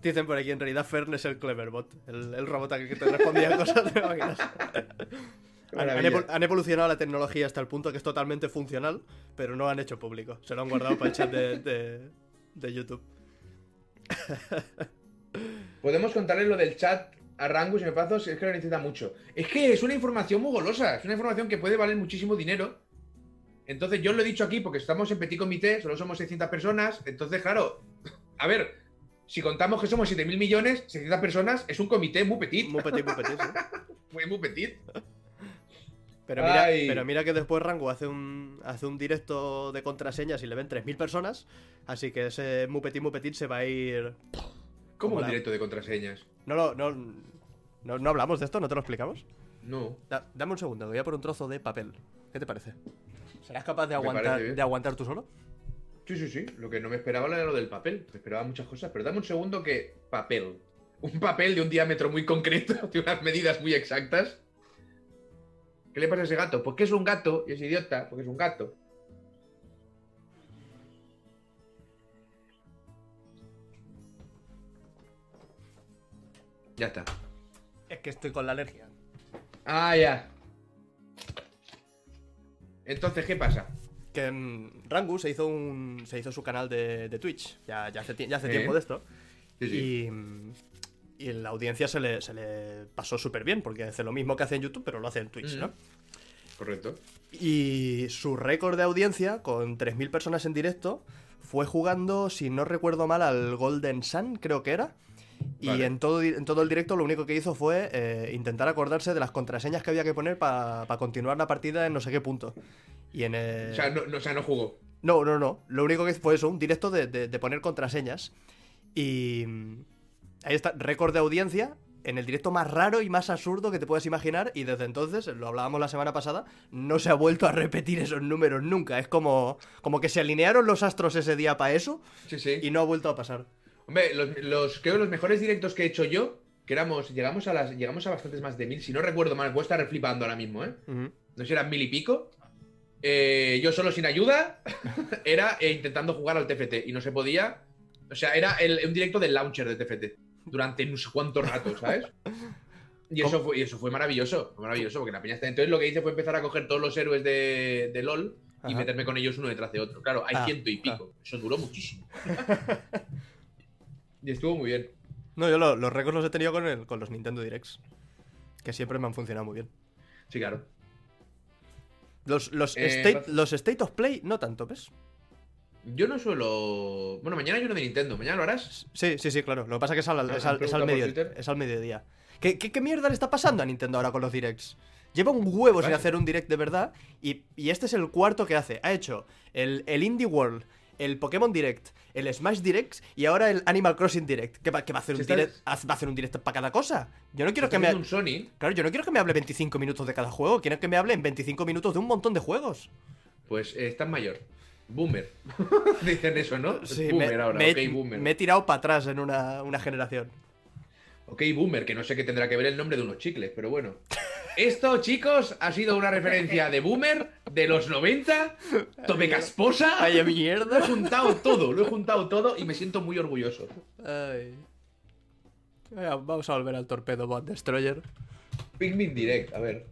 Speaker 1: Dicen por aquí, en realidad Fern es el Cleverbot, el, el robot que te respondía cosas de máquinas. Han, han
Speaker 2: maravilla.
Speaker 1: evol- han evolucionado la tecnología hasta el punto que es totalmente funcional, pero no lo han hecho público. Se lo han guardado para el chat de, de- de YouTube.
Speaker 2: Podemos contarles lo del chat a Rangus y me paso, es que lo necesita mucho. Es que es una información muy golosa, es una información que puede valer muchísimo dinero. Entonces, yo lo he dicho aquí porque estamos en petit comité, solo somos 600 personas. Entonces, claro, a ver, si contamos que somos 7.000 millones, 600 personas es un comité muy petit.
Speaker 1: Muy petit, muy petit, sí.
Speaker 2: Muy, muy petit.
Speaker 1: Pero mira,
Speaker 2: Ay.
Speaker 1: pero mira que después Rango hace un, hace un directo de contraseñas y le ven 3.000 personas, así que ese muy petit, muy petit se va a ir...
Speaker 2: ¿Cómo un directo de contraseñas?
Speaker 1: No, lo- no, no, no hablamos de esto, no te lo explicamos.
Speaker 2: No.
Speaker 1: Da- dame un segundo, voy a por un trozo de papel. ¿Qué te parece? ¿Serás capaz de aguantar, de aguantar tú solo?
Speaker 2: Sí, sí, sí. Lo que no me esperaba era lo del papel. Me esperaba muchas cosas. Pero dame un segundo que. Papel. Un papel de un diámetro muy concreto, de unas medidas muy exactas. ¿Qué le pasa a ese gato? Pues que es un gato y es idiota, porque es un gato. Ya está.
Speaker 1: Es que estoy con la alergia.
Speaker 2: Ah, ya. Entonces, ¿qué pasa?
Speaker 1: Que mm, Rangu se hizo un se hizo su canal de, de Twitch, ya, ya hace, tie- ya hace
Speaker 2: Eh.
Speaker 1: tiempo de esto.
Speaker 2: Sí, sí.
Speaker 1: Y, mm, y la audiencia se le, se le pasó súper bien, porque hace lo mismo que hace en YouTube, pero lo hace en Twitch,
Speaker 2: Mm.
Speaker 1: ¿no?
Speaker 2: Correcto.
Speaker 1: Y su récord de audiencia, con 3.000 personas en directo, fue jugando, si no recuerdo mal, al Golden Sun, creo que era. Y
Speaker 2: Vale.
Speaker 1: en, todo, en todo el directo lo único que hizo fue eh, intentar acordarse de las contraseñas que había que poner para continuar la partida en no sé qué punto. Y en.
Speaker 2: O sea, no, no, o sea, no jugó.
Speaker 1: No, no, no. Lo único que hizo fue eso, un directo de, de- de poner contraseñas. Y mm, ahí está, récord de audiencia en el directo más raro y más absurdo que te puedas imaginar. Y desde entonces, lo hablábamos la semana pasada, no se ha vuelto a repetir esos números nunca. Es como, como que se alinearon los astros ese día para eso
Speaker 2: Sí, sí.
Speaker 1: y no ha vuelto a pasar.
Speaker 2: Hombre, los, los- creo que los mejores directos que he hecho yo, que éramos, llegamos a las, llegamos a bastantes más de mil, si no recuerdo mal, puedo estar reflipando ahora mismo, ¿eh? No sé si eran mil y pico. Eh, yo solo sin ayuda, era eh, intentando jugar al TFT y no se podía. O sea, era el- un directo del launcher de TFT durante no sé cuánto rato, ¿sabes? Y eso, fue, y eso fue maravilloso, fue maravilloso, porque la peña está. Entonces lo que hice fue empezar a coger todos los héroes de, de LOL y
Speaker 1: Ajá.
Speaker 2: meterme con ellos uno detrás de otro. Claro, hay
Speaker 1: Ah,
Speaker 2: ciento y pico. Eso duró muchísimo. y estuvo muy bien.
Speaker 1: No, yo lo- los récords los he tenido con, el, con los Nintendo Directs. Que siempre me han funcionado muy bien.
Speaker 2: Sí, claro.
Speaker 1: Los, los,
Speaker 2: Eh,
Speaker 1: state, los State of Play, no tanto, ¿ves?
Speaker 2: Yo no suelo. Bueno, mañana hay uno de Nintendo. ¿Mañana lo harás?
Speaker 1: Sí, sí, sí, claro. Lo que pasa es que es al,
Speaker 2: Ah,
Speaker 1: es al-
Speaker 2: ¿han
Speaker 1: es al
Speaker 2: preguntado por
Speaker 1: medio-
Speaker 2: Twitter?
Speaker 1: es al mediodía. ¿Qué, qué, qué mierda le está pasando a Nintendo ahora con los directs? Lleva un huevo sin hacer un direct de verdad y, y este es el cuarto que hace. Ha hecho el, el Indie World, el Pokémon Direct, el Smash Direct y ahora el Animal Crossing Direct. ¿Qué va, qué va a hacer
Speaker 2: Si
Speaker 1: un direct? ¿Va a hacer un direct para cada cosa? Yo no quiero que me...
Speaker 2: haciendo un Sony.
Speaker 1: Claro, yo no quiero que me hable 25 minutos de cada juego. Quiero que me hable en 25 minutos de un montón de juegos.
Speaker 2: Pues eh, estás mayor. Boomer. Dicen eso, ¿no?
Speaker 1: Sí,
Speaker 2: boomer
Speaker 1: me,
Speaker 2: ahora.
Speaker 1: me-
Speaker 2: ok, boomer.
Speaker 1: me he tirado para atrás en una, una generación.
Speaker 2: Ok, boomer, que no sé qué tendrá que ver el nombre de unos chicles, pero bueno. esto, chicos, ha sido una referencia de Boomer de los 90, Tope Casposa.
Speaker 1: Vaya
Speaker 2: Lo he
Speaker 1: mierda.
Speaker 2: juntado todo, lo he juntado todo y me siento muy orgulloso.
Speaker 1: Ay. Venga, Vamos a volver al torpedo Bot Destroyer.
Speaker 2: Pikmin Direct, a ver.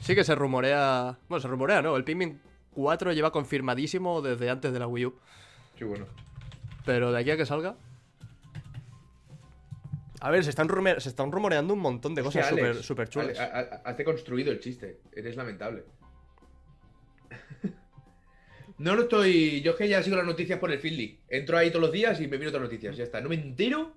Speaker 1: Sí que se rumorea. Bueno, se rumorea, ¿no? El Pikmin 4 lleva confirmadísimo desde antes de la Wii U.
Speaker 2: Sí, bueno.
Speaker 1: Pero de aquí a que salga. A ver, se están, rume- se están rumoreando un montón de cosas súper súper chulas.
Speaker 2: Hazte construido el chiste. Eres lamentable. No lo estoy. Yo es que ya sigo las noticias por el Field Entro ahí todos los días y me miro otras noticias. Ya está. No me entero.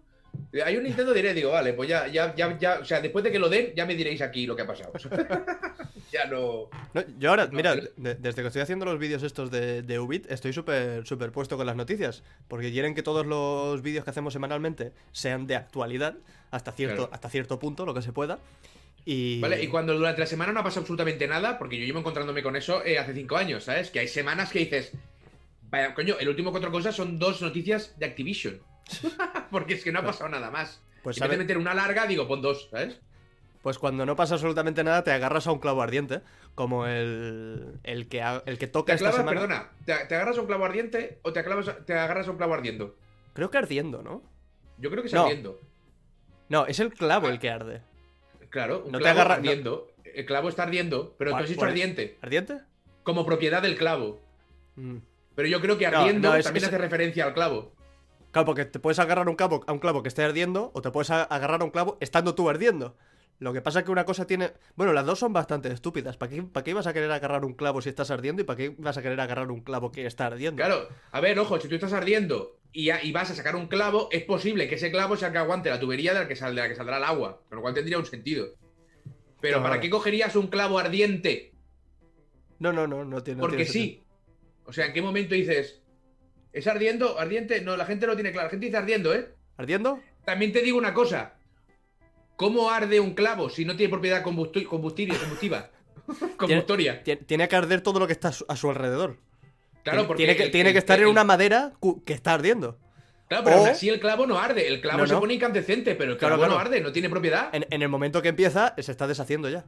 Speaker 2: Hay un Nintendo Direct, digo, vale, pues ya, ya, ya, ya. O sea, después de que lo den, ya me diréis aquí lo que ha pasado. ya no.
Speaker 1: No, yo ahora,
Speaker 2: No,
Speaker 1: mira, de- desde que estoy haciendo los vídeos estos de, de Ubit, estoy súper superpuesto con las noticias. Porque quieren que todos los vídeos que hacemos semanalmente sean de actualidad, hasta cierto,
Speaker 2: Claro.
Speaker 1: hasta cierto punto, lo que se pueda. Y.
Speaker 2: Vale, y cuando durante la semana no ha pasado absolutamente nada, porque yo llevo encontrándome con eso eh, hace cinco años, ¿sabes? Que hay semanas que dices, vaya, coño, el último cuatro cosas son dos noticias de Activision. porque es que no ha pasado nada más.
Speaker 1: Pues,
Speaker 2: en vez de
Speaker 1: ¿sabe?
Speaker 2: meter una larga, digo, pon dos, ¿sabes?
Speaker 1: Pues cuando no pasa absolutamente nada, te agarras a un clavo ardiente. Como el, el, que, el que toca
Speaker 2: Te
Speaker 1: esta semana.
Speaker 2: perdona, ¿te, te agarras a un clavo ardiente o te, aclavas- te agarras a un clavo ardiendo?
Speaker 1: Creo que ardiendo, ¿no?
Speaker 2: Yo creo que es
Speaker 1: No.
Speaker 2: ardiendo.
Speaker 1: No, es el clavo el que arde.
Speaker 2: Claro, un
Speaker 1: No te
Speaker 2: clavo
Speaker 1: agarra- no.
Speaker 2: ardiendo. El clavo está ardiendo, pero tú has dicho ardiente,
Speaker 1: ¿Ardiente?
Speaker 2: como propiedad del clavo.
Speaker 1: Mm.
Speaker 2: Pero yo creo que ardiendo
Speaker 1: no, es-
Speaker 2: también
Speaker 1: es-
Speaker 2: hace referencia al clavo.
Speaker 1: Claro, porque te puedes agarrar a un clavo, a un clavo que esté ardiendo o te puedes agarrar a un clavo estando tú ardiendo. Lo que pasa es que una cosa tiene... Bueno, las dos son bastante estúpidas. ¿Para qué, ¿Para qué ibas a querer agarrar un clavo si estás ardiendo y para qué vas a querer agarrar un clavo que está ardiendo?
Speaker 2: Claro, a ver, ojo, si tú estás ardiendo y, a- y vas a sacar un clavo, es posible que ese clavo sea el que aguante la tubería de la que, sal- de la que saldrá el agua, con lo cual tendría un sentido. Pero
Speaker 1: Claro.
Speaker 2: ¿para qué cogerías un clavo ardiente?
Speaker 1: No, no, no, no tiene... no
Speaker 2: Porque
Speaker 1: tiene
Speaker 2: sí. O sea, ¿en qué momento dices, ¿es ardiendo? ¿Ardiente? No, la gente lo tiene claro. La gente dice ardiendo, ¿eh?
Speaker 1: ¿Ardiendo?
Speaker 2: También te digo una cosa. ¿Cómo arde un clavo si no tiene propiedad combustible, combustiva? Combustoria.
Speaker 1: Tien- Tiene que arder todo lo que está a su, alrededor.
Speaker 2: Claro, porque.
Speaker 1: tiene que,
Speaker 2: el-
Speaker 1: tiene
Speaker 2: el-
Speaker 1: que estar en una madera que está ardiendo.
Speaker 2: Claro, pero
Speaker 1: o-
Speaker 2: aún así el clavo no arde. El clavo
Speaker 1: No,
Speaker 2: se
Speaker 1: no.
Speaker 2: pone incandescente, pero el
Speaker 1: Claro,
Speaker 2: clavo no
Speaker 1: claro.
Speaker 2: arde, no tiene propiedad.
Speaker 1: En, en el momento que empieza, se está deshaciendo ya.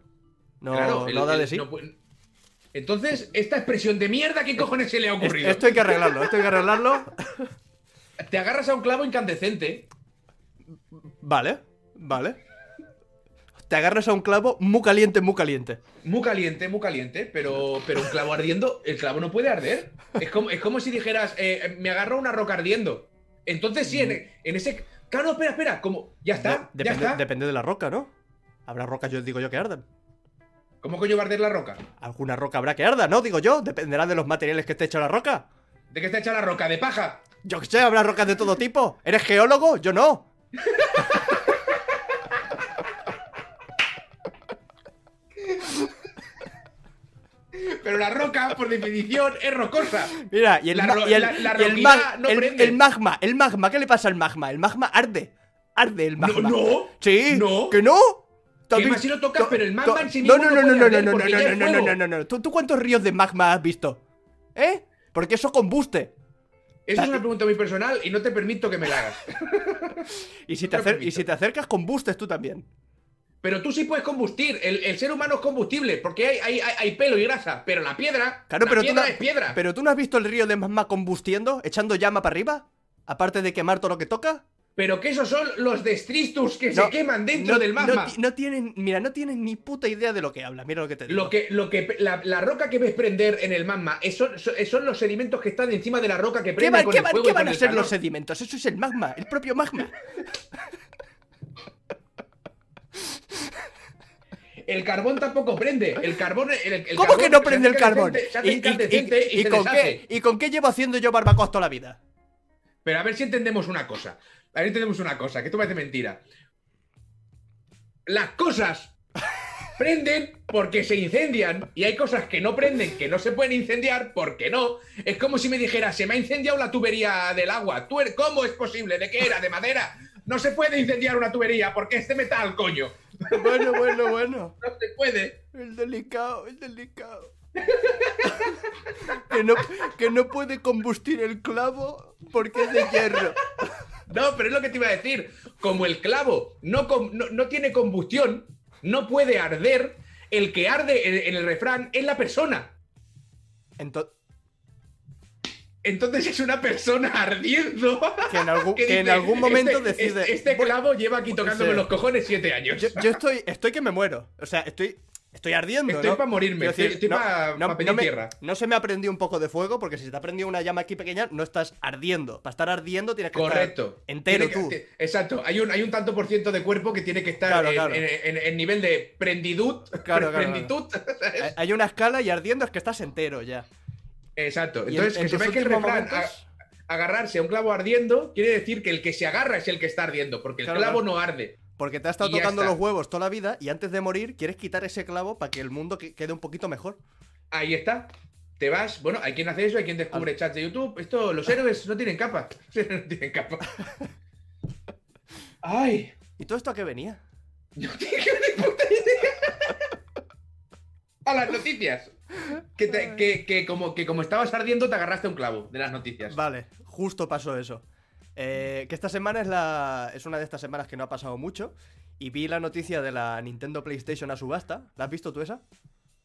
Speaker 1: No,
Speaker 2: Claro, el-
Speaker 1: no da de sí.
Speaker 2: no Entonces, esta expresión de mierda, ¿qué cojones se le ha ocurrido?
Speaker 1: esto hay que arreglarlo, esto hay que arreglarlo.
Speaker 2: Te agarras a un clavo incandescente.
Speaker 1: Vale, vale. Te agarras a un clavo muy caliente, muy caliente.
Speaker 2: Muy caliente, muy caliente, pero, pero un clavo ardiendo, el clavo no puede arder. Es como, es como si dijeras, eh, me agarro a una roca ardiendo. Entonces sí, en, en ese... Claro, espera, espera, como... Ya está,
Speaker 1: De-
Speaker 2: ya
Speaker 1: depende,
Speaker 2: está.
Speaker 1: depende de la roca, ¿no? Habrá rocas, yo digo yo, que arden.
Speaker 2: ¿Cómo coño va a arder la roca?
Speaker 1: Alguna roca habrá que arda, ¿no? Digo yo, dependerá de los materiales que esté hecha la roca.
Speaker 2: ¿De qué está hecha la roca? ¿De paja?
Speaker 1: Yo qué sé, habrá rocas de todo tipo. ¿Eres geólogo? Yo no.
Speaker 2: Pero la roca, por definición, es rocosa.
Speaker 1: Mira, y el,
Speaker 2: La
Speaker 1: ma-
Speaker 2: ro-
Speaker 1: y el-
Speaker 2: la- la
Speaker 1: y el
Speaker 2: roquidad
Speaker 1: mag-
Speaker 2: no
Speaker 1: el-
Speaker 2: prende.
Speaker 1: el magma, el magma, ¿qué le pasa al magma? El magma arde. Arde el
Speaker 2: No,
Speaker 1: magma.
Speaker 2: no.
Speaker 1: Sí.
Speaker 2: No.
Speaker 1: ¿Que no? ¿Tú has
Speaker 2: Que si lo tocas,
Speaker 1: to-
Speaker 2: pero el magma en sí
Speaker 1: no,
Speaker 2: mismo
Speaker 1: no,
Speaker 2: no
Speaker 1: no, no, no, no, no, no, no, no, no, no, no, no. ¿Tú, tú cuántos ríos de magma has visto? ¿Eh? Porque eso combuste.
Speaker 2: Esa es una pregunta muy personal y no te permito que me la hagas.
Speaker 1: Y si te,
Speaker 2: No
Speaker 1: y si te acercas, combustes tú también.
Speaker 2: Pero tú sí puedes combustir. El, el ser humano es combustible porque hay, hay, hay, hay pelo y grasa. Pero la piedra,
Speaker 1: Claro,
Speaker 2: la
Speaker 1: pero tú,
Speaker 2: piedra
Speaker 1: no,
Speaker 2: es piedra.
Speaker 1: pero tú no has visto el río de magma combustiendo, echando llama para arriba, aparte de quemar todo lo que toca.
Speaker 2: Pero que esos son los destristus que
Speaker 1: No,
Speaker 2: se queman dentro
Speaker 1: no,
Speaker 2: del magma.
Speaker 1: No, tienen, mira, no tienen ni puta idea de lo que habla. Mira lo que te digo.
Speaker 2: Lo que, lo que, la, la roca que ves prender en el magma, son, son los sedimentos que están encima de la roca que
Speaker 1: ¿Qué,
Speaker 2: prende
Speaker 1: va-
Speaker 2: con
Speaker 1: qué
Speaker 2: el
Speaker 1: van-
Speaker 2: fuego
Speaker 1: qué van a ser
Speaker 2: calor.
Speaker 1: los sedimentos? Eso es el magma, el propio magma.
Speaker 2: El carbón tampoco prende. El carbón. El, el
Speaker 1: ¿Cómo
Speaker 2: carbón
Speaker 1: que no prende el carbón? ¿Y, y- con qué, ¿Y con qué llevo haciendo yo barbacoas toda la vida?
Speaker 2: Pero a ver si entendemos una cosa. A ver si entendemos una cosa, que esto parece mentira. Las cosas prenden porque se incendian y hay cosas que no prenden, que no se pueden incendiar porque no. Es como si me dijera, se me ha incendiado la tubería del agua. ¿Tú ¿Cómo es posible? ¿De qué era? ¿De madera? No se puede incendiar una tubería porque es de metal, coño.
Speaker 1: Bueno, bueno, bueno.
Speaker 2: No se puede.
Speaker 1: El delicado, el delicado. que, no, que no puede combustir el clavo porque es de hierro.
Speaker 2: No, pero es lo que te iba a decir. Como el clavo no, com- no, no tiene combustión, No puede arder. El que arde en, en el refrán es la persona.
Speaker 1: Ento-
Speaker 2: Entonces es una persona ardiendo.
Speaker 1: que en algún,
Speaker 2: que
Speaker 1: que en
Speaker 2: dice,
Speaker 1: algún momento
Speaker 2: este,
Speaker 1: decide.
Speaker 2: Este, este
Speaker 1: "Voy-
Speaker 2: clavo lleva aquí tocándome los cojones siete años.
Speaker 1: yo, yo estoy, estoy que me muero. O sea, estoy, estoy ardiendo.
Speaker 2: Estoy
Speaker 1: ¿no?
Speaker 2: pa' morirme, estoy- estoy pa- pa pedir
Speaker 1: me,
Speaker 2: tierra.
Speaker 1: no se me ha prendido un poco de fuego, porque si se te ha prendido una llama aquí pequeña, no estás ardiendo. Para estar ardiendo tienes que
Speaker 2: Correcto.
Speaker 1: estar entero
Speaker 2: Tiene
Speaker 1: tú.
Speaker 2: Exacto. Hay un, hay un tanto por ciento de cuerpo que tiene que estar
Speaker 1: Claro,
Speaker 2: en,
Speaker 1: claro.
Speaker 2: en- en- en nivel de prendidud.
Speaker 1: Claro,
Speaker 2: prenditud.
Speaker 1: Hay- Hay una escala y ardiendo es que estás entero ya.
Speaker 2: Exacto. Entonces,
Speaker 1: en
Speaker 2: que se ve que el refrán
Speaker 1: momentos-
Speaker 2: a- agarrarse a un clavo ardiendo quiere decir que el que se agarra es el que está ardiendo, porque el clavo no arde.
Speaker 1: Porque te has estado tocando
Speaker 2: está.
Speaker 1: los huevos toda la vida y antes de morir quieres quitar ese clavo para que el mundo que- quede un poquito mejor.
Speaker 2: Ahí está. Te vas, bueno, hay quien hace eso, hay quien descubre chats de YouTube. Esto, los héroes no tienen capa. no tienen capa. Ay,
Speaker 1: ¿Y todo esto a qué venía?
Speaker 2: no tengo ni puta idea. A las noticias. Que, te- que, que como, que como estabas ardiendo, te agarraste un clavo de las noticias.
Speaker 1: Vale, justo pasó eso. Eh, que esta semana es la. es una de estas semanas que no ha pasado mucho. Y vi la noticia de la Nintendo PlayStation a subasta. ¿La has visto tú esa?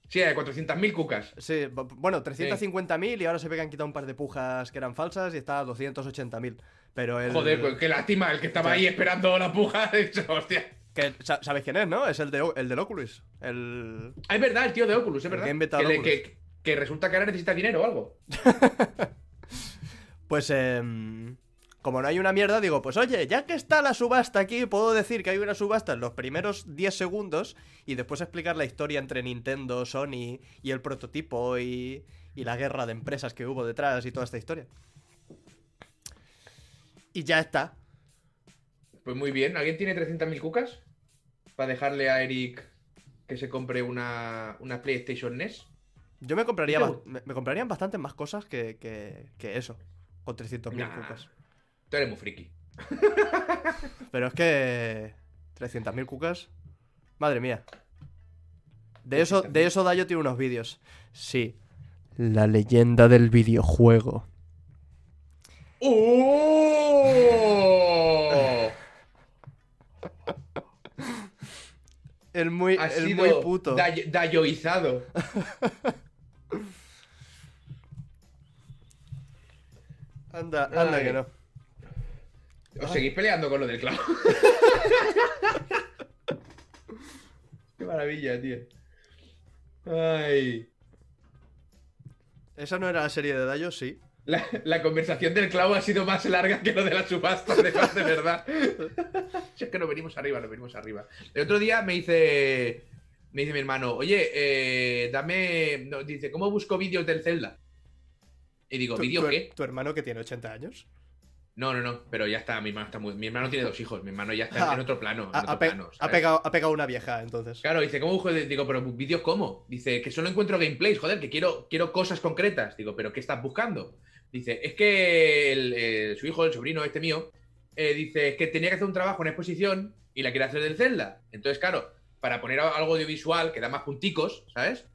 Speaker 2: Sí, hay 400.000 cucas.
Speaker 1: Sí, bueno, 350.000 y ahora se ve que han quitado un par de pujas que eran falsas y está a 280.000. Pero el.
Speaker 2: Joder, pues qué lástima, el que estaba ahí esperando la puja, de hecho, hostia.
Speaker 1: que, ¿Sabes quién es, no? Es el, de, el del Oculus. El.
Speaker 2: Ah, es verdad, el tío de Oculus, es verdad.
Speaker 1: que
Speaker 2: que, le- que- que resulta que ahora necesita dinero o algo.
Speaker 1: Pues, em, como no hay una mierda, digo, pues oye, ya que está la subasta aquí, puedo decir que hay una subasta en los primeros 10 segundos y después explicar la historia entre Nintendo, Sony y el prototipo y, y la guerra de empresas que hubo detrás y toda esta historia. Y ya está.
Speaker 2: Pues muy bien, ¿alguien tiene 300.000 cucas? Para dejarle a Eric que se compre una, una PlayStation NES.
Speaker 1: Yo me compraría, me, me comprarían bastantes más cosas que, que- que eso, con 300.000
Speaker 2: Nah.
Speaker 1: cucas.
Speaker 2: Tú eres muy friki.
Speaker 1: Pero es que 300.000 cucas, madre mía. De eso, de eso Dayo tiene unos vídeos. Sí, la leyenda del videojuego.
Speaker 2: ¡Oh!
Speaker 1: El muy,
Speaker 2: Ha
Speaker 1: el
Speaker 2: sido
Speaker 1: muy puto.
Speaker 2: day- dayoizado.
Speaker 1: Anda, anda
Speaker 2: Ay.
Speaker 1: que no.
Speaker 2: Os seguís peleando con lo del clavo. Qué maravilla, tío. Ay.
Speaker 1: Esa no era la serie de Dayo, sí.
Speaker 2: La, la conversación del clavo ha sido más larga que lo de la subasta, de, de verdad. Si es que nos venimos arriba, nos venimos arriba. El otro día me dice, me dice mi hermano, oye, eh, dame, no, dice, ¿cómo busco vídeos del Zelda? Y digo,
Speaker 1: ¿Tu,
Speaker 2: ¿vídeo qué?
Speaker 1: tu hermano que tiene 80 años?
Speaker 2: No, no, no, pero ya está, mi hermano está muy, mi hermano tiene dos hijos, mi hermano ya está
Speaker 1: Ah,
Speaker 2: en otro plano, en
Speaker 1: Ha,
Speaker 2: otro
Speaker 1: ha pe-
Speaker 2: plano,
Speaker 1: ha
Speaker 2: ¿sabes?
Speaker 1: pegado, ha pegado una vieja, entonces.
Speaker 2: Claro, dice, ¿cómo busco? Digo, pero vídeos cómo? Dice, que solo encuentro gameplays, joder, que quiero, quiero cosas concretas. Digo, ¿pero qué estás buscando? Dice, es que el- eh, su hijo, el sobrino este mío, eh, dice, es que tenía que hacer un trabajo, una exposición, y la quiere hacer del Zelda. Entonces, claro, para poner algo audiovisual que da más punticos, ¿sabes?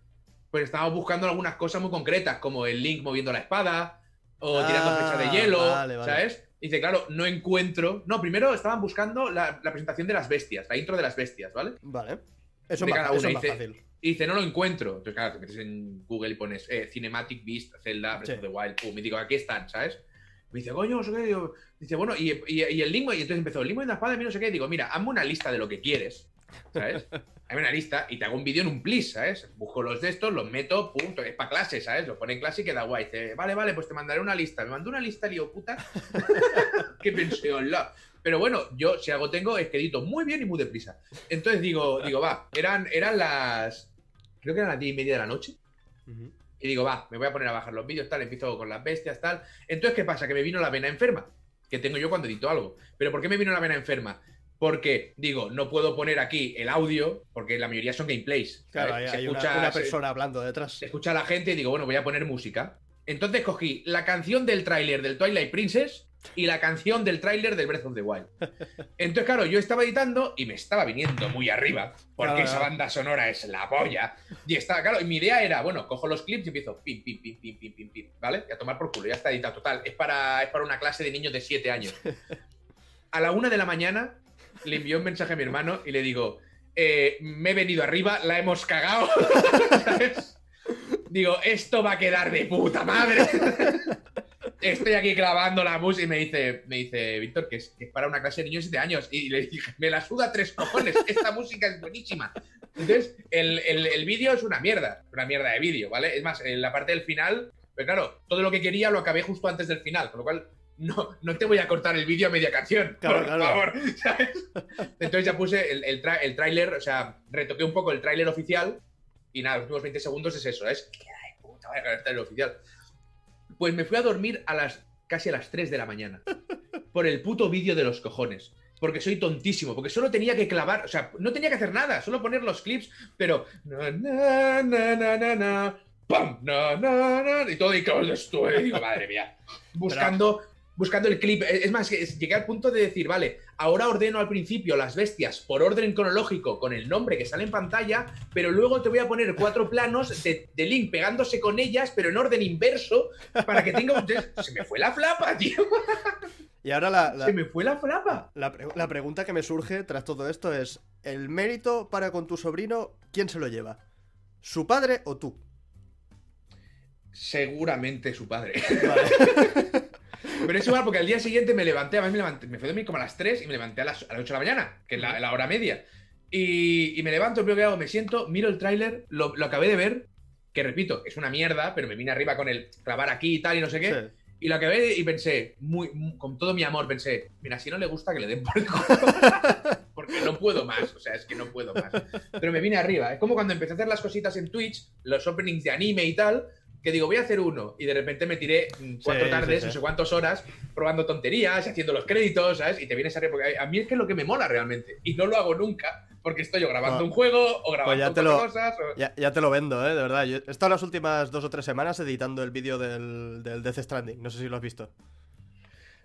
Speaker 2: Pues estábamos buscando algunas cosas muy concretas, como el Link moviendo la espada, o tirando
Speaker 1: Ah,
Speaker 2: flechas de hielo,
Speaker 1: vale, vale.
Speaker 2: ¿sabes? Dice, claro, no encuentro. No, primero estaban buscando la, la presentación de las bestias, la intro de las bestias, ¿vale?
Speaker 1: Vale. Eso
Speaker 2: De
Speaker 1: más,
Speaker 2: cada
Speaker 1: eso
Speaker 2: una,
Speaker 1: es más
Speaker 2: dice-
Speaker 1: fácil.
Speaker 2: Y dice, no lo encuentro. Entonces, claro, te metes en Google y pones eh, Cinematic Beast, Zelda, Breath
Speaker 1: Sí.
Speaker 2: of the Wild, pum, y digo, aquí están, ¿sabes? Me dice, coño, no sé qué. Digo, dice, bueno, y, y- y el limbo, y entonces empezó, el limbo en la espada, y no sé qué. Digo, mira, hazme una lista de lo que quieres, ¿sabes? Hazme una lista y te hago un vídeo en un plis, ¿sabes? Busco los de estos, los meto, punto, es para clase, ¿sabes? Lo pone en clase y queda guay. Dice, vale, vale, pues te mandaré una lista. Me mandó una lista, lío puta. que pensé, hola. Pero bueno, yo si algo tengo es que edito muy bien y muy deprisa. Entonces digo, digo, va, eran, eran las. Creo que eran las diez y media de la noche. Y digo, va, me voy a poner a bajar los vídeos, tal, empiezo con las bestias, tal. Entonces, ¿qué pasa? Que me vino la vena enferma, que tengo yo cuando edito algo. Pero ¿por qué me vino la vena enferma? Porque, digo, no puedo poner aquí el audio, porque la mayoría son gameplays.
Speaker 1: Claro, hay,
Speaker 2: Se
Speaker 1: hay una,
Speaker 2: escucha-
Speaker 1: una persona hablando detrás.
Speaker 2: se escucha a la gente y digo, bueno, voy a poner música. Entonces cogí la canción del tráiler del Twilight Princess y la canción del tráiler del Breath of the Wild. Entonces, claro, yo estaba editando y me estaba viniendo muy arriba, porque
Speaker 1: Claro,
Speaker 2: esa banda sonora es la polla. Y estaba, claro, y mi idea era, bueno, cojo los clips y empiezo pim, pim, pim, pim, pim, pim, pim, ¿vale? Y a tomar por culo, ya está editado, total. Es para, es para una clase de niños de 7 años. A la una de la mañana le envió un mensaje a mi hermano y le digo, eh, me he venido arriba, la hemos cagado. Digo, esto va a quedar de puta madre. Estoy aquí clavando la música y me dice, me dice Víctor, que es, que para una clase de niños de 7 años. Y le dije, me la suda tres cojones, esta música es buenísima. Entonces, el, el- vídeo es una mierda, una mierda de vídeo, ¿vale? Es más, en la parte del final, pero claro, todo lo que quería lo acabé justo antes del final, con lo cual no, no te voy a cortar el vídeo a media canción,
Speaker 1: Claro,
Speaker 2: por
Speaker 1: claro.
Speaker 2: favor, ¿sabes? Entonces ya puse el, el, tra- el tráiler, o sea, retoqué un poco el tráiler oficial y nada, los últimos 20 segundos es eso, es queda de puta con el tráiler oficial. Pues me fui a dormir a las casi a las 3 de la mañana por el puto vídeo de los cojones. Porque soy tontísimo, porque solo tenía que clavar, o sea, no tenía que hacer nada, solo poner los clips, pero. Na, na, na, na, na, na, pam, na, na, na, y todo, y todo esto, y digo, madre mía. Buscando, buscando el clip. Es más, es- llegué al punto de decir, vale, ahora ordeno al principio las bestias por orden cronológico con el nombre que sale en pantalla, pero luego te voy a poner cuatro planos de, de Link pegándose con ellas, pero en orden inverso, para que tenga un. Se me fue la flapa, tío.
Speaker 1: Y ahora la, la-
Speaker 2: Se me fue la flapa.
Speaker 1: la pre- la pregunta que me surge tras todo esto es: ¿el mérito para con tu sobrino, quién se lo lleva? ¿Su padre o tú?
Speaker 2: Seguramente su padre.
Speaker 1: Vale.
Speaker 2: Pero es igual porque al día siguiente me levanté, además me levanté, me fui a dormir como a las 3 y me levanté a las, a las 8 de la mañana, que es la, la hora media. Y, y me levanto, lo primero que hago, me siento, miro el tráiler, lo, lo acabé de ver, que repito, es una mierda, pero me vine arriba con el clavar aquí y tal y no sé qué.
Speaker 1: Sí.
Speaker 2: Y lo acabé y pensé, muy, muy- con todo mi amor, pensé, mira, si no le gusta que le den por el culo. Porque no puedo más, o sea, es que no puedo más. Pero me vine arriba. Es como cuando empecé a hacer las cositas en Twitch, los openings de anime y tal, que digo, voy a hacer uno. Y de repente me tiré mm, cuatro
Speaker 1: Sí,
Speaker 2: tardes,
Speaker 1: sí, sí.
Speaker 2: no sé cuántas horas, probando tonterías, haciendo los créditos, ¿sabes? Y te vienes arriba. Porque a mí es que es lo que me mola realmente. Y no lo hago nunca, porque estoy yo grabando
Speaker 1: Ah.
Speaker 2: un juego o grabando
Speaker 1: ya te
Speaker 2: cuatro
Speaker 1: lo-
Speaker 2: cosas. o-
Speaker 1: Ya, ya te lo vendo, ¿eh? De verdad. Yo he estado las últimas dos o tres semanas editando el vídeo del, del Death Stranding. No sé si lo has visto.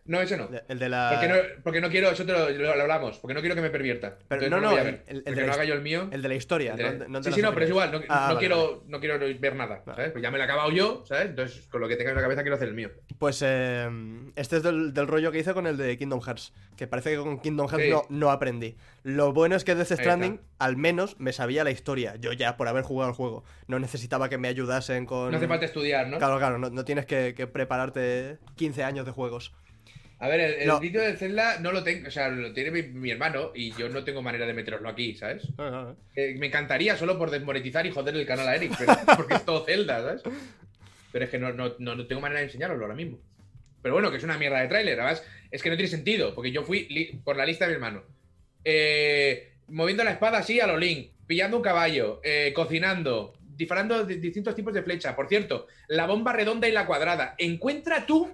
Speaker 2: No, ese no.
Speaker 1: El de la.
Speaker 2: Porque no, porque no quiero, eso te lo, lo- hablamos, porque no quiero que me pervierta.
Speaker 1: Pero
Speaker 2: Entonces
Speaker 1: no, no,
Speaker 2: a
Speaker 1: el-
Speaker 2: ver.
Speaker 1: el- de la
Speaker 2: no haga yo el mío.
Speaker 1: El de la historia. no no
Speaker 2: sí, sí, no, pero es igual, no,
Speaker 1: Ah,
Speaker 2: no
Speaker 1: vale,
Speaker 2: quiero, no quiero ver nada,
Speaker 1: Vale.
Speaker 2: ¿sabes? Pues ya me lo he acabado yo, ¿sabes? Entonces, con lo que tenga en la cabeza quiero hacer el mío.
Speaker 1: Pues eh, este es del, del rollo que hice con el de Kingdom Hearts. Que parece que con Kingdom Hearts
Speaker 2: Sí.
Speaker 1: no, no aprendí. Lo bueno es que Death. Stranding al menos me sabía la historia. Yo ya, por haber jugado el juego. No necesitaba que me ayudasen con.
Speaker 2: No hace falta estudiar, ¿no?
Speaker 1: Claro, claro, no, no tienes que, que prepararte 15 años de juegos.
Speaker 2: A ver, el, el
Speaker 1: No.
Speaker 2: vídeo de Zelda no lo tengo, o sea, lo tiene mi, mi hermano y yo no tengo manera de meteroslo aquí, ¿sabes? Eh, me encantaría solo por desmonetizar y joder el canal a Eric, pero, porque es todo Zelda, ¿sabes? Pero es que no, no, no, no tengo manera de enseñaroslo ahora mismo. Pero bueno, que es una mierda de tráiler, además es que no tiene sentido, porque yo fui por la lista de mi hermano. Eh, moviendo la espada así a lo Link, pillando un caballo, eh, cocinando, disparando di- distintos tipos de flecha. Por cierto, la bomba redonda y la cuadrada. Encuentra tú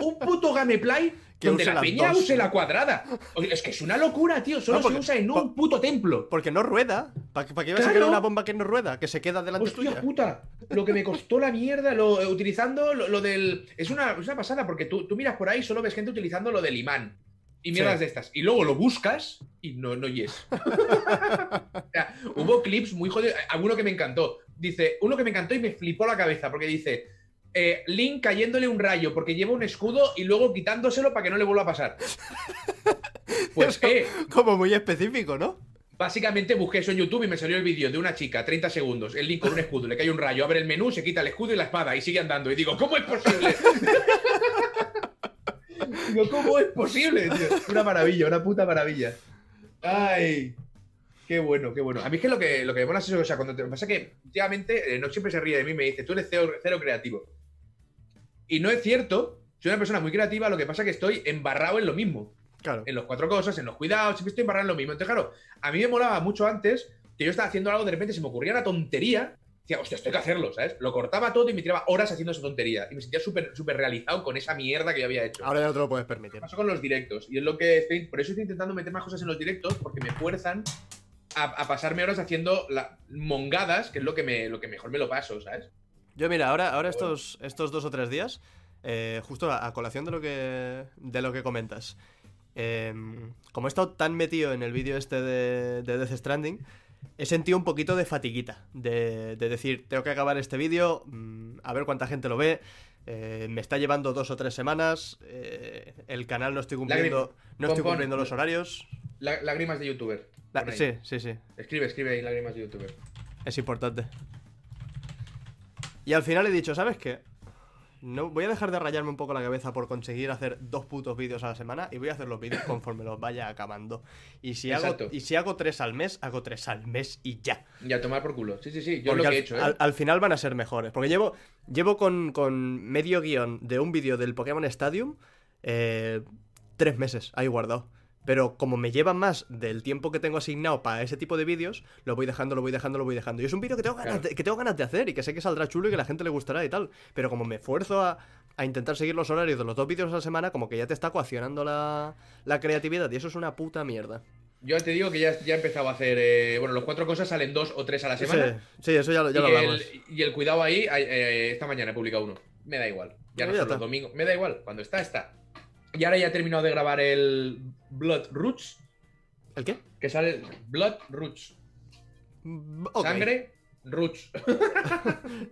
Speaker 2: un puto gameplay
Speaker 1: Que
Speaker 2: donde la peña use la cuadrada. Oye, es que es una locura, tío. Solo
Speaker 1: No, porque-
Speaker 2: se usa en un puto templo.
Speaker 1: Porque no rueda. ¿Para qué, para qué vas a querer una bomba que no rueda? Que se queda delante
Speaker 2: Hostia
Speaker 1: tuya.
Speaker 2: puta, lo que me costó la mierda, lo, eh, utilizando lo, lo del... Es una, es una pasada, porque tú, tú miras por ahí y solo ves gente utilizando lo del imán. Y mierdas
Speaker 1: Sí.
Speaker 2: de estas. Y luego lo buscas y no, no yes. o sea, hubo clips muy jodidos. Alguno que me encantó. Dice, uno que me encantó y me flipó la cabeza, porque dice... eh, Link cayéndole un rayo porque lleva un escudo y luego quitándoselo para que no le vuelva a pasar. Pues,
Speaker 1: Eso-
Speaker 2: eh,
Speaker 1: Como muy específico, ¿no?
Speaker 2: Básicamente busqué eso en YouTube y me salió el vídeo de una chica, 30 segundos, el link con un escudo, le cae un rayo, abre el menú, se quita el escudo y la espada y sigue andando. Y digo, ¿cómo es posible? digo, ¿cómo es posible, tío? Una maravilla, una puta maravilla. Ay, qué bueno, qué bueno. A mí es que lo que, lo que me mola es eso, o sea, cuando te pasa que últimamente eh, no siempre se ríe de mí, me dice, tú eres cero, cero creativo. Y no es cierto, soy una persona muy creativa, lo que pasa es que estoy embarrado en lo mismo
Speaker 1: Claro.
Speaker 2: en los cuatro cosas, en los cuidados, siempre estoy embarrado en lo mismo. Entonces, claro, a mí me molaba mucho antes que yo estaba haciendo algo, de repente se me ocurría una tontería, decía, hostia, esto hay que hacerlo, ¿sabes? Lo cortaba todo y me tiraba horas haciendo esa tontería. Y me sentía súper súper realizado con esa mierda que yo había hecho.
Speaker 1: Ahora ya no te lo puedes permitir.
Speaker 2: pasó con los directos. Y es lo que estoy. Por eso estoy intentando meter más cosas en los directos, porque me fuerzan a, a pasarme horas haciendo la- mongadas, que es lo que, me, lo que mejor me lo paso, ¿sabes?
Speaker 1: Yo, mira, ahora, ahora estos, estos dos o tres días, eh, justo a, a colación de lo que, de lo que comentas, eh, como he estado tan metido en el vídeo este de, de Death Stranding, he sentido un poquito de fatiguita, de, de decir, tengo que acabar este vídeo, mm, a ver cuánta gente lo ve, eh, me está llevando dos o tres semanas, eh, el canal no estoy cumpliendo, no estoy
Speaker 2: Pon, pon.
Speaker 1: cumpliendo los horarios.
Speaker 2: Lá- lágrimas de youtuber.
Speaker 1: La- sí, sí, sí.
Speaker 2: Escribe, escribe ahí lágrimas de youtuber.
Speaker 1: Es importante. Y al final he dicho, ¿sabes qué? No, voy a dejar de rayarme un poco la cabeza por conseguir hacer dos putos vídeos a la semana y voy a hacer los vídeos conforme los vaya acabando. Y si, hago, y si hago tres al mes, hago tres al mes y ya.
Speaker 2: Y a tomar por culo. Sí, sí, sí. Yo
Speaker 1: Porque
Speaker 2: lo que
Speaker 1: al,
Speaker 2: he hecho, ¿eh?
Speaker 1: al- al final van a ser mejores. Porque llevo, llevo con, con medio guion de un vídeo del Pokémon Stadium eh, tres meses ahí guardado. Pero como me llevan más del tiempo que tengo asignado para ese tipo de vídeos, lo voy dejando, lo voy dejando, lo voy dejando. Y es un vídeo que, tengo ganas de- que tengo ganas de hacer y que sé que saldrá chulo y que la gente le gustará y tal. Pero como me esfuerzo a, a intentar seguir los horarios de los dos vídeos a la semana, como que ya te está coaccionando la, la creatividad y eso es una puta mierda.
Speaker 2: Yo te digo que ya, ya he empezado a hacer. eh, bueno, los cuatro cosas salen dos o tres a la semana.
Speaker 1: Sí, sí, eso ya, lo- ya hablamos.
Speaker 2: el, y el cuidado ahí, eh, esta mañana he publicado uno. Me da igual. Ya no
Speaker 1: Ya
Speaker 2: son los
Speaker 1: está.
Speaker 2: domingos. Me da igual. Cuando está, está. Y ahora ya he terminado de grabar el Blood Roots.
Speaker 1: ¿El qué?
Speaker 2: Que sale Blood Roots.
Speaker 1: Mm.
Speaker 2: Sangre Roots.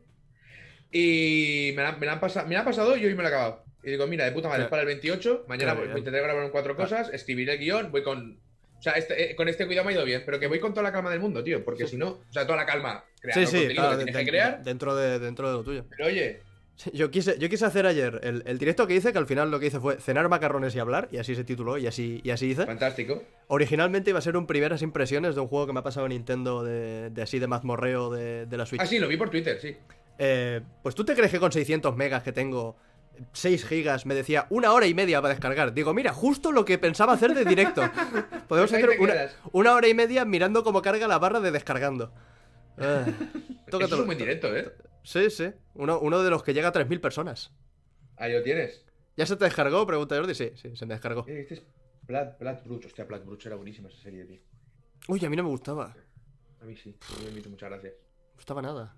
Speaker 2: y me la, me la han pasado, me la han pasado y hoy me lo he acabado. Y digo, mira, de puta madre, es para el 28. Mañana voy, intentaré grabar en cuatro cosas, escribiré el guion, voy con. O sea, este- eh, con este cuidado me ha ido bien, pero que voy con toda la calma del mundo, tío. Porque si no, o sea, toda la calma. Creando
Speaker 1: Sí,
Speaker 2: el
Speaker 1: sí, claro,
Speaker 2: que
Speaker 1: de-
Speaker 2: tienes que crear.
Speaker 1: dentro, de, dentro de lo tuyo.
Speaker 2: Pero oye,
Speaker 1: Yo quise, yo quise hacer ayer el, el directo que hice, que al final lo que hice fue cenar macarrones y hablar, y así se tituló, y así, y así hice.
Speaker 2: fantástico.
Speaker 1: Originalmente iba a ser un primeras impresiones de un juego que me ha pasado en Nintendo de, de así de mazmorreo de, de la Switch.
Speaker 2: Ah, sí, lo vi por Twitter, sí.
Speaker 1: Eh, pues tú te crees que con 600 megas que tengo, 6 gigas, me decía una hora y media para descargar. Digo, mira, justo lo que pensaba hacer de directo. Podemos
Speaker 2: Pues
Speaker 1: hacer una, una hora y media mirando cómo carga la barra de descargando. Eh,
Speaker 2: Eso es un buen directo, ¿eh?
Speaker 1: Sí, sí. Uno, uno de los que llega a 3.000 personas.
Speaker 2: Ahí lo tienes.
Speaker 1: ¿Ya se te descargó? Pregunta Jordi. Sí, sí, se me descargó.
Speaker 2: Eh, Este es Blood, Blood Bruch. Hostia, Blood Bruch era buenísima esa serie, tío.
Speaker 1: Uy, a mí no me gustaba.
Speaker 2: A mí sí. A mí me invito, muchas gracias.
Speaker 1: No me gustaba nada.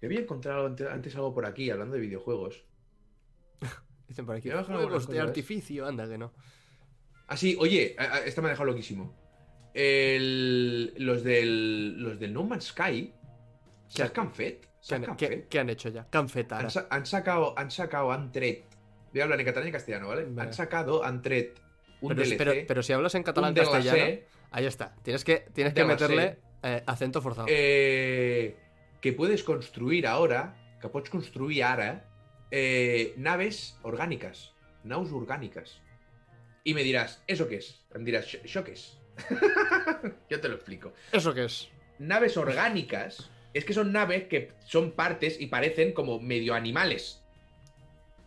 Speaker 2: Yo había encontrado ante- antes algo por aquí, hablando de videojuegos.
Speaker 1: Dicen por aquí. Juegos de artificio, anda que no.
Speaker 2: Ah, sí, oye, esta me ha dejado loquísimo. El- los, del, los del No Man's Sky sacan FET.
Speaker 1: ¿Qué han, qué-
Speaker 2: FET.
Speaker 1: qué han hecho ya? Canfeta.
Speaker 2: Han, sa- han sacado, han sacado, han tret. Voy a hablar en catalán y castellano, ¿vale?
Speaker 1: Vale.
Speaker 2: Han sacado, han tret un
Speaker 1: Pero,
Speaker 2: DLC.
Speaker 1: pero, pero si hablas en catalán
Speaker 2: DLC,
Speaker 1: castellano, ahí está. Tienes que, tienes que meterle eh, acento forzado.
Speaker 2: eh, que puedes construir ahora, que pots construir ara, eh, naves orgánicas, naus orgánicas. Y me dirás, ¿eso qué es? Me dirás, "Xo- ¿eso qué es? Yo te lo explico.
Speaker 1: ¿Eso qué es?
Speaker 2: Naves orgánicas es que son naves que son partes y parecen como medio animales.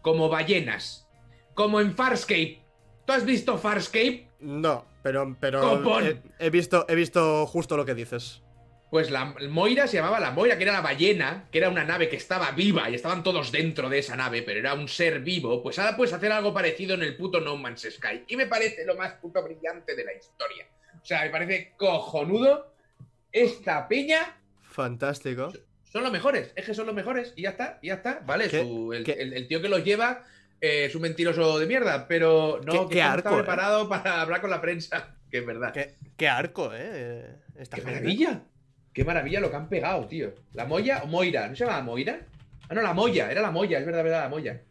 Speaker 2: Como ballenas. Como en Farscape. ¿Tú has visto Farscape?
Speaker 1: No, pero, pero he, he visto, he visto justo lo que dices.
Speaker 2: Pues la Moira se llamaba la Moira, que era la ballena, que era una nave que estaba viva y estaban todos dentro de esa nave, pero era un ser vivo. Pues ahora puedes hacer algo parecido en el puto No Man's Sky. Y me parece lo más puto brillante de la historia. O sea, me parece cojonudo. Esta peña
Speaker 1: Fantástico.
Speaker 2: son los mejores. Es que son los mejores y ya está, y ya está. Vale,
Speaker 1: ¿Qué-
Speaker 2: su- el,
Speaker 1: qué-
Speaker 2: el- el tío que los lleva eh, es un mentiroso de mierda, pero no,
Speaker 1: ¿Qué- arco,
Speaker 2: está
Speaker 1: eh?
Speaker 2: preparado para hablar con la prensa. Que es verdad.
Speaker 1: Qué, qué arco, eh. Esta
Speaker 2: ¡Qué
Speaker 1: gente.
Speaker 2: maravilla! ¡Qué maravilla lo que han pegado, tío! ¿La Moya o Moira? ¿No se llamaba Moira? Ah, no, la Moya, era la Moya, es verdad, verdad, la Moya.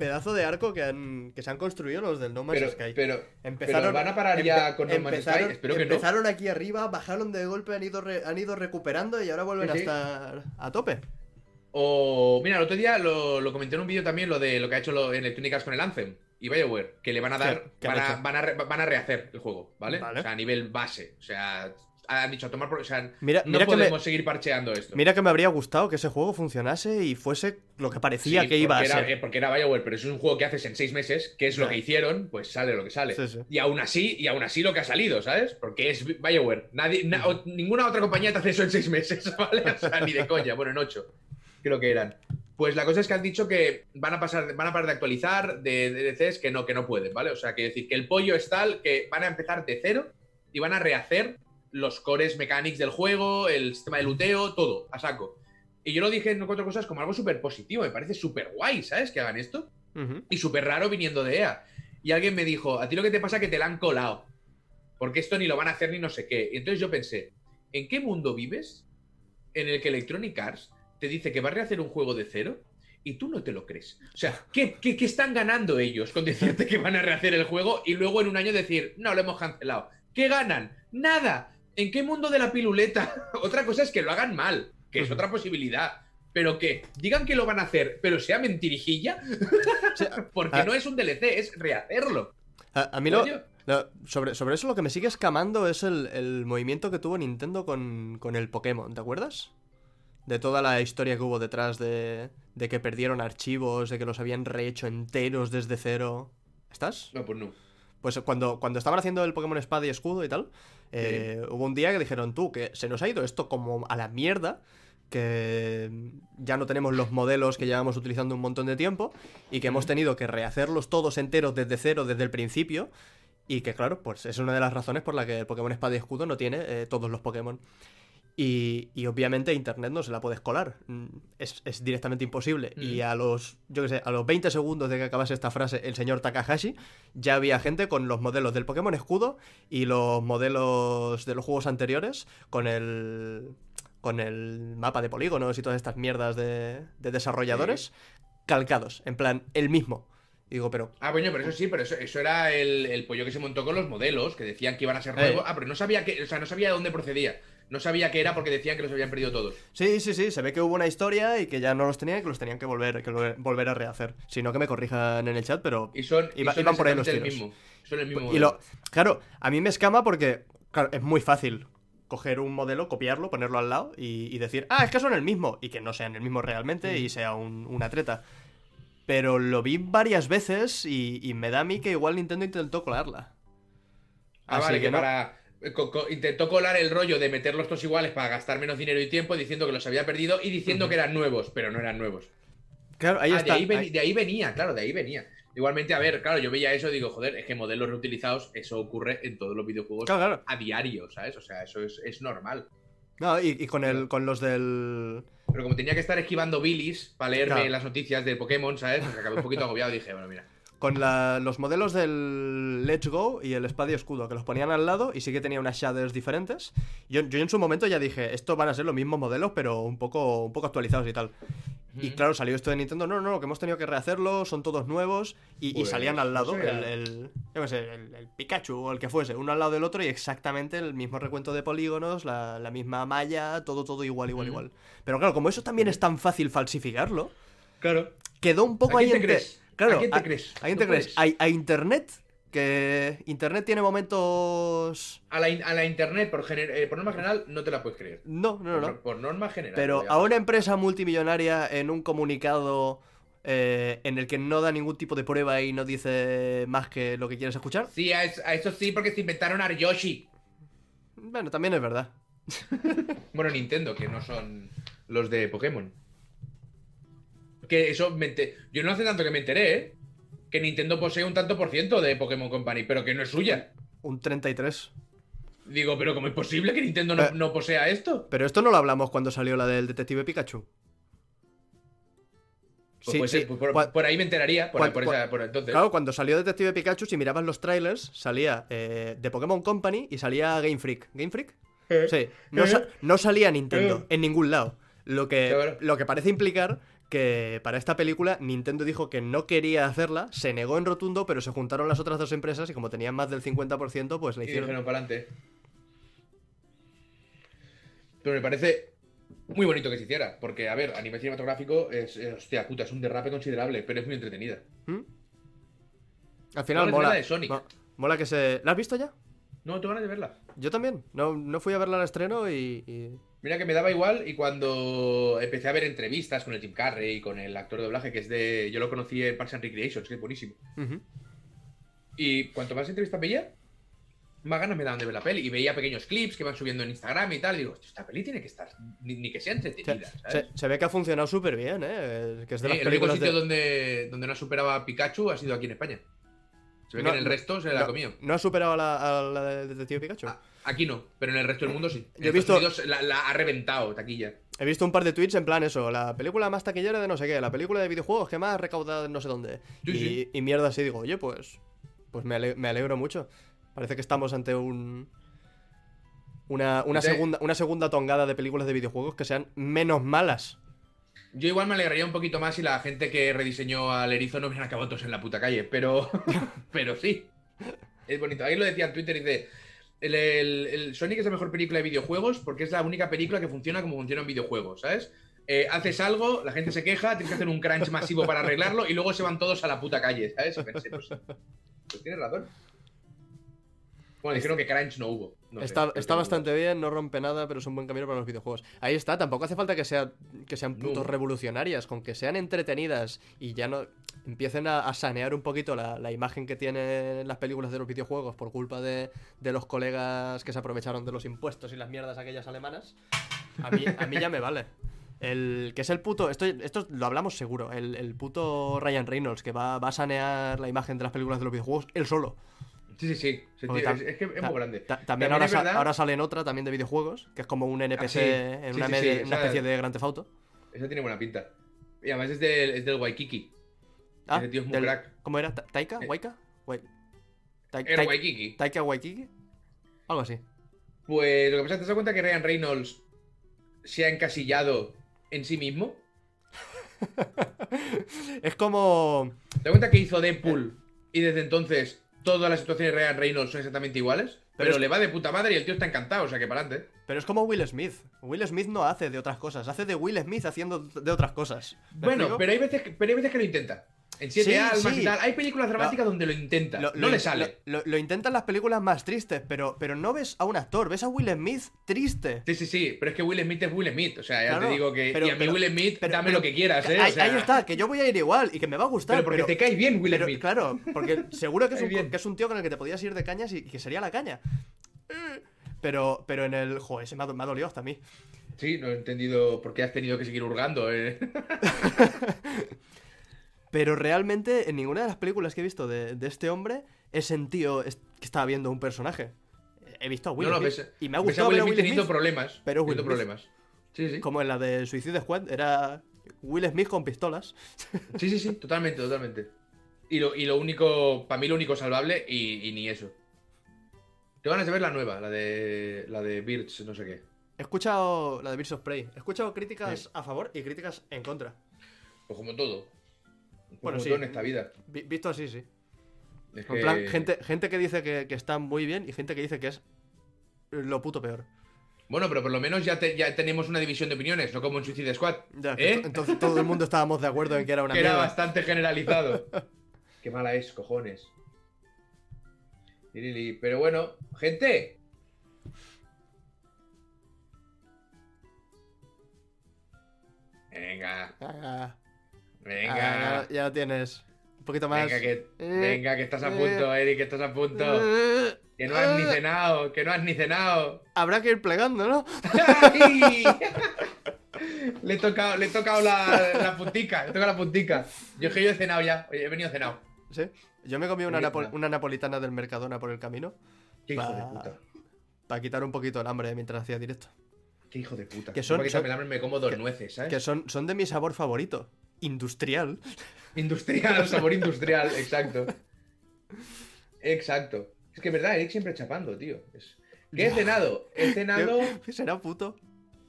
Speaker 1: Pedazo de arco que, han, que se han construido los del No Man's
Speaker 2: Pero,
Speaker 1: Sky.
Speaker 2: pero,
Speaker 1: Empezaron,
Speaker 2: pero van a parar ya con No Man's Sky. Espero que no.
Speaker 1: empezaron aquí arriba, bajaron de golpe, han ido, re- han ido recuperando y ahora vuelven
Speaker 2: Sí,
Speaker 1: a
Speaker 2: sí.
Speaker 1: estar a tope.
Speaker 2: O, mira, el otro día lo, lo comenté en un vídeo también, lo de lo que ha hecho lo, en Electronic con el Anthem y BioWare, que le van a dar,
Speaker 1: ¿Qué- qué han
Speaker 2: van, a, van a rehacer el juego, ¿vale?
Speaker 1: Vale.
Speaker 2: O sea, a nivel base. O sea, han dicho a tomar por. O sea,
Speaker 1: Mira,
Speaker 2: no
Speaker 1: mira, que me,
Speaker 2: podemos seguir parcheando esto.
Speaker 1: mira que me habría gustado que ese juego funcionase y fuese lo que parecía
Speaker 2: Sí,
Speaker 1: que iba a
Speaker 2: porque era-
Speaker 1: ser.
Speaker 2: eh, porque era BioWare, pero eso es un juego que haces en seis meses, que es lo
Speaker 1: Ya.
Speaker 2: que hicieron, pues sale lo que sale.
Speaker 1: Sí, sí.
Speaker 2: Y aún así, y aún así lo que ha salido, ¿sabes? Porque es BioWare. Nadie, na- o- ninguna otra compañía te hace eso en seis meses, ¿vale? O sea, ni de coña. Bueno, en ocho, creo que eran. Pues la cosa es que han dicho que van a pasar, van a parar de actualizar de DLCs que no, que no pueden, ¿vale? O sea, que decir que el pollo es tal que van a empezar de cero y van a rehacer los cores mechanics del juego, el sistema de luteo, todo, a saco. Y yo lo dije en cuatro cosas como algo súper positivo, me parece súper guay, ¿sabes? Que hagan esto. Y súper raro viniendo de EA. Y alguien me dijo, a ti lo que te pasa es que te la han colado. Porque esto ni lo van a hacer ni no sé qué. Y entonces yo pensé, ¿en qué mundo vives en el que Electronic Arts te dice que va a rehacer un juego de cero y tú no te lo crees. O sea, ¿qué, qué, qué están ganando ellos con decirte que van a rehacer el juego y luego en un año decir, no, lo hemos cancelado? ¿Qué ganan? Nada. ¿En qué mundo de la piluleta? Otra cosa es que lo hagan mal, que es otra posibilidad. Pero que digan que lo van a hacer, pero sea mentirijilla, porque no es un DLC, es rehacerlo.
Speaker 1: A, a mí lo- sobre, sobre eso lo que me sigue escamando es el, el movimiento que tuvo Nintendo con, con el Pokémon, ¿te acuerdas? De toda la historia que hubo detrás de, de que perdieron archivos, de que los habían rehecho enteros desde cero. ¿Estás?
Speaker 2: No, pues no.
Speaker 1: Pues cuando, cuando estaban haciendo el Pokémon Espada y Escudo y tal, eh, hubo un día que dijeron, tú, que se nos ha ido esto como a la mierda, que ya no tenemos los modelos que llevamos utilizando un montón de tiempo y que hemos tenido que rehacerlos todos enteros desde cero, desde el principio. Y que claro, pues es una de las razones por la que el Pokémon Espada y Escudo no tiene eh, todos los Pokémon. Y, y obviamente Internet no se la puedes colar. Mm, Es, es directamente imposible.
Speaker 2: Mm.
Speaker 1: Y a los, yo qué sé, a los 20 segundos de que acabase esta frase, el señor Takahashi, ya había gente con los modelos del Pokémon Escudo y los modelos de los juegos anteriores con el. con el mapa de polígonos y todas estas mierdas de, de desarrolladores calcados. En plan, el mismo. Y digo, pero.
Speaker 2: Ah, bueno, pero eso sí, pero eso, eso era el, el pollo que se montó con los modelos, que decían que iban a ser
Speaker 1: Eh.
Speaker 2: nuevos. Ah, pero no sabía que, o sea, no sabía de dónde procedía. No sabía qué era porque decían que los habían perdido todos.
Speaker 1: Sí, sí, sí, se ve que hubo una historia y que ya no los tenían y que los tenían que volver, que lo- volver a rehacer. Si no, que me corrijan en el chat, pero.
Speaker 2: Y son, y son
Speaker 1: iban por ahí los
Speaker 2: exactamente el
Speaker 1: tiros.
Speaker 2: mismo. Son el mismo.
Speaker 1: Y
Speaker 2: modelo.
Speaker 1: lo. Claro, a mí me escama porque. Claro, es muy fácil coger un modelo, copiarlo, ponerlo al lado y, y decir, ah, es que son el mismo. Y que no sean el mismo realmente y sea un- una treta. Pero lo vi varias veces y, y me da a mí que igual Nintendo intentó colarla.
Speaker 2: Ah,
Speaker 1: Así
Speaker 2: vale, que,
Speaker 1: no.
Speaker 2: para. Co- co- intentó colar el rollo de meterlos todos iguales para gastar menos dinero y tiempo, diciendo que los había perdido y diciendo que eran nuevos, pero no eran nuevos.
Speaker 1: Claro, ahí
Speaker 2: Ah,
Speaker 1: está.
Speaker 2: de, ahí ven-
Speaker 1: ahí-
Speaker 2: de ahí venía, claro, de ahí venía. Igualmente, a ver, claro, yo veía eso y digo, joder, es que modelos reutilizados, eso ocurre en todos los videojuegos
Speaker 1: Claro, claro.
Speaker 2: a diario, ¿sabes? O sea, eso es, es normal.
Speaker 1: No, y, y con, el, con los del.
Speaker 2: Pero como tenía que estar esquivando bilis para leerme
Speaker 1: Claro.
Speaker 2: las noticias de Pokémon, ¿sabes? Pues acabé un poquito agobiado y dije, bueno, mira.
Speaker 1: Con la- los modelos del Let's Go y el Espada y Escudo, que los ponían al lado y sí que tenía unas shaders diferentes. Yo, yo en su momento ya dije, estos van a ser los mismos modelos, pero un poco, un poco actualizados y tal. Y claro, salió esto de Nintendo, no, no, que hemos tenido que rehacerlo, son todos nuevos. Y, y
Speaker 2: Pues,
Speaker 1: salían al lado el, el- yo qué sé, el, el Pikachu o el que fuese, uno al lado del otro y exactamente el mismo recuento de polígonos, la, la misma malla, todo, todo igual, igual, igual. Pero claro, como eso también es tan fácil falsificarlo,
Speaker 2: Claro.
Speaker 1: quedó un poco
Speaker 2: ¿A quién
Speaker 1: ahí entre-
Speaker 2: crees?
Speaker 1: Claro,
Speaker 2: ¿A quién te crees?
Speaker 1: ¿A quién
Speaker 2: No
Speaker 1: te crees?
Speaker 2: puedes.
Speaker 1: A, a Internet, que Internet tiene momentos...
Speaker 2: A la, in- a la internet, por, gener- eh, por norma general, no te la puedes creer.
Speaker 1: No, no, no.
Speaker 2: Por,
Speaker 1: no.
Speaker 2: por norma general.
Speaker 1: Pero a una empresa multimillonaria en un comunicado eh, en el que no da ningún tipo de prueba y no dice más que lo que quieres escuchar,
Speaker 2: Sí, a eso sí, porque se inventaron a Yoshi.
Speaker 1: bueno, también es verdad.
Speaker 2: Bueno, Nintendo, que no son los de Pokémon. Que eso me Yo no hace tanto que me enteré, ¿eh? Que Nintendo posee un tanto por ciento de Pokémon Company, pero que no es suya.
Speaker 1: Un 33.
Speaker 2: Digo, pero ¿cómo es posible que Nintendo no,
Speaker 1: Eh.
Speaker 2: no posea esto?
Speaker 1: Pero esto no lo hablamos cuando salió la del detective Pikachu.
Speaker 2: Pues,
Speaker 1: Sí,
Speaker 2: pues,
Speaker 1: sí.
Speaker 2: pues por, ahí me enteraría, por,
Speaker 1: Cuan-
Speaker 2: por esa- por entonces.
Speaker 1: Claro, cuando salió Detective Pikachu, si mirabas los trailers, salía eh, de Pokémon Company y salía Game Freak. ¿Game Freak?
Speaker 2: Eh.
Speaker 1: Sí. No, no salía Nintendo en ningún lado. Lo que, lo que parece implicar que para esta película Nintendo dijo que no quería hacerla, se negó en rotundo, pero se juntaron las otras dos empresas y como tenían más del 50%, pues la
Speaker 2: Y
Speaker 1: hicieron.
Speaker 2: dijeron para adelante. Pero me parece muy bonito que se hiciera, porque, a ver, a nivel cinematográfico es, es- hostia puta, es un derrape considerable, pero es muy entretenida.
Speaker 1: ¿Mm? Al final mola.
Speaker 2: de Sonic.
Speaker 1: mo- Mola que se. ¿La has visto ya?
Speaker 2: No, tengo ganas de verla.
Speaker 1: Yo también. No, no fui a verla al estreno y. y-
Speaker 2: Mira que me daba igual y cuando empecé a ver entrevistas con el Jim Carrey y con el actor de doblaje que es de... Yo lo conocí en Parks and Recreations, que es buenísimo.
Speaker 1: Ujú.
Speaker 2: Y cuanto más entrevistas veía, más ganas me daban de ver la peli. Y veía pequeños clips que van subiendo en Instagram y tal. Y digo, "Hostia, esta peli tiene que estar... Ni, ni que sea
Speaker 1: Se,
Speaker 2: entretenida,
Speaker 1: se-
Speaker 2: ¿sabes?
Speaker 1: se ve que ha funcionado súper bien, ¿eh? Que es de
Speaker 2: Sí,
Speaker 1: las
Speaker 2: el único sitio
Speaker 1: de...
Speaker 2: donde, donde no superaba a Pikachu ha sido aquí en España. Se ve
Speaker 1: No,
Speaker 2: que en el
Speaker 1: no,
Speaker 2: resto se la ha comido.
Speaker 1: ¿No ha superado a la, a la de Detective Pikachu?
Speaker 2: Ah, Aquí no, pero en el resto del mundo sí. En
Speaker 1: Yo he visto-
Speaker 2: Unidos la, la ha reventado, taquilla.
Speaker 1: He visto un par de tweets en plan eso, la película más taquillera de no sé qué, la película de videojuegos que más recaudada de no sé dónde.
Speaker 2: Sí,
Speaker 1: y,
Speaker 2: sí.
Speaker 1: y mierda así, digo, oye, pues, pues me, ale- me alegro mucho. Parece que estamos ante un... Una, segunda, una segunda tongada de películas de videojuegos que sean menos malas.
Speaker 2: Yo igual me alegraría un poquito más si la gente que rediseñó al erizo no hubieran acabado todos en la puta calle, pero, pero sí. Es bonito. Ahí lo decía en Twitter, dice, el, el- el Sonic es la mejor película de videojuegos porque es la única película que funciona como funciona en videojuegos, ¿sabes? Eh, haces algo, la gente se queja, tienes que hacer un crunch masivo para arreglarlo y luego se van todos a la puta calle, ¿sabes? Pensé, pues, pues tienes razón. Bueno, dijeron que crunch no hubo. No
Speaker 1: está está
Speaker 2: hubo.
Speaker 1: bastante bien, no rompe nada, pero es un buen camino para los videojuegos. Ahí está, tampoco hace falta que, sea, que sean
Speaker 2: No.
Speaker 1: putos revolucionarias, con que sean entretenidas y ya no empiecen a, a sanear un poquito la, la imagen que tienen las películas de los videojuegos por culpa de, de los colegas que se aprovecharon de los impuestos y las mierdas aquellas alemanas. A mí, a mí ya me vale. El que es el puto. Esto, esto lo hablamos seguro. El, el puto Ryan Reynolds que va, va a sanear la imagen de las películas de los videojuegos él solo.
Speaker 2: Sí, sí, sí. Se es, es que es muy grande.
Speaker 1: ta- también, ahora,
Speaker 2: verdad-
Speaker 1: ahora sale en otra también de videojuegos, que es como un NPC
Speaker 2: sí.
Speaker 1: en
Speaker 2: Sí,
Speaker 1: una,
Speaker 2: sí,
Speaker 1: media- una especie de Grand Theft Auto.
Speaker 2: Esa tiene buena pinta. Y además es del, es del Waikiki.
Speaker 1: Ah,
Speaker 2: Ese tío es muy
Speaker 1: del-
Speaker 2: crack.
Speaker 1: ¿Cómo era? Ta- ¿Taika?
Speaker 2: Eh,
Speaker 1: ¿Waika? Wai-
Speaker 2: Waikiki.
Speaker 1: ¿Taika Waikiki? Algo así.
Speaker 2: Pues lo que pasa es que te das cuenta que Ryan Reynolds se ha encasillado en sí mismo.
Speaker 1: es como.
Speaker 2: ¿Te das cuenta que hizo Deadpool y desde entonces todas las situaciones de Ryan Reynolds son exactamente iguales? Pero,
Speaker 1: es-
Speaker 2: le va de puta madre y el tío está encantado, o sea que para adelante.
Speaker 1: Pero es como Will Smith. Will Smith no hace de otras cosas, hace de Will Smith haciendo de otras cosas. ¿Me
Speaker 2: Bueno,
Speaker 1: explico?
Speaker 2: pero hay, veces que, pero hay veces que lo intenta. En Siete
Speaker 1: Sí,
Speaker 2: Almas
Speaker 1: sí.
Speaker 2: y tal. Hay películas dramáticas donde lo intenta.
Speaker 1: Lo-
Speaker 2: no
Speaker 1: lo-
Speaker 2: le sale.
Speaker 1: Lo, intentan las películas más tristes, pero, pero no ves a un actor, ves a Will Smith triste.
Speaker 2: Sí, sí, sí. Pero es que Will Smith es Will Smith. O sea, ya
Speaker 1: Claro,
Speaker 2: te digo que.
Speaker 1: pero-
Speaker 2: y a mí
Speaker 1: pero-
Speaker 2: Will Smith,
Speaker 1: pero-
Speaker 2: dame lo que quieras, ¿eh?
Speaker 1: ahí,
Speaker 2: O sea,
Speaker 1: ahí está, que yo voy a ir igual y que me va a gustar.
Speaker 2: Pero porque te cae bien Will Smith.
Speaker 1: Claro, porque seguro que es, un,
Speaker 2: bien.
Speaker 1: que es un tío con el que te podías ir de cañas y, que sería la caña. Pero, pero en el. Joder, se me ha, me ha dolido hasta a mí.
Speaker 2: Sí, no he entendido por qué has tenido que seguir hurgando. ¿eh?
Speaker 1: Pero realmente en ninguna de las películas que he visto de, de este hombre he sentido que estaba viendo un personaje. He visto a Will
Speaker 2: no, no,
Speaker 1: Smith y me ha
Speaker 2: ves a
Speaker 1: gustado
Speaker 2: Will Smith
Speaker 1: Will Smith,
Speaker 2: problemas.
Speaker 1: pero Will Smith.
Speaker 2: problemas. Sí, sí.
Speaker 1: como en la de Suicide Squad, era Will Smith con pistolas.
Speaker 2: Sí, sí, sí, totalmente, totalmente. Y lo, y lo único, para mí lo único salvable, y, y ni eso. Te van a ver la nueva, la de la de Birds, no sé qué.
Speaker 1: He escuchado la de Birds of Prey. He escuchado críticas
Speaker 2: Sí.
Speaker 1: a favor y críticas en contra.
Speaker 2: Pues como todo.
Speaker 1: Bueno, sí.
Speaker 2: en esta vida.
Speaker 1: Vi- visto así, sí.
Speaker 2: Es
Speaker 1: En
Speaker 2: que-
Speaker 1: plan, gente, gente que dice que, que está muy bien y gente que dice que es lo puto peor.
Speaker 2: Bueno, pero por lo menos ya, te- ya tenemos una división de opiniones, no como en Suicide Squad.
Speaker 1: Ya,
Speaker 2: ¿Eh?
Speaker 1: to- Entonces todo el mundo estábamos de acuerdo en que era una
Speaker 2: que era bastante generalizado. Qué mala es, cojones. Pero bueno, gente. Venga,
Speaker 1: Ah,
Speaker 2: venga.
Speaker 1: ah, ya, lo tienes. Un poquito más.
Speaker 2: Venga que, venga, que estás a
Speaker 1: eh,
Speaker 2: punto, Eric, que estás a punto.
Speaker 1: Eh,
Speaker 2: Que no has ni
Speaker 1: eh,
Speaker 2: cenado, que no has ni cenado.
Speaker 1: Habrá que ir plegando, ¿no?
Speaker 2: Le he tocado, le he tocado la, la puntica, le he tocado la puntica. Yo es que yo he cenado ya, Oye, he venido cenado.
Speaker 1: Sí. Yo me comí una, napo- una napolitana del Mercadona por el camino
Speaker 2: Qué hijo de puta.
Speaker 1: para quitar un poquito el hambre mientras hacía directo.
Speaker 2: Qué hijo de puta.
Speaker 1: Que son-
Speaker 2: me como dos nueces, ¿sabes?
Speaker 1: Que son, son de mi sabor favorito. Industrial.
Speaker 2: Industrial, sabor industrial, exacto. Exacto. Es que es verdad, Eric siempre chapando, tío. Es- ¿Qué he cenado? He cenado.
Speaker 1: Será puto.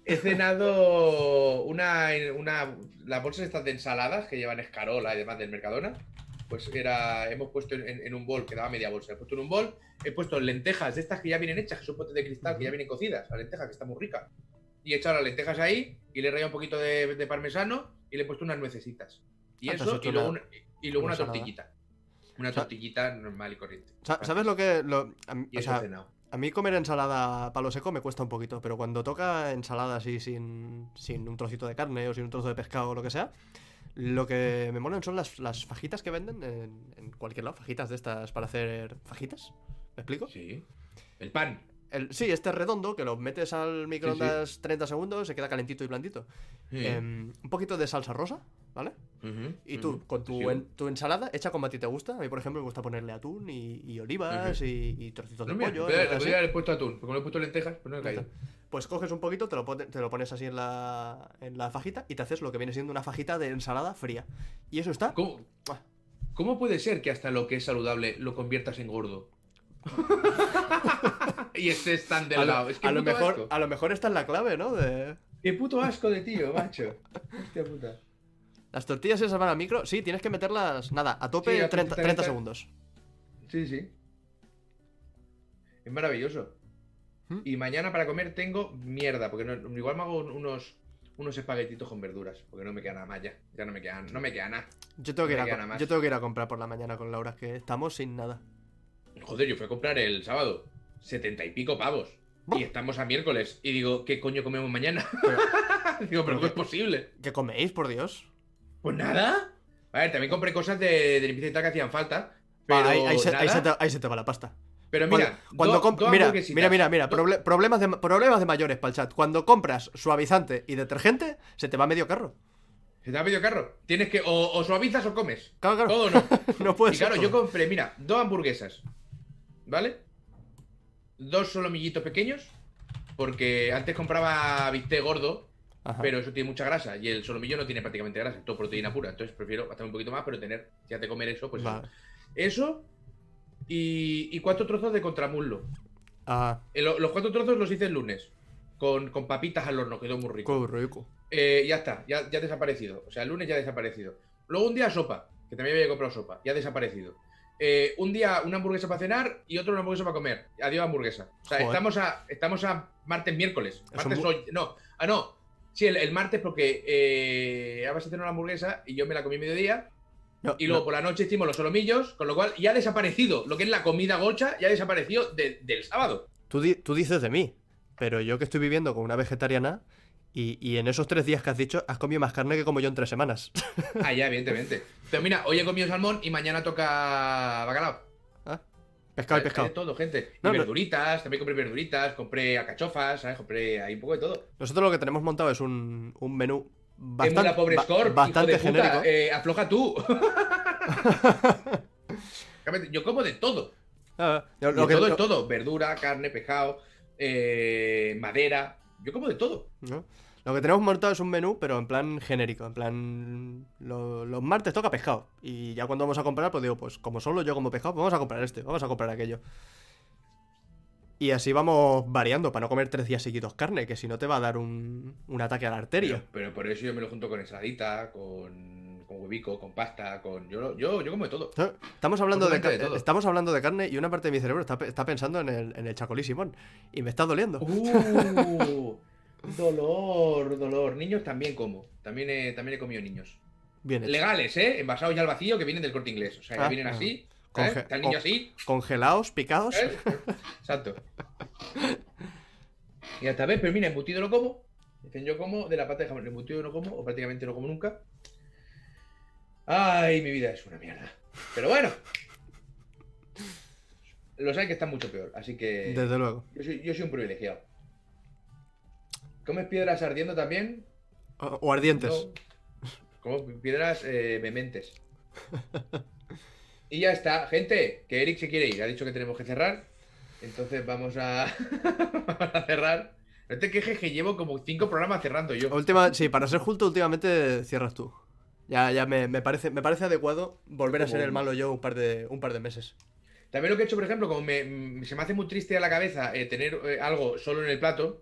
Speaker 2: He cenado una, una. Las bolsas estas de ensaladas que llevan escarola y demás del Mercadona. Pues era. Hemos puesto en, en un bol, que daba media bolsa. He puesto en un bol, he puesto lentejas de estas que ya vienen hechas, que son potes de cristal, que ya vienen cocidas. La lenteja, que está muy rica. Y he echado las lentejas ahí, y le he rayado un poquito de, de parmesano, y le he puesto unas nuecesitas. Y
Speaker 1: Ah,
Speaker 2: eso, y luego
Speaker 1: una-
Speaker 2: y luego
Speaker 1: una
Speaker 2: tortillita. Una
Speaker 1: O sea-
Speaker 2: tortillita normal y corriente.
Speaker 1: Sa- ¿Sabes lo que.? Lo, a, mí-
Speaker 2: Y
Speaker 1: o sea, a mí comer ensalada palo seco me cuesta un poquito, pero cuando toca ensalada así sin, sin un trocito de carne o sin un trozo de pescado o lo que sea, lo que me molan son las, las fajitas que venden en, en cualquier lado. Fajitas de estas para hacer fajitas. ¿Me explico?
Speaker 2: Sí. El pan.
Speaker 1: El- sí, este es redondo que lo metes al microondas 30 segundos, se queda calentito y blandito.
Speaker 2: Sí.
Speaker 1: Em, un poquito de salsa rosa, ¿vale? Y tú, con tu,
Speaker 2: Sí.
Speaker 1: en- tu ensalada, hecha como a ti te gusta. A mí, por ejemplo, me gusta ponerle atún y, y olivas y, y trocitos
Speaker 2: No,
Speaker 1: de
Speaker 2: mira,
Speaker 1: pollo.
Speaker 2: le podría haber puesto atún, porque le he puesto lentejas, pues no he caído.
Speaker 1: Pues coges un poquito, te lo, te lo pones así en la, en la fajita y te haces lo que viene siendo una fajita de ensalada fría. Y eso está.
Speaker 2: ¿Cómo, cómo puede ser que hasta lo que es saludable lo conviertas en gordo? Y estés tan
Speaker 1: A
Speaker 2: delgado.
Speaker 1: lo,
Speaker 2: es que
Speaker 1: a lo mejor,
Speaker 2: asco.
Speaker 1: a lo mejor esta es la clave, ¿no? De,
Speaker 2: Qué puto asco de tío, macho. Hostia puta.
Speaker 1: Las tortillas esas van al micro. Sí, tienes que meterlas, nada, a tope
Speaker 2: Sí, a
Speaker 1: 30,
Speaker 2: 30
Speaker 1: 30 segundos.
Speaker 2: Sí, sí. Es maravilloso.
Speaker 1: ¿Mm?
Speaker 2: Y mañana para comer tengo mierda, porque no- igual me hago unos, unos espaguetitos con verduras, porque no me queda nada más ya. Ya no me queda, no me queda nada.
Speaker 1: Yo tengo, que ir
Speaker 2: Me
Speaker 1: a,
Speaker 2: queda
Speaker 1: co-
Speaker 2: nada más.
Speaker 1: yo tengo que ir a comprar por la mañana con Laura, que estamos sin nada.
Speaker 2: Joder, yo fui a comprar el sábado. Setenta y pico pavos. Y estamos a miércoles. Y digo, ¿qué coño comemos mañana? digo, pero ¿cómo es posible?
Speaker 1: ¿Qué coméis, por Dios?
Speaker 2: Pues nada. A ver, también compré cosas de, de limpieza y tal que hacían falta. Pero,
Speaker 1: Ah, ahí, ahí se, ahí
Speaker 2: nada.
Speaker 1: se te, ahí se te va la pasta.
Speaker 2: pero
Speaker 1: Cuando-
Speaker 2: mira,
Speaker 1: cuando
Speaker 2: do-
Speaker 1: comp-
Speaker 2: dos
Speaker 1: mira, mira, mira, mira,
Speaker 2: Do-
Speaker 1: proble- problemas, de, problemas de mayores para el chat. Cuando compras suavizante y detergente, se te va medio carro.
Speaker 2: ¿Se te ha pedido carro? Tienes que o, o suavizas o comes.
Speaker 1: Claro, claro.
Speaker 2: Todo no.
Speaker 1: no puede
Speaker 2: y
Speaker 1: ser.
Speaker 2: claro, yo compré, mira, dos hamburguesas. ¿Vale? Dos solomillitos pequeños. Porque antes compraba bistec gordo,
Speaker 1: Ajá.
Speaker 2: pero eso tiene mucha grasa. Y el solomillo no tiene prácticamente grasa, es todo proteína pura. Entonces prefiero gastar un poquito más, pero tener, si de comer eso, pues
Speaker 1: Vale.
Speaker 2: eso. Y, y cuatro trozos de contramuslo.
Speaker 1: Ah,
Speaker 2: Eh, lo- los cuatro trozos los hice el lunes. Con, con papitas al horno, quedó muy rico.
Speaker 1: qué rico.
Speaker 2: Eh, ya está, ya, ya ha desaparecido. O sea, el lunes ya ha desaparecido. Luego un día sopa, que también había comprado sopa, ya ha desaparecido. Eh, un día una hamburguesa para cenar y otro una hamburguesa para comer. Adiós hamburguesa. O sea,
Speaker 1: Joder.
Speaker 2: estamos a, estamos a martes, miércoles. Martes hoy. No, ah, no. Sí, el, el martes porque eh, vas a cenar una hamburguesa y yo me la comí mediodía.
Speaker 1: No,
Speaker 2: Y luego
Speaker 1: no.
Speaker 2: por la noche hicimos los solomillos, con lo cual ya ha desaparecido. Lo que es la comida gocha ya ha desaparecido de- del sábado.
Speaker 1: Tú, di- tú dices de mí, pero yo que estoy viviendo con una vegetariana y, y en esos tres días que has dicho has comido más carne que como yo en tres semanas.
Speaker 2: Ah, ya, evidentemente. Pero mira, hoy he comido salmón y mañana toca bacalao.
Speaker 1: Ah, pescado y pescado.
Speaker 2: hay de todo, gente. Y
Speaker 1: no.
Speaker 2: verduritas, también compré verduritas, compré alcachofas, ¿sabes? Compré ahí un poco de todo.
Speaker 1: Nosotros lo que tenemos montado es un, un menú bastante,
Speaker 2: la pobre
Speaker 1: ba-
Speaker 2: score,
Speaker 1: bastante
Speaker 2: hijo de puta.
Speaker 1: genérico.
Speaker 2: Eh, afloja tú. Yo como de todo.
Speaker 1: Ah, yo-
Speaker 2: De
Speaker 1: lo que-
Speaker 2: todo
Speaker 1: lo-
Speaker 2: es todo. Verdura, carne, pescado, eh, madera. Yo como de todo.
Speaker 1: ¿no? Lo que tenemos montado es un menú, pero en plan genérico. En plan, lo- los martes toca pescado. Y ya cuando vamos a comprar, pues digo, pues como solo yo como pescado, pues vamos a comprar este, vamos a comprar aquello. Y así vamos variando para no comer tres días seguidos carne, que si no te va a dar un, un ataque a la arteria.
Speaker 2: Pero, pero por eso yo me lo junto con ensaladita, con, con huevico, con pasta, con. Yo, yo, yo como de todo.
Speaker 1: Estamos hablando de,
Speaker 2: de todo.
Speaker 1: estamos hablando de carne y una parte de mi cerebro está, está pensando en el, en el chacolí Simón. Y me está doliendo.
Speaker 2: Uh, dolor, dolor. Niños también como. También he, también he comido niños.
Speaker 1: Bien hecho.
Speaker 2: Legales, ¿eh? Envasados ya al vacío que vienen del corte inglés. O sea, ya
Speaker 1: Ah,
Speaker 2: vienen
Speaker 1: ah.
Speaker 2: así.
Speaker 1: Conge-
Speaker 2: el niño así.
Speaker 1: Congelados, picados.
Speaker 2: ¿sabes? Exacto. Y hasta ves, pero mira, embutido lo como. Dicen yo como de la pata de jamón. El embutido no como, o prácticamente no como nunca. Ay, mi vida es una mierda. Pero bueno. Los hay que están mucho peor, así que.
Speaker 1: Desde luego.
Speaker 2: Yo soy, yo soy un privilegiado. ¿Comes piedras ardiendo también?
Speaker 1: O, o ardientes.
Speaker 2: No. Como piedras eh, mementes. Y ya está, gente, que Eric se quiere ir. Ha dicho que tenemos que cerrar. Entonces vamos a, a cerrar. No te quejes que llevo como cinco programas cerrando yo.
Speaker 1: Última, sí, para ser justo, últimamente cierras tú. Ya, ya me, me parece, me parece adecuado volver a ser el malo yo un par de, un par de meses.
Speaker 2: También lo que he hecho, por ejemplo, como me- se me hace muy triste a la cabeza eh, tener eh, algo solo en el plato,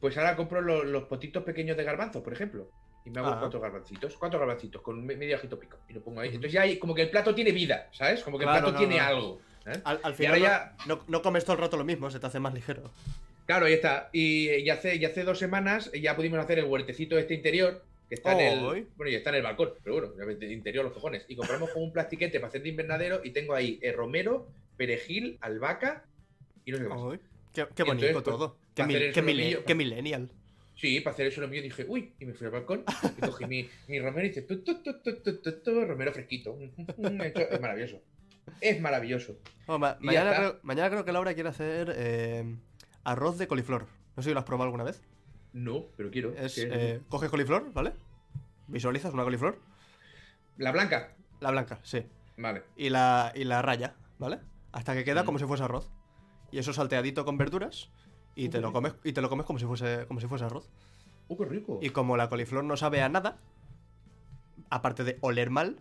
Speaker 2: pues ahora compro lo- los potitos pequeños de garbanzo, por ejemplo. Y me hago
Speaker 1: Ah.
Speaker 2: cuatro garbancitos, cuatro garbancitos con me- medio ajito pico. Y lo pongo ahí. Entonces ya hay como que el plato tiene vida, ¿sabes? Como que el plato
Speaker 1: no,
Speaker 2: tiene
Speaker 1: no.
Speaker 2: algo. ¿eh?
Speaker 1: Al, final
Speaker 2: ya-
Speaker 1: no, no- no comes todo el rato lo mismo, se te hace más ligero.
Speaker 2: Claro, ahí está. Y, y hace, y hace dos semanas ya pudimos hacer el huertecito este interior, que está en
Speaker 1: Oh,
Speaker 2: el. Bueno, y está en el balcón, pero bueno, interior los cojones. Y compramos con un plastiquete para hacer de invernadero y tengo ahí eh, romero, perejil, albahaca y no sé qué más.
Speaker 1: Ay, qué, qué
Speaker 2: Y
Speaker 1: bonito
Speaker 2: entonces, pues,
Speaker 1: todo. Qué, mil- qué qué millennial.
Speaker 2: Sí, para hacer eso lo mío dije, uy, y me fui al balcón y cogí mi, mi romero y dice, tu, tu, tu, romero fresquito. Es maravilloso. Es maravilloso.
Speaker 1: Oh, ma- mañana, creo, mañana creo que Laura quiere hacer eh, arroz de coliflor. No sé si lo has probado alguna vez.
Speaker 2: No, pero quiero.
Speaker 1: Es, eh, coges coliflor, ¿vale? Visualizas una coliflor.
Speaker 2: La blanca.
Speaker 1: La blanca, sí.
Speaker 2: Vale.
Speaker 1: Y la, y la raya, ¿vale? Hasta que queda
Speaker 2: Mm.
Speaker 1: como si fuese arroz. Y eso salteadito con verduras. Y te lo comes, y te lo comes como si fuese, como si fuese arroz.
Speaker 2: Uh, qué rico.
Speaker 1: Y como la coliflor no sabe a nada, aparte de oler mal,